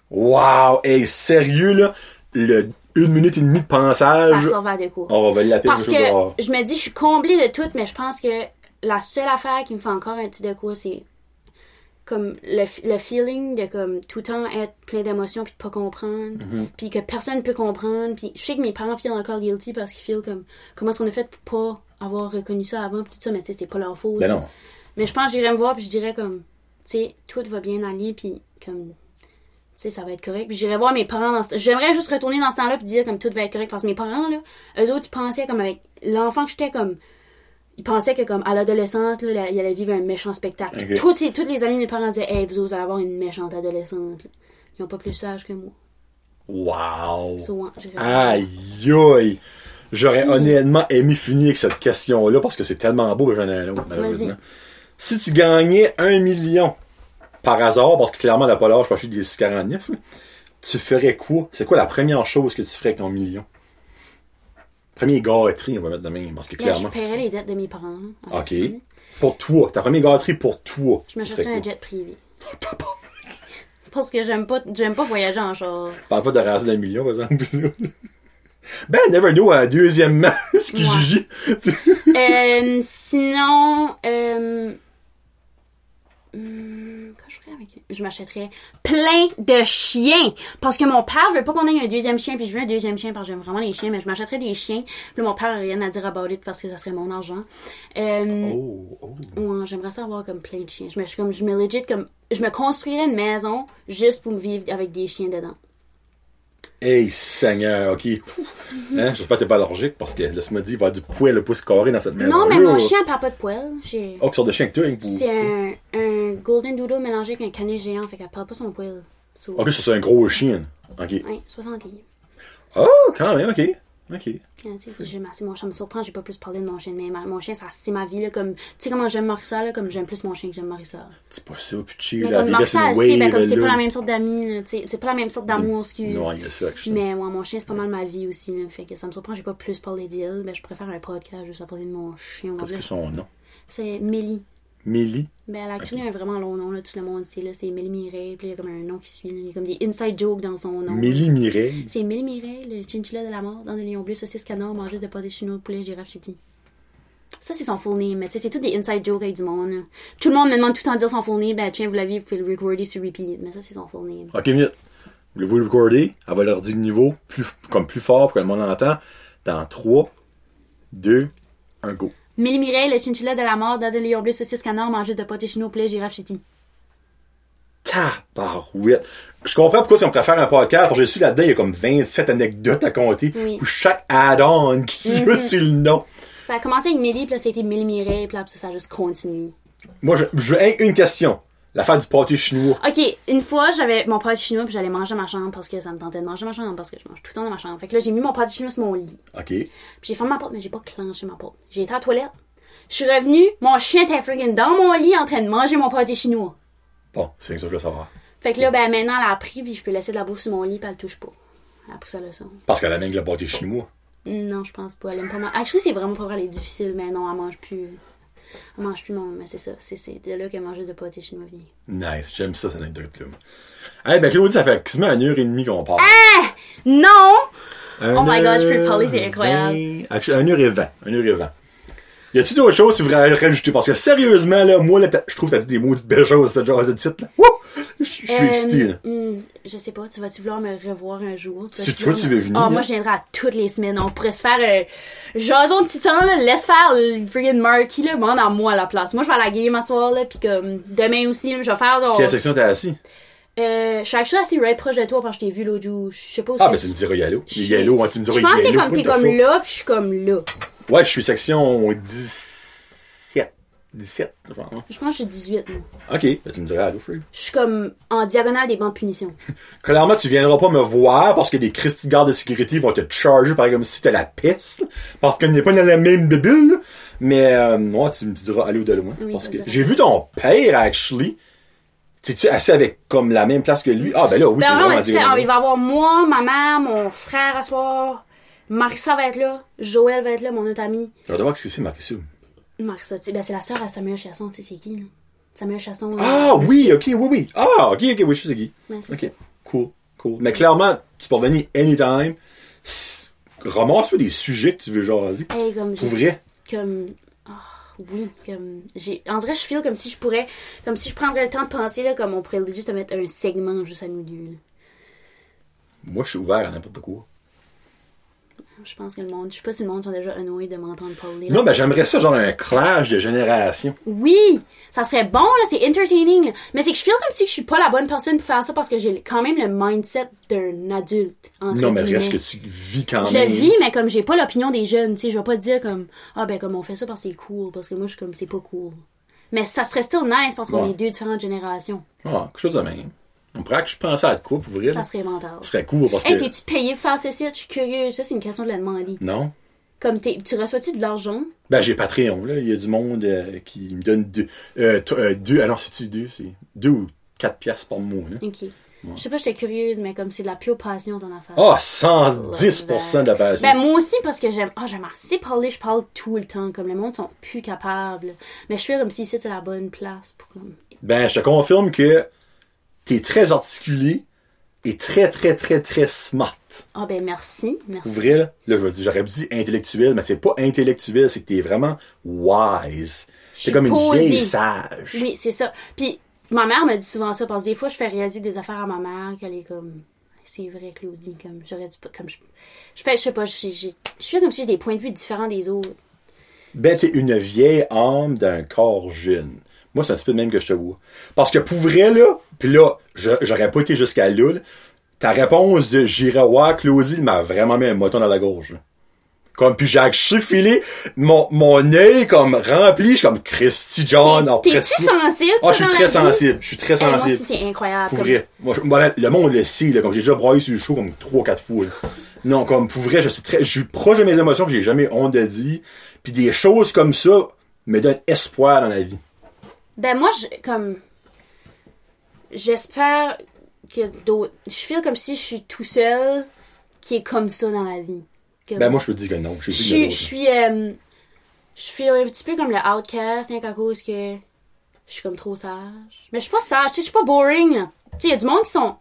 S1: Wow! Hey, sérieux, là? Le une minute et demie de
S2: Ça
S1: pensage.
S2: servait à des cours.
S1: On va
S2: Parce
S1: quelque chose de rare.
S2: que je me dis, je suis comblée de tout, mais je pense que la seule affaire qui me fait encore un petit de quoi, c'est comme le, le feeling de comme tout le temps être plein d'émotions puis de pas comprendre,
S1: Mm-hmm.
S2: puis que personne ne peut comprendre. Puis je sais que mes parents feel encore guilty parce qu'ils feel comme comment est-ce qu'on a fait pour pas avoir reconnu ça avant puis tout ça, mais tu sais, c'est pas leur faute.
S1: Ben non.
S2: Mais je pense que j'irais me voir puis je dirais comme, tu sais, tout va bien aller puis comme, sais, ça va être correct. Puis j'irais voir mes parents dans ce... J'aimerais juste retourner dans ce temps-là puis dire comme tout va être correct parce que mes parents, là, eux autres, ils pensaient comme avec l'enfant que j'étais comme, ils pensaient que comme à l'adolescence, là, il allait vivre un méchant spectacle. Tous, les- amis de mes parents disaient, hey, vous autres, vous allez avoir une méchante adolescente. Ils ont pas plus sage que moi.
S1: Wow!
S2: So, ouais,
S1: Aïe! J'aurais
S2: Si.
S1: honnêtement aimé finir avec cette question-là parce que c'est tellement beau que j'en ai un autre, malheureusement. Si tu gagnais un million par hasard, parce que clairement, la pas l'âge pour acheter des 649, là, tu ferais quoi? C'est quoi la première chose que tu ferais avec ton million? Premier gâterie, on va mettre de même, parce que
S2: Là, je
S1: clairement.
S2: paierais les dettes de mes parents. en
S1: Ok. Pour toi, ta première gâterie pour toi.
S2: Je m'achèterais un jet privé. Parce que j'aime pas, j'aime pas voyager en char.
S1: Parle pas de raser d'un million, par exemple. ben, never know, un deuxièmement, ce que
S2: Ouais. Euh, sinon, euh, hum, que je ferais avec Je m'achèterais plein de chiens. Parce que mon père veut pas qu'on ait un deuxième chien, puis je veux un deuxième chien parce que j'aime vraiment les chiens, mais je m'achèterais des chiens. Puis mon père a rien à dire about it parce que ça serait mon argent. Euh,
S1: Oh, oh.
S2: ouais, j'aimerais ça avoir comme plein de chiens. Je me, je, comme, je me legit comme, je me construirais une maison juste pour me vivre avec des chiens dedans.
S1: Hey, Seigneur, ok. Hein, J'espère que t'es pas allergique parce que dire, il va y avoir du poil le pouce carré dans cette maison.
S2: Non, mais mon chien parle pas de poils. J'ai...
S1: Oh, quelle sorte de chien que toi, hein, pour...
S2: C'est un, un Golden Doodle mélangé avec un caniche géant, fait qu'elle parle pas son poil. So,
S1: Ok, ça c'est un gros chien. Ok.
S2: Ouais, 60 livres.
S1: Oh, quand même, ok. Ok.
S2: C'est mon chien me surprend, j'ai pas plus parlé de mon chien, mais ma- mon chien, c'est ma vie, là, comme, tu sais comment j'aime Marissa, là, comme j'aime plus mon chien que j'aime Marissa.
S1: C'est pas ça, puis chill, la
S2: Marissa, sait, ben, comme c'est pas la même sorte d'amis, c'est pas la même sorte d'amour, excuse.
S1: Non, il y a ça.
S2: Mais ouais, mon chien, c'est pas mal ma vie aussi, là, fait que ça me surprend, j'ai pas plus parlé d'elle, mais je préfère un podcast juste à parler de mon chien.
S1: Qu'est-ce que son nom?
S2: C'est Mélie.
S1: Mélie.
S2: Ben, elle a actually un vraiment long nom, là, tout le monde sait, là. C'est Mélie Mireille, puis il y a comme un nom qui suit, là. Il y a comme des inside jokes dans son nom.
S1: Mélie Mireille.
S2: C'est Mélie Mireille, le chinchilla de la mort, dans des lions bleus, saucisse canard, mangé de pâté chinois, poulet, girafe, chiti. Ça, c'est son full name, mais tu sais, c'est tout des inside jokes avec du monde, là. Tout le monde me demande tout le temps de dire son full name, ben, tiens, vous l'aviez, vous pouvez le recorder sur repeat, mais ça, c'est son full name.
S1: Ok, minute. Voulez-vous le recorder? Elle va leur dire le niveau, plus, comme plus fort pour que le monde entend. Dans 3, 2, 1, go.
S2: Mélie Mireille, le chinchilla de la mort, dans des lions bleus, saucisse canard, mangé de pâté chinois, poulet, girafe, chiti.
S1: Tabarouette. Je comprends pourquoi on préfère un podcast, parce que je suis là-dedans, il y a comme 27 anecdotes à compter,
S2: Oui.
S1: pour chaque add-on qui joue sur le nom.
S2: Ça a commencé avec Mélie, puis là, ça a été Mélie Mireille, puis là, ça, ça a juste continué.
S1: Moi, je, je une question. L'affaire du pâté chinois.
S2: Ok, une fois, j'avais mon pâté chinois, puis j'allais manger dans ma chambre parce que ça me tentait de manger ma chambre, parce que je mange tout le temps dans ma chambre. Fait que là, j'ai mis mon pâté chinois sur mon lit.
S1: OK.
S2: Puis j'ai fermé ma porte, mais j'ai pas clenché ma porte. J'ai été à la toilette. Je suis revenue, mon chien était friggin' dans mon lit en train de manger mon pâté chinois.
S1: Bon, c'est ça que je veux savoir.
S2: Fait que là, ben maintenant, elle a pris, puis je peux laisser de la bouffe sur mon lit, puis elle le touche pas. Elle a pris sa leçon.
S1: Parce qu'elle amène le pâté chinois.
S2: Non, je pense pas. Elle aime pas manger. Actually, c'est vraiment pas vrai, elle est difficile, mais non, elle mange plus. Mange plus le monde, mais c'est ça. C'est de là qu'elle mangeait de pâté chinois venir.
S1: Nice, j'aime ça, cette anecdote-là. Hey, ben Claudie, ça fait quasiment une heure et demie qu'on parle.
S2: Ah!
S1: Non!
S2: Oh my gosh,
S1: Free
S2: Polly, c'est incroyable.
S1: 20... Actually, 1h20. heure et 20. Y a-tu d'autres choses que vous voudriez rajouter? Parce que sérieusement, là, moi, là, je trouve que t'as dit des maudites belles choses, cette genre de titre, là. Wouh! Je je suis
S2: Euh,
S1: excité, là.
S2: hmm, je sais pas, tu vas-tu vouloir me revoir un jour?
S1: Si
S2: vas-tu
S1: toi, tu veux venir,
S2: Ah,
S1: hein.
S2: moi, je viendrai à toutes les semaines. On pourrait se faire euh, jason de titan, là. Laisse faire le friggin' Marky, là. Demande à moi à la place. Moi, je vais à la game à soir, là. Pis comme, demain aussi, là, je vais faire. donc,
S1: Quelle section t'es assis?
S2: euh, je suis actually assis right proche de toi quand je t'ai vu l'autre jour. Je sais pas où
S1: Ah, ben, tu me diras yellow.
S2: Je-
S1: Yellow, ouais, tu me diras
S2: Je pense que t'es
S1: yellow.
S2: comme, t'es comme là, pis je suis comme là.
S1: Ouais, je suis section 17. 17, je pense.
S2: Je pense que je suis 18, moi.
S1: Ok, ben, tu me diras allô, frère.
S2: Je suis comme en diagonale des bancs de punition.
S1: Clairement, tu viendras pas me voir parce que des Christy gardes de sécurité vont te charger par comme si t'es la peste, parce qu'on n'est pas dans la même bulle. Mais euh, moi, tu me diras allô de loin.
S2: Oui,
S1: parce
S2: je
S1: que
S2: dirais.
S1: j'ai vu ton père, actually. T'es-tu assis avec comme la même place que lui? Ah, ben là, oui,
S2: Ben
S1: c'est
S2: non,
S1: vraiment
S2: mais tu
S1: diagonal.
S2: il va avoir moi, ma mère, mon frère à soir. Marissa va être là. Joël va être là, mon autre ami.
S1: On va voir ce que c'est.
S2: Marissa, tu sais, ben c'est la sœur à Samuel Chasson, tu sais, c'est qui, là? Samuel Chasson.
S1: Ah,
S2: euh,
S1: oui, ok, oui, oui. Ah, ok, ok, oui, je sais qui.
S2: Ouais,
S1: Ok,
S2: ça.
S1: cool, cool. Mais clairement, tu peux revenir anytime. Ramasse-toi des sujets que tu veux jaser.
S2: Hey, comme
S1: Pour vrai.
S2: Comme. Ah, oui, comme. J'ai. En vrai, je feel comme si je pourrais. Comme si je prendrais le temps de penser, là, comme on pourrait juste mettre un segment juste à nous deux, là.
S1: Moi, je suis ouvert à n'importe quoi.
S2: Je pense que le monde. Je sais pas si le monde sont déjà annoyés de m'entendre parler. là.
S1: Non, ben j'aimerais ça, genre un clash de génération.
S2: Oui, ça serait bon, là, c'est entertaining. là. Mais c'est que je feel comme si je suis pas la bonne personne pour faire ça parce que j'ai quand même le mindset d'un adulte. Entre
S1: Non, mais
S2: guillemets.
S1: reste que tu vis quand
S2: Je
S1: même.
S2: le vis, mais comme j'ai pas l'opinion des jeunes, tu sais, je vais pas te dire comme ah ben comme on fait ça parce que c'est cool, parce que moi je suis comme c'est pas cool. Mais ça serait still nice parce qu'on
S1: Ouais.
S2: est deux différentes générations.
S1: Ah, quelque chose de même. On pourrait que je pense à de quoi pour vrai.
S2: Ça serait mental.
S1: Ce serait cool parce
S2: Hey,
S1: que.
S2: t'es-tu payé pour faire ceci? Je suis curieuse. Ça, c'est une question de la demander.
S1: Non.
S2: Comme t'es, tu reçois-tu de l'argent?
S1: Ben, j'ai Patreon, là. Il y a du monde euh, qui me donne deux. Euh, t- euh, deux. Alors, c'est-tu deux? C'est deux ou quatre piastres par mois, là.
S2: Ok. Je sais pas, j'étais curieuse, mais comme c'est de la pure passion ton affaire.
S1: Ah, 110% de la passion.
S2: Ben moi aussi parce que j'aime ah j'aime assez parler, je parle tout le temps comme le monde sont plus capables. Mais je fais comme si ici c'est la bonne place pour comme
S1: Ben, je te confirme que t'es très articulé et très, très, très, très smart.
S2: ah ben merci, merci.
S1: Pour vrai, là, là, je j'aurais dit intellectuel, mais c'est pas intellectuel, c'est que t'es vraiment wise. C'est comme une vieille sage.
S2: Oui, c'est ça. Puis ma mère me dit souvent ça parce que des fois je fais réaliser des affaires à ma mère qu'elle est comme c'est vrai Claudie comme j'aurais dû pas comme je, je fais je sais pas j'ai- je fais comme si j'ai des points de vue différents des autres.
S1: Ben, t'es une vieille âme d'un corps jeune. Moi, c'est un petit peu le même que je te vois. Parce que pour vrai, là, pis là, j'aurais pas été jusqu'à là, ta réponse de j'irai voir Claudie m'a vraiment mis un moton dans la gorge. Comme, puis j'ai filé, mon, mon œil comme rempli, je suis comme Christy John.
S2: T'es- T'es-tu sensible?
S1: Ah, je suis très sensible. Je suis très
S2: Eh,
S1: sensible.
S2: c'est incroyable.
S1: Pour vrai. Moi, je- moi, le monde le sait, là, comme j'ai déjà broyé sur le show comme trois, quatre fois. là. Non, comme pour vrai, je suis très, je suis proche de mes émotions que j'ai jamais honte de dire. Puis des choses comme ça me donnent espoir dans la vie.
S2: Ben moi, je, comme j'espère que d'autres. Je feel comme si je suis tout seul qui est comme ça dans la vie.
S1: Ben moi je peux te dire que non. Je
S2: je suis, je suis, euh, je feel un petit peu comme le outcast, hein, à cause que je suis comme trop sage. Mais je suis pas sage, tu sais, je suis pas boring, là. Tu sais, il y a du monde qui sont.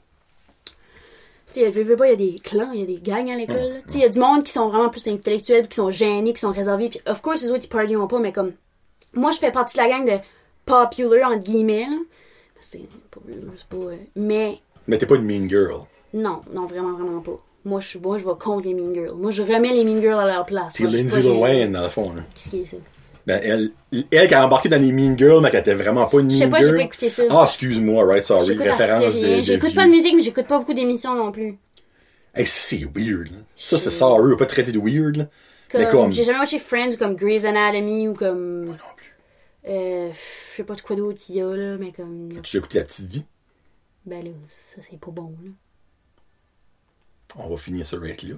S2: Tu sais, veux, veux pas, il y a des clans, il y a des gangs à l'école. Tu sais, il y a du monde qui sont vraiment plus intellectuels, puis qui sont gênés, qui sont réservés. Puis, of course, les autres, ils partieront pas, mais comme. Moi, je fais partie de la gang de popular, entre guillemets. C'est pas. Pas. Mais.
S1: Mais t'es pas une mean girl.
S2: Non, non, vraiment, vraiment pas. Moi, je suis moi, je vais contre les Mean Girls. Moi, je remets les Mean Girls à leur place. Je suis
S1: Lindsay. Lohan, dans le fond. Là.
S2: Qu'est-ce qui est ça?
S1: Ben, elle, elle qui a embarqué dans les Mean Girls, mais qu'elle était vraiment pas une
S2: Je
S1: Mean
S2: sais pas,
S1: Girl.
S2: j'ai pas écouté ça.
S1: Ah, excuse-moi, right, sorry. Référence de,
S2: J'écoute pas de musique, mais j'écoute pas beaucoup d'émissions non plus.
S1: Hey, c'est weird. là. Ça, c'est sorry, on pas te traiter de weird. Là.
S2: Comme,
S1: Mais comme-
S2: J'ai jamais watché Friends ou comme Grey's Anatomy ou comme. Euh, je sais pas de quoi d'autre qu'il y a là, mais comme.
S1: Tu as écouté La Petite Vie?
S2: Ben là, ça c'est pas bon là.
S1: On va finir ça right là.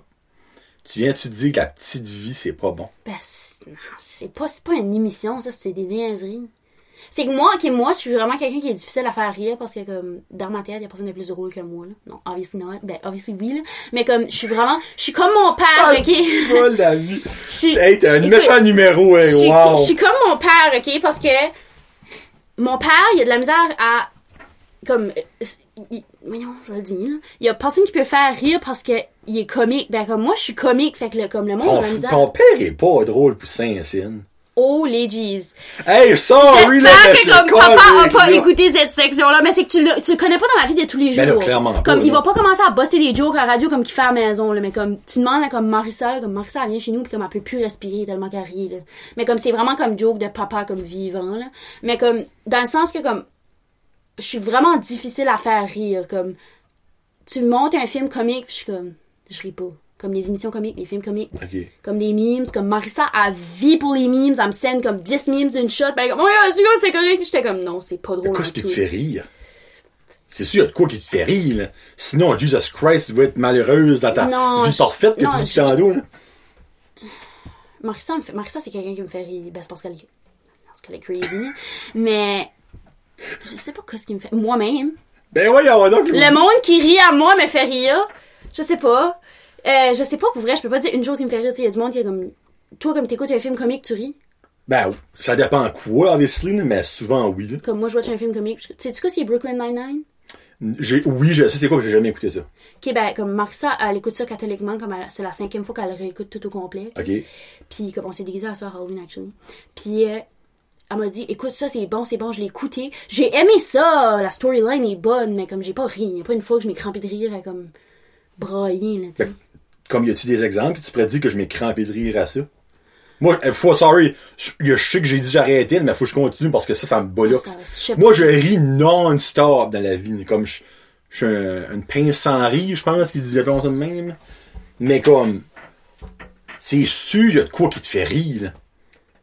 S1: Tu viens, tu dis que La Petite Vie, c'est pas bon?
S2: Ben, c'est- non, c'est pas, c'est pas une émission, ça, c'est des niaiseries. C'est que moi, ok, moi, je suis vraiment quelqu'un qui est difficile à faire rire parce que, comme, dans ma tête, il y a personne de plus drôle que moi, là. Non, obviously not. Ben, obviously oui, là. Mais comme, je suis vraiment, je suis comme mon père, ok?
S1: c'est pas la vie.
S2: Je suis-
S1: Hey, t'as un
S2: Écoute,
S1: méchant numéro, hein, wow.
S2: je suis comme mon père, ok? Parce que mon père, il a de la misère à. Comme. il- voyons, je vais le dire, là. Il y a personne qui peut faire rire parce que il est comique. Ben, comme moi, je suis comique, fait que le, comme le monde a de la
S1: Ton,
S2: misère.
S1: ton père est pas drôle pour Saint-Cyr.
S2: Oh, les G's.
S1: Hey, sorry, là,
S2: J'espère que comme papa a pas écouté cette section-là, mais c'est que tu le, tu le connais pas dans la vie de tous les jours.
S1: Ben là, clairement pas,
S2: Comme, il
S1: là.
S2: va pas commencer à bosser des jokes à la radio comme qu'il fait à la maison, là, mais comme, tu demandes à comme Marissa, là, comme Marissa, elle vient chez nous pis comme elle peut plus respirer tellement qu'elle rit, là. Mais comme, c'est vraiment comme joke de papa comme vivant, là. Mais comme, dans le sens que comme, je suis vraiment difficile à faire rire, comme, tu me montes un film comique pis je suis comme, je ris pas. Comme les émissions comiques, les films comiques
S1: Ok.
S2: comme des memes, comme Marissa a vie pour les memes, elle me scène comme 10 memes d'une shot, ben comme, oh c'est correct, j'étais comme, non, c'est pas drôle.
S1: Qu'est-ce qui te fait rire? C'est sûr, il y a de quoi qui te fait rire, là? Sinon, Jesus Christ, tu vas être malheureuse dans ta
S2: Non,
S1: vie
S2: je-
S1: parfaite que
S2: non,
S1: tu dis
S2: je-. Marissa, fait- Marissa, c'est quelqu'un qui me fait rire, ben c'est parce qu'elle est, parce qu'elle est crazy, mais, je sais pas qu'est-ce qui me fait, moi-même.
S1: Ben voyons donc.
S2: Le monde qui rit à moi me fait rire, je sais pas. Euh, je sais pas, pour vrai, je peux pas dire une chose qui me fait rire, tu il y a du monde qui est comme, toi, comme t'écoutes un film comique, tu ris.
S1: Ben, ça dépend quoi, obviously, mais souvent, oui.
S2: Comme moi, je watch un film comique, tu sais, tu sais ce qui est Brooklyn Nine-Nine?
S1: J'ai, oui, je sais c'est quoi, j'ai jamais écouté ça.
S2: Ok, ben, comme Marissa, elle écoute ça catholiquement, comme c'est la cinquième fois qu'elle le réécoute tout au complet.
S1: Ok.
S2: Puis, comme on s'est déguisé à ça Halloween, actually. Puis, euh, elle m'a dit, écoute, ça, c'est bon, c'est bon, je l'ai écouté. J'ai aimé ça, la storyline est bonne, mais comme j'ai pas ri. Y a pas une fois que je m'ai crampé de rire à comme brailler, là, tu sais.
S1: Ben, Comme y a-tu des exemples que tu pourrais dire que je m'ai crampé de rire à ça? Moi, euh, faut, sorry, je, je sais que j'ai dit j'arrêtais, mais faut que je continue parce que ça, ça me
S2: sais
S1: Moi, je ris non-stop dans la vie. Comme je, je suis un, une pince sans rire, je pense qu'ils disaient comme ça de même. Mais comme, c'est sûr, y a de quoi qui te fait rire, là.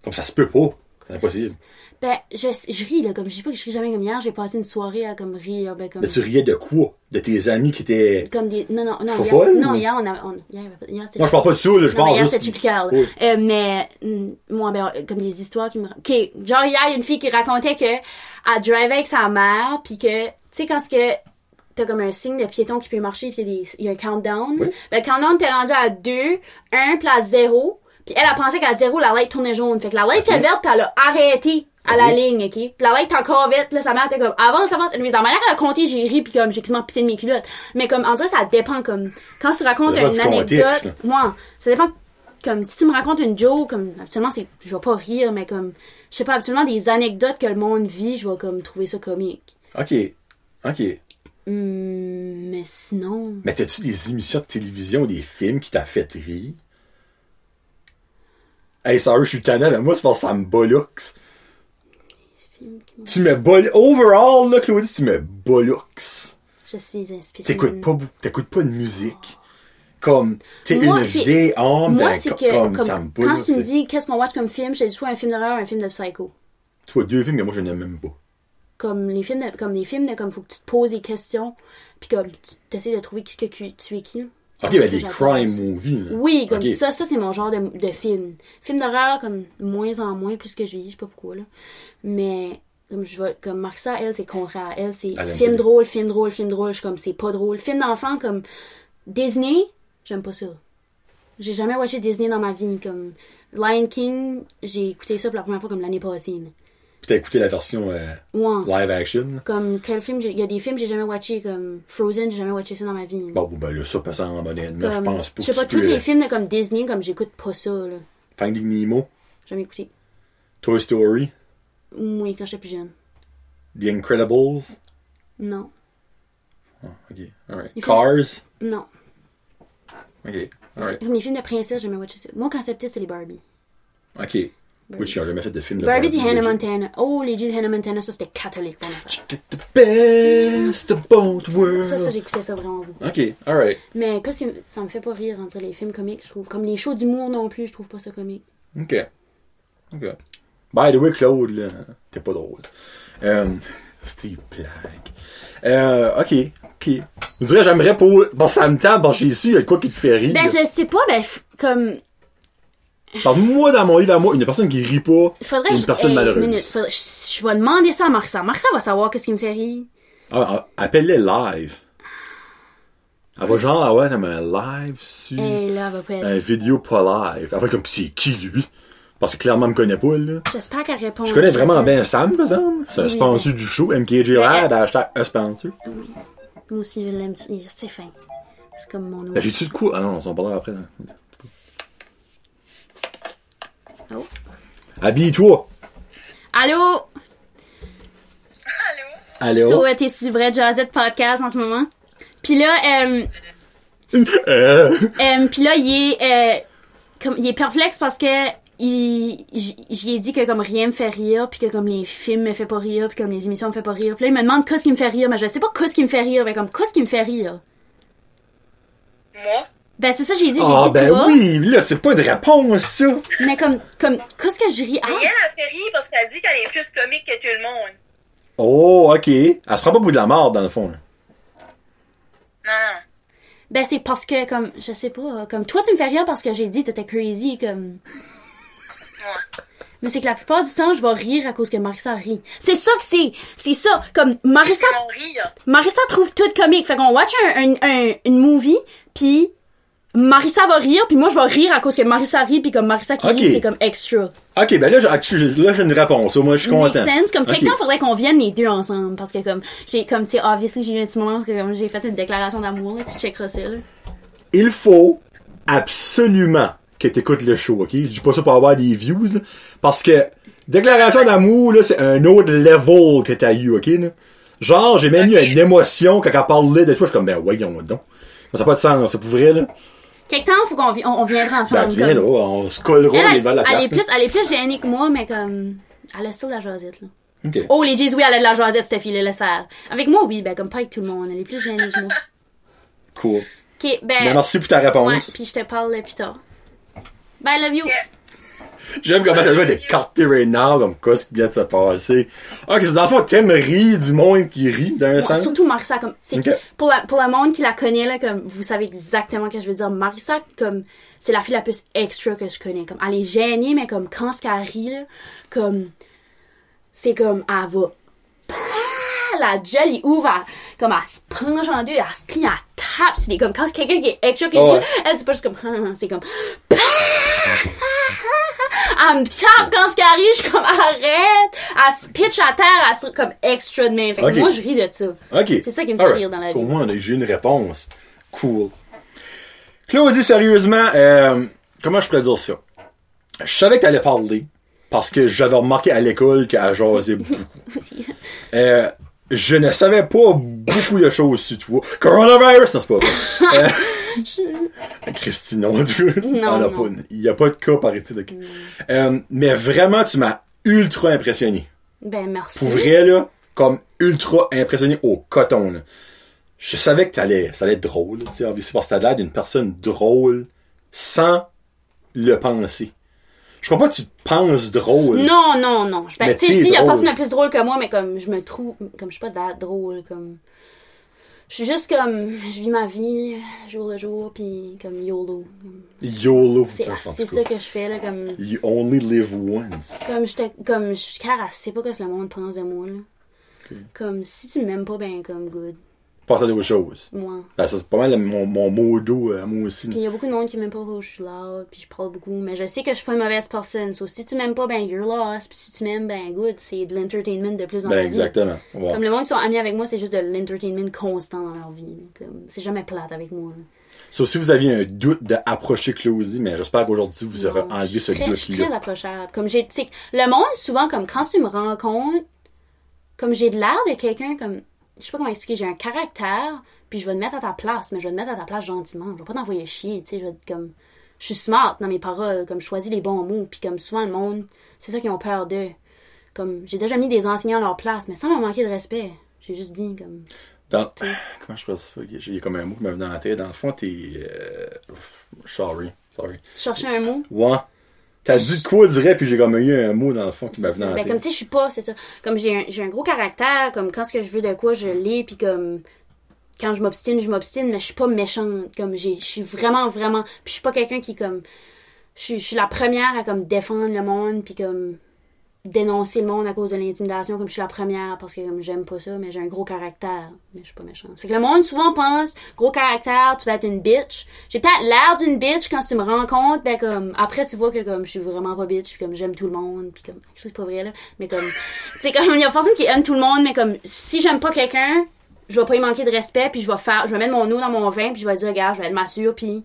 S1: Comme ça se peut pas. C'est impossible.
S2: Ben, je, je ris, là, comme je dis pas que je ris jamais comme hier, j'ai passé une soirée à comme rire, ben, comme.
S1: Mais tu riais de quoi? De tes amis qui étaient...
S2: Comme des. Non, non, non. Hier, non, hier, on a. On, hier, hier,
S1: Non, je parle pas de ça, là, je
S2: Non,
S1: parle
S2: hier,
S1: juste...
S2: c'était.
S1: Oui.
S2: Euh, mais, mm, moi, ben, comme des histoires qui me. Ok, genre, hier, il y a une fille qui racontait que elle drivait avec sa mère, puis que, tu sais, quand ce que t'as comme un signe de piéton qui peut marcher, puis il y a y, a un countdown.
S1: Oui.
S2: Ben, le countdown, t'es rendu à 2, 1, puis à 0. Puis elle, elle pensait qu'à 0, la light tournait jaune. Fait que la light était verte, puis elle a arrêté à la ligne, ok? Puis la light était encore puis là, sa mère était comme, avance, avance. Mais dans la manière qu'elle a compté, j'ai ri, puis comme, j'ai quasiment pissé de mes culottes. Mais comme, en dirait, ça dépend, comme, quand tu racontes une anecdote, moi, ça dépend, comme, si tu me racontes une joke, comme, habituellement, c'est, je vais pas rire, mais comme, je sais pas, habituellement, des anecdotes que le monde vit, je vais, comme, trouver ça comique.
S1: OK. OK.
S2: Hum, mais sinon,
S1: Mais t'as-tu des émissions de télévision, des films qui t'a fait rire? Hey, sorry, je suis tanné, mais moi, c'est parce que ça me Tu me bol... Overall, là, Claudie, tu me bollocks.
S2: je suis inspirée.
S1: T'écoutes pas, t'écoutes pas de musique. Comme, t'es une vieille âme,
S2: Moi, c'est que,
S1: comme,
S2: quand tu me dis qu'est-ce qu'on watch comme film, dis soit un film d'horreur ou un film de psycho.
S1: Tu vois, deux films que moi, je n'aime même pas.
S2: Comme les films, de, comme les films de, comme faut que tu te poses des questions, puis comme tu essaies de trouver qui, que tu es qui.
S1: Ok, ben, des crime movies.
S2: Oui, comme ça, ça c'est mon genre de, de film. Film d'horreur, comme moins en moins, plus que je vis, je sais pas pourquoi, là. Mais, comme je vois, comme Marissa, elle, c'est contraire. Elle, c'est film drôle, film drôle, film drôle. Je suis comme, c'est pas drôle. Film d'enfant, comme Disney, j'aime pas ça. J'ai jamais watché Disney dans ma vie. Comme Lion King, j'ai écouté ça pour la première fois comme l'année passée.
S1: Pis t'as écouté la version euh,
S2: Ouais.
S1: live action.
S2: Comme quel film, il y a des films que j'ai jamais watché, comme Frozen, j'ai jamais watché ça dans ma vie.
S1: Bon, ben là, ça honnêtement, je pense pas
S2: je sais pas, tous les
S1: euh,
S2: films de comme Disney, comme j'écoute pas ça, là.
S1: Finding Nemo,
S2: Jamais écouté.
S1: Toy Story,
S2: Oui, quand j'étais plus jeune.
S1: The Incredibles.
S2: Non.
S1: Ah, ok, alright.
S2: Films-
S1: Cars.
S2: Non.
S1: Ok, alright.
S2: Comme les films de princesse, j'ai jamais watché ça. Moi, quand c'était petit, c'est les Barbie.
S1: Ok. Which, ont jamais fait de film de
S2: Barbie puis Hannah. Montana. Oh, les G's de Hannah Montana, ça c'était catholique.
S1: Get the best of both worlds.
S2: Ça, ça j'écoutais ça vraiment beaucoup.
S1: Ok, alright.
S2: Mais que ça me fait pas rire, en dire, les films comiques, je trouve. Comme les shows d'humour non plus, je trouve pas ça comique.
S1: Ok. Ok. By the way, Claude, là, t'es pas drôle. Euh, C'était blague. Euh, ok, ok. Je dirais, j'aimerais pour. Bon, ça me tape, bon, j'ai su, il y a quoi qui te fait rire.
S2: Ben, je sais pas, ben, comme.
S1: Parle-moi dans mon livre à moi, une personne qui rit pas,
S2: Faudrait
S1: et
S2: que
S1: une
S2: je.
S1: personne
S2: hey,
S1: malheureuse.
S2: minute, faudrait- je, je vais demander ça à Marissa. Marissa va savoir qu'est-ce qui me fait rire.
S1: Ah, ah, appelle-les live. Elle va genre avoir comme un live sur
S2: là, elle va pas être.
S1: un vidéo pas live. Elle va comme c'est qui lui? Parce que clairement, elle me connaît pas, là.
S2: J'espère qu'elle répond.
S1: Je connais vraiment bien Sam, par exemple. C'est un sponsor du show, MKJ Lab, hashtag un sponsor.
S2: Moi aussi, je l'aime. il- C'est fin. C'est comme mon nom.
S1: Ben, j'ai-tu de quoi? Ah non, on s'en parlera après. là. Habille-toi!
S2: Allô?
S3: Allô?
S1: Allô?
S2: So, euh, t'es sur Vrai Jazette Podcast en ce moment? Puis là, euh,
S1: Euh,
S2: euh, puis là, il est, euh, comme, il est perplexe parce que il, j'y ai dit que comme rien me fait rire, puis que comme les films me fait pas rire, puis comme les émissions me fait pas rire. Puis là, il me demande qu'est-ce qui me fait rire, mais je sais pas qu'est-ce qui me fait rire, mais comme qu'est-ce qui me fait rire?
S3: Moi?
S2: Ben c'est ça j'ai dit, j'ai
S1: Ah,
S2: dit
S1: ben
S2: toi.
S1: oui, là, c'est pas une réponse, ça.
S2: Mais comme, comme, qu'est-ce que je ris?
S3: Mais
S2: Ah,
S3: elle a fait rire parce qu'elle dit qu'elle est plus comique que tout le monde.
S1: Oh, ok. Elle se prend pas pour de la mort, dans le fond. là.
S3: Non, non.
S2: ben c'est parce que comme, je sais pas, comme toi tu me fais rire parce que j'ai dit que t'étais crazy, comme.
S3: Ouais.
S2: Mais c'est que la plupart du temps, je vais rire à cause que Marissa rit. C'est ça que c'est. C'est ça. Comme Marissa. Marissa trouve tout comique. Fait qu'on watch un, un, un- une movie, puis Marissa va rire, puis moi je vais rire à cause que Marissa rit, puis comme Marissa qui
S1: Ok.
S2: rit, c'est comme extra.
S1: Ok, ben là, là, j'ai une réponse. Moi, je suis
S2: Make
S1: content.
S2: sense. Comme quelqu'un, faudrait qu'on vienne les deux ensemble. Parce que comme, j'ai, comme, tu sais, obviously, j'ai eu un petit moment parce que comme j'ai fait une déclaration d'amour, tu checkeras ça, là.
S1: Il faut absolument que t'écoutes le show, ok? Je dis pas ça pour avoir des views, parce que déclaration d'amour, là, c'est un autre level que t'as eu, ok? Là? Genre, j'ai même eu une émotion quand elle parlait de toi, je suis comme, ben voyons donc. Ça n'a pas de sens, c'est pour vrai, là.
S2: Quelque temps, faut qu'on vi- on, on viendra ensemble.
S1: Ben, tu
S2: comme-
S1: viendras, on se collera
S2: Elle,
S1: les
S2: elle,
S1: balles à la
S2: elle
S1: place.
S2: est plus, elle est plus gênée que moi, mais comme, elle a ça de la jasette, là.
S1: Ok.
S2: Oh, les J's, oui, elle a de la jasette, cette fille-là, laisse faire. Avec moi, oui, ben, comme pas avec tout le monde. Elle est plus gênée que moi.
S1: Cool.
S2: Ok, ben.
S1: Ben, merci pour ta réponse.
S2: Ouais, puis je te parle euh, plus tard. Bye, love you.
S1: J'aime comment ça doit être écarté right now, comme quoi ce qui vient de se passer. Ah, que c'est dans le fond, t'aimes rire du monde qui rit, d'un
S2: Ouais,
S1: sens?
S2: surtout Marissa, comme, pour la, pour la monde qui la connaît, là, comme, vous savez exactement ce que je veux dire. Marissa, comme, c'est la fille la plus extra que je connais. Comme, elle est gênée, mais comme, quand ce qu'elle rit, là, comme, c'est comme, elle va, Ah, la gueule, il ouvre, elle- comme, elle se penche en deux, elle se plie, elle tape. C'est comme, quand quelqu'un qui est extra, qui
S1: Ouais.
S2: rit, elle, c'est pas juste comme, Ah, c'est comme, elle me tape quand ce qui arrive, je suis comme, arrête! Elle se pitch à terre, elle se comme extra de même. Fait que moi, je ris de ça. C'est ça qui me fait rire dans la vie.
S1: Au moins, eu une réponse. Cool. Claudie, sérieusement, euh, comment je pourrais dire ça? Je savais que t'allais parler, parce que j'avais remarqué à l'école qu'elle jasait beaucoup. Euh, je ne savais pas beaucoup de choses sur toi. Coronavirus, non, c'est pas vrai. Euh, Christine, non,
S2: Non,
S1: Il n'y a pas de cas par ici. de- Euh, mais vraiment, tu m'as ultra impressionné.
S2: Ben, merci.
S1: Pour vrai, là, comme ultra impressionné au coton, là. Je savais que t'allais, ça allait être drôle, tu sais, parce que t'as l'air d'une personne drôle sans le penser. Je crois pas que tu te penses drôle.
S2: Non, non, non. Je-
S1: Mais
S2: je dis, il y a personne de plus drôle que moi, mais comme, je me trouve, comme, je suis pas drôle, comme. Je suis juste comme, je vis ma vie, jour le jour, puis comme YOLO.
S1: YOLO.
S2: C'est ça que je fais, là, comme.
S1: You only live once.
S2: Comme j'étais, comme, je car, elle sait pas que le monde pense de moi, là. Comme, si tu m'aimes pas, ben, comme, good.
S1: Passe à d'autres choses.
S2: Moi.
S1: Ben, ça, c'est pas mal mon, mon mot d'eau à moi aussi.
S2: Puis il y a beaucoup de monde qui m'aime pas quand je suis là, puis je parle beaucoup, mais je sais que je suis pas une mauvaise personne. So, si tu m'aimes pas, ben you're lost. Puis si tu m'aimes, ben good. C'est de l'entertainment de plus en
S1: Ben,
S2: plus.
S1: exactement. Ouais.
S2: Comme le monde qui sont amis avec moi, c'est juste de l'entertainment constant dans leur vie. C'est jamais plate avec moi. là.
S1: Sauf si vous aviez un doute d'approcher Claudie, mais j'espère qu'aujourd'hui vous aurez
S2: Non,
S1: enlevé ce
S2: très- Je suis très
S1: doute-là.
S2: approchable. Comme j'ai, le monde, souvent, comme quand tu me rencontres, comme j'ai de l'air de quelqu'un, comme, je sais pas comment expliquer, j'ai un caractère, puis je vais te mettre à ta place, mais je vais te mettre à ta place gentiment. Je vais pas t'envoyer chier, tu sais, je vais être comme, je suis smart dans mes paroles, comme je choisis les bons mots, puis comme souvent le monde, c'est ça qu'ils ont peur d'eux. Comme, j'ai déjà mis des enseignants à leur place, mais sans leur manquer de respect. J'ai juste dit, comme,
S1: Dans... Comment je dire ça? J'ai comme un mot qui me vient dans la tête. Dans le fond, t'es... Euh... Sorry. Sorry.
S2: tu cherchais un mot?
S1: Ouais. T'as dit de quoi direct, puis j'ai comme eu un mot dans le fond qui m'a venu
S2: Ben, comme tu sais, je suis pas, c'est ça. Comme j'ai un, un gros caractère, comme quand ce que je veux de quoi, je l'ai, puis comme quand je m'obstine, je m'obstine, mais je suis pas méchante. Comme j'ai, je suis vraiment, vraiment. Puis je suis pas quelqu'un qui comme, je suis, je suis la première à comme défendre le monde, puis comme dénoncer le monde à cause de l'intimidation, comme je suis la première parce que comme j'aime pas ça, mais j'ai un gros caractère, mais je suis pas méchante. Fait que le monde souvent pense, gros caractère, tu vas être une bitch. J'ai peut-être l'air d'une bitch quand tu me rencontres, ben comme après tu vois que comme je suis vraiment pas bitch, comme j'aime tout le monde, puis comme je sais pas vrai là, mais comme tu sais comme il y a personne qui aime tout le monde, mais comme si j'aime pas quelqu'un, je vais pas y manquer de respect, puis je vais faire, je vais mettre mon eau dans mon vin, puis je vais dire regarde, je vais être mature, puis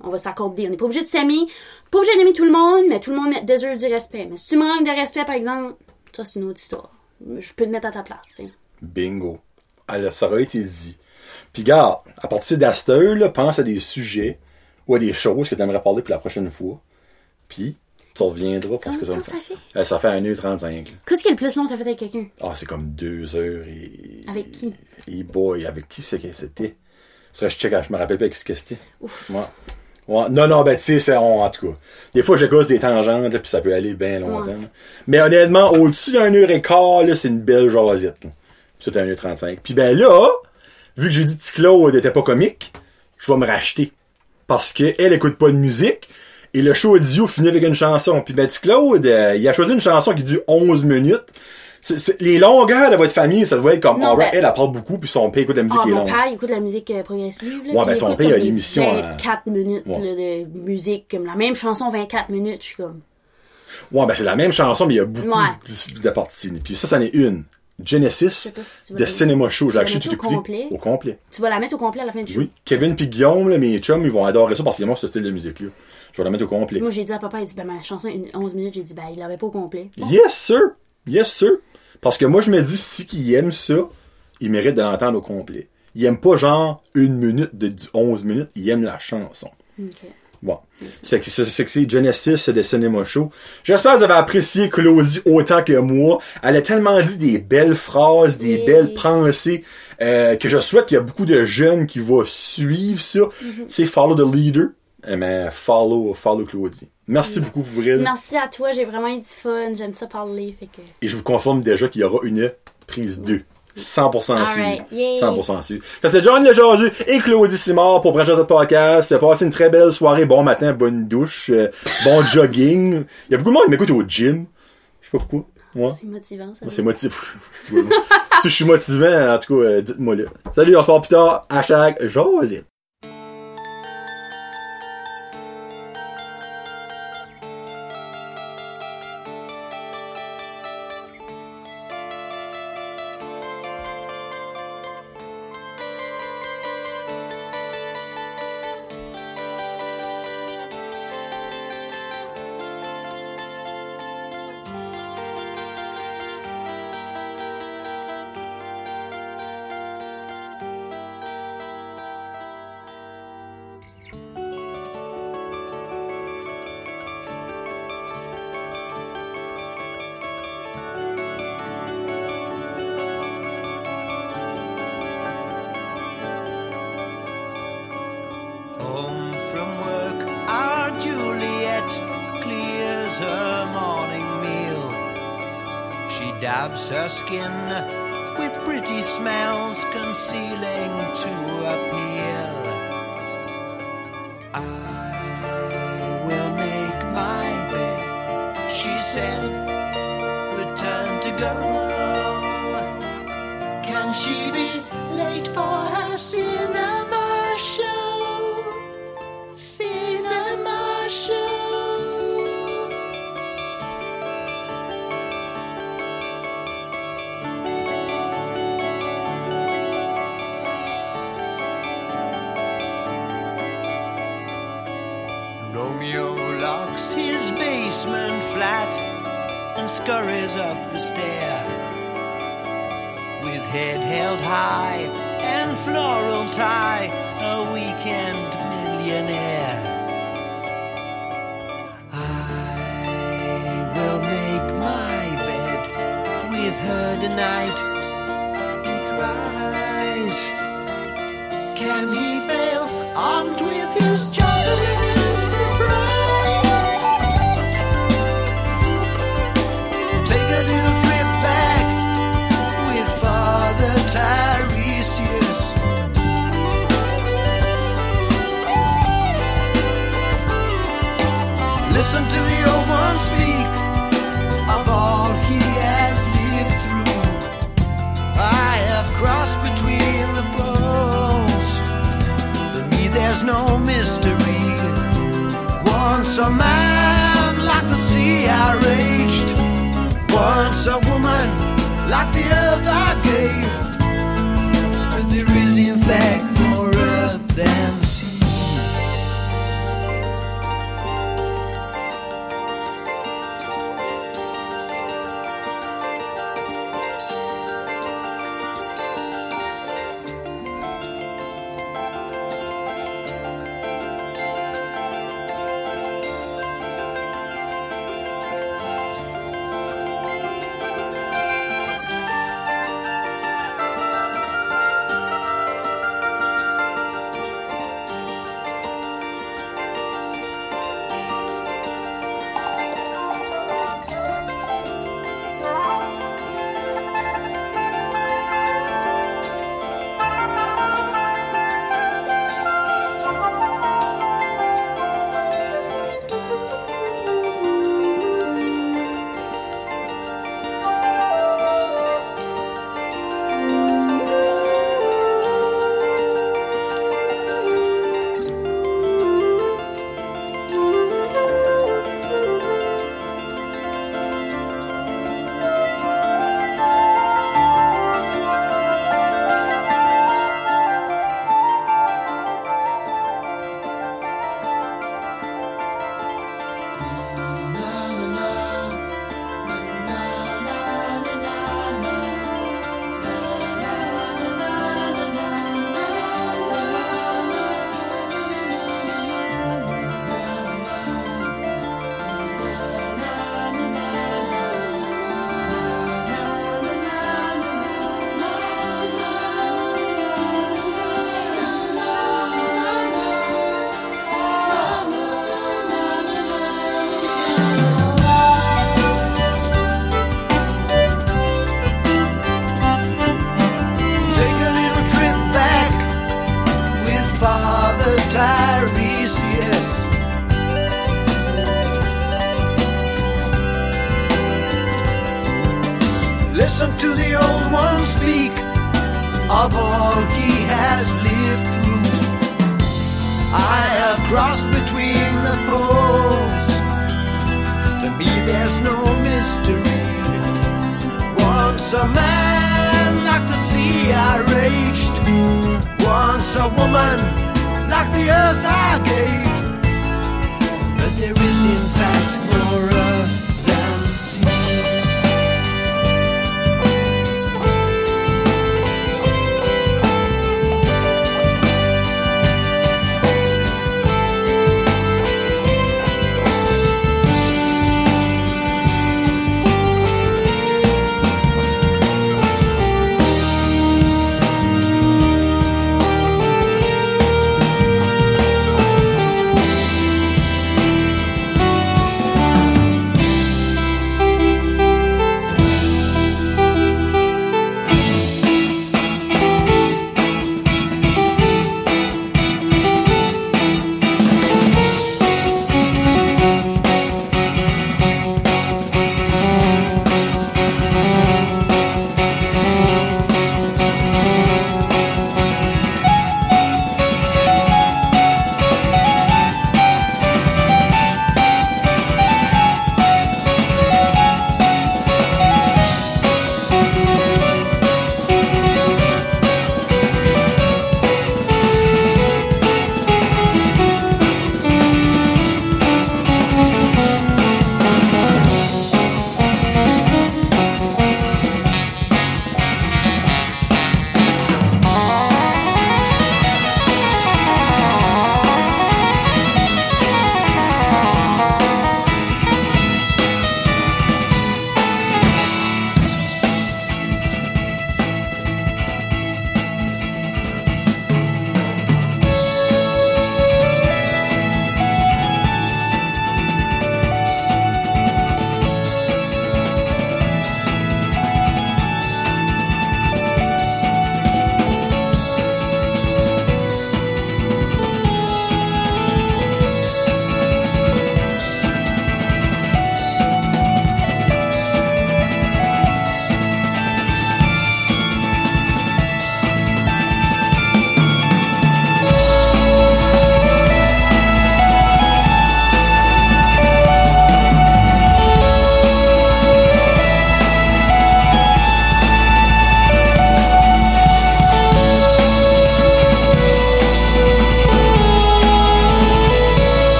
S2: on va s'accorder. On n'est pas obligé de s'aimer. Pas obligé d'aimer tout le monde, mais tout le monde désire du respect. Mais si tu me manques de respect, par exemple, ça, c'est une autre histoire. Je peux te mettre à ta place, tu sais.
S1: Bingo. Alors, ça aurait été dit. Puis, gars, à partir d'Aster, là, pense à des sujets ou à des choses que tu aimerais parler pour la prochaine fois. Puis, tu reviendras parce que ça,
S2: Combien de temps ça
S1: ça fait 1h35. là.
S2: Qu'est-ce qui est le plus long que t'as fait avec quelqu'un?
S1: Ah, c'est comme deux heures et.
S2: Avec qui?
S1: Et boy, avec qui c'était? Ça, je check, je me rappelle pas ce que c'était.
S2: Ouf.
S1: Ouais. Ouais. Non, non, ben, tu sais, c'est, on- en tout cas. Des fois, je gosse des tangentes, là, puis ça peut aller bien longtemps.
S2: Ouais.
S1: Mais honnêtement, au-dessus d'un heure et quart, là, c'est une belle jasette, c'est un heure 35. Puis ben là, vu que j'ai dit que Claude était pas comique, je vais me racheter. Parce que elle écoute pas de musique. Et le show audio finit avec une chanson. Puis ben, Claude, euh, il a choisi une chanson qui dure 11 minutes. C'est- les longueurs de votre famille, ça doit être comme,
S2: Non,
S1: alright,
S2: ben-
S1: elle, parle beaucoup, puis son père écoute la musique
S2: Ah,
S1: qui est
S2: mon
S1: longue.
S2: père, il écoute de la musique euh, progressive. Là,
S1: Ouais, ben, ton père, il a
S2: comme des
S1: l'émission, hein.
S2: 24 minutes
S1: Ouais.
S2: là, de musique, comme la même chanson, 24 minutes. Je suis comme.
S1: Ouais, ben c'est la même chanson, mais il y a beaucoup
S2: Ouais.
S1: de, parties. Puis ça, c'en est une. Genesis
S2: si
S1: de Cinema Show.
S2: tu
S1: J'ai acheté tout écouté. Au complet.
S2: Tu vas la mettre au complet à la fin du show?
S1: Oui. Kevin puis Guillaume, là, mes chums, ils vont adorer ça parce qu'ils aiment ce style de musique-là. Je vais la mettre au complet.
S2: Moi, j'ai dit à papa, il dit, ben, ma chanson, est 11 minutes, j'ai dit, ben, il l'avait pas au complet.
S1: Yes, sir! Yes, sir! Parce que moi, je me dis, si qu'ils aiment ça, ils méritent de l'entendre au complet. Ils aiment pas genre une minute de du 11 minutes, ils aiment la chanson.
S2: Ok.
S1: Bon. C'est que c'est c'est c'est Genesis de Cinema Show. J'espère que vous avez apprécié Claudie autant que moi. Elle a tellement dit des belles phrases, des
S2: Oui.
S1: belles pensées, euh, que je souhaite qu'il y a beaucoup de jeunes qui vont suivre ça.
S2: Mhm.
S1: Tu sais, follow the leader. Eh ben, follow, follow Claudie. Merci beaucoup pour vrai.
S2: Merci à toi, j'ai vraiment eu du fun, j'aime ça parler, fait que.
S1: Et je vous confirme déjà qu'il y aura une prise 2. 100%
S2: Alright,
S1: sûr.
S2: yay.
S1: 100% sûr. C'est John Lejardu et Claudie Simard pour Branchage de podcast. Passez une très belle soirée, bon matin, bonne douche, euh, bon jogging. Il y a beaucoup de monde qui m'écoute au gym. Je sais pas pourquoi. Moi,
S2: C'est motivant, ça.
S1: moi, c'est motivant. si je suis motivant, en tout cas, euh, dites-moi là. Salut, on se parle plus tard. Hashtag Josette.
S4: Dabs her skin with pretty smells concealing to appeal.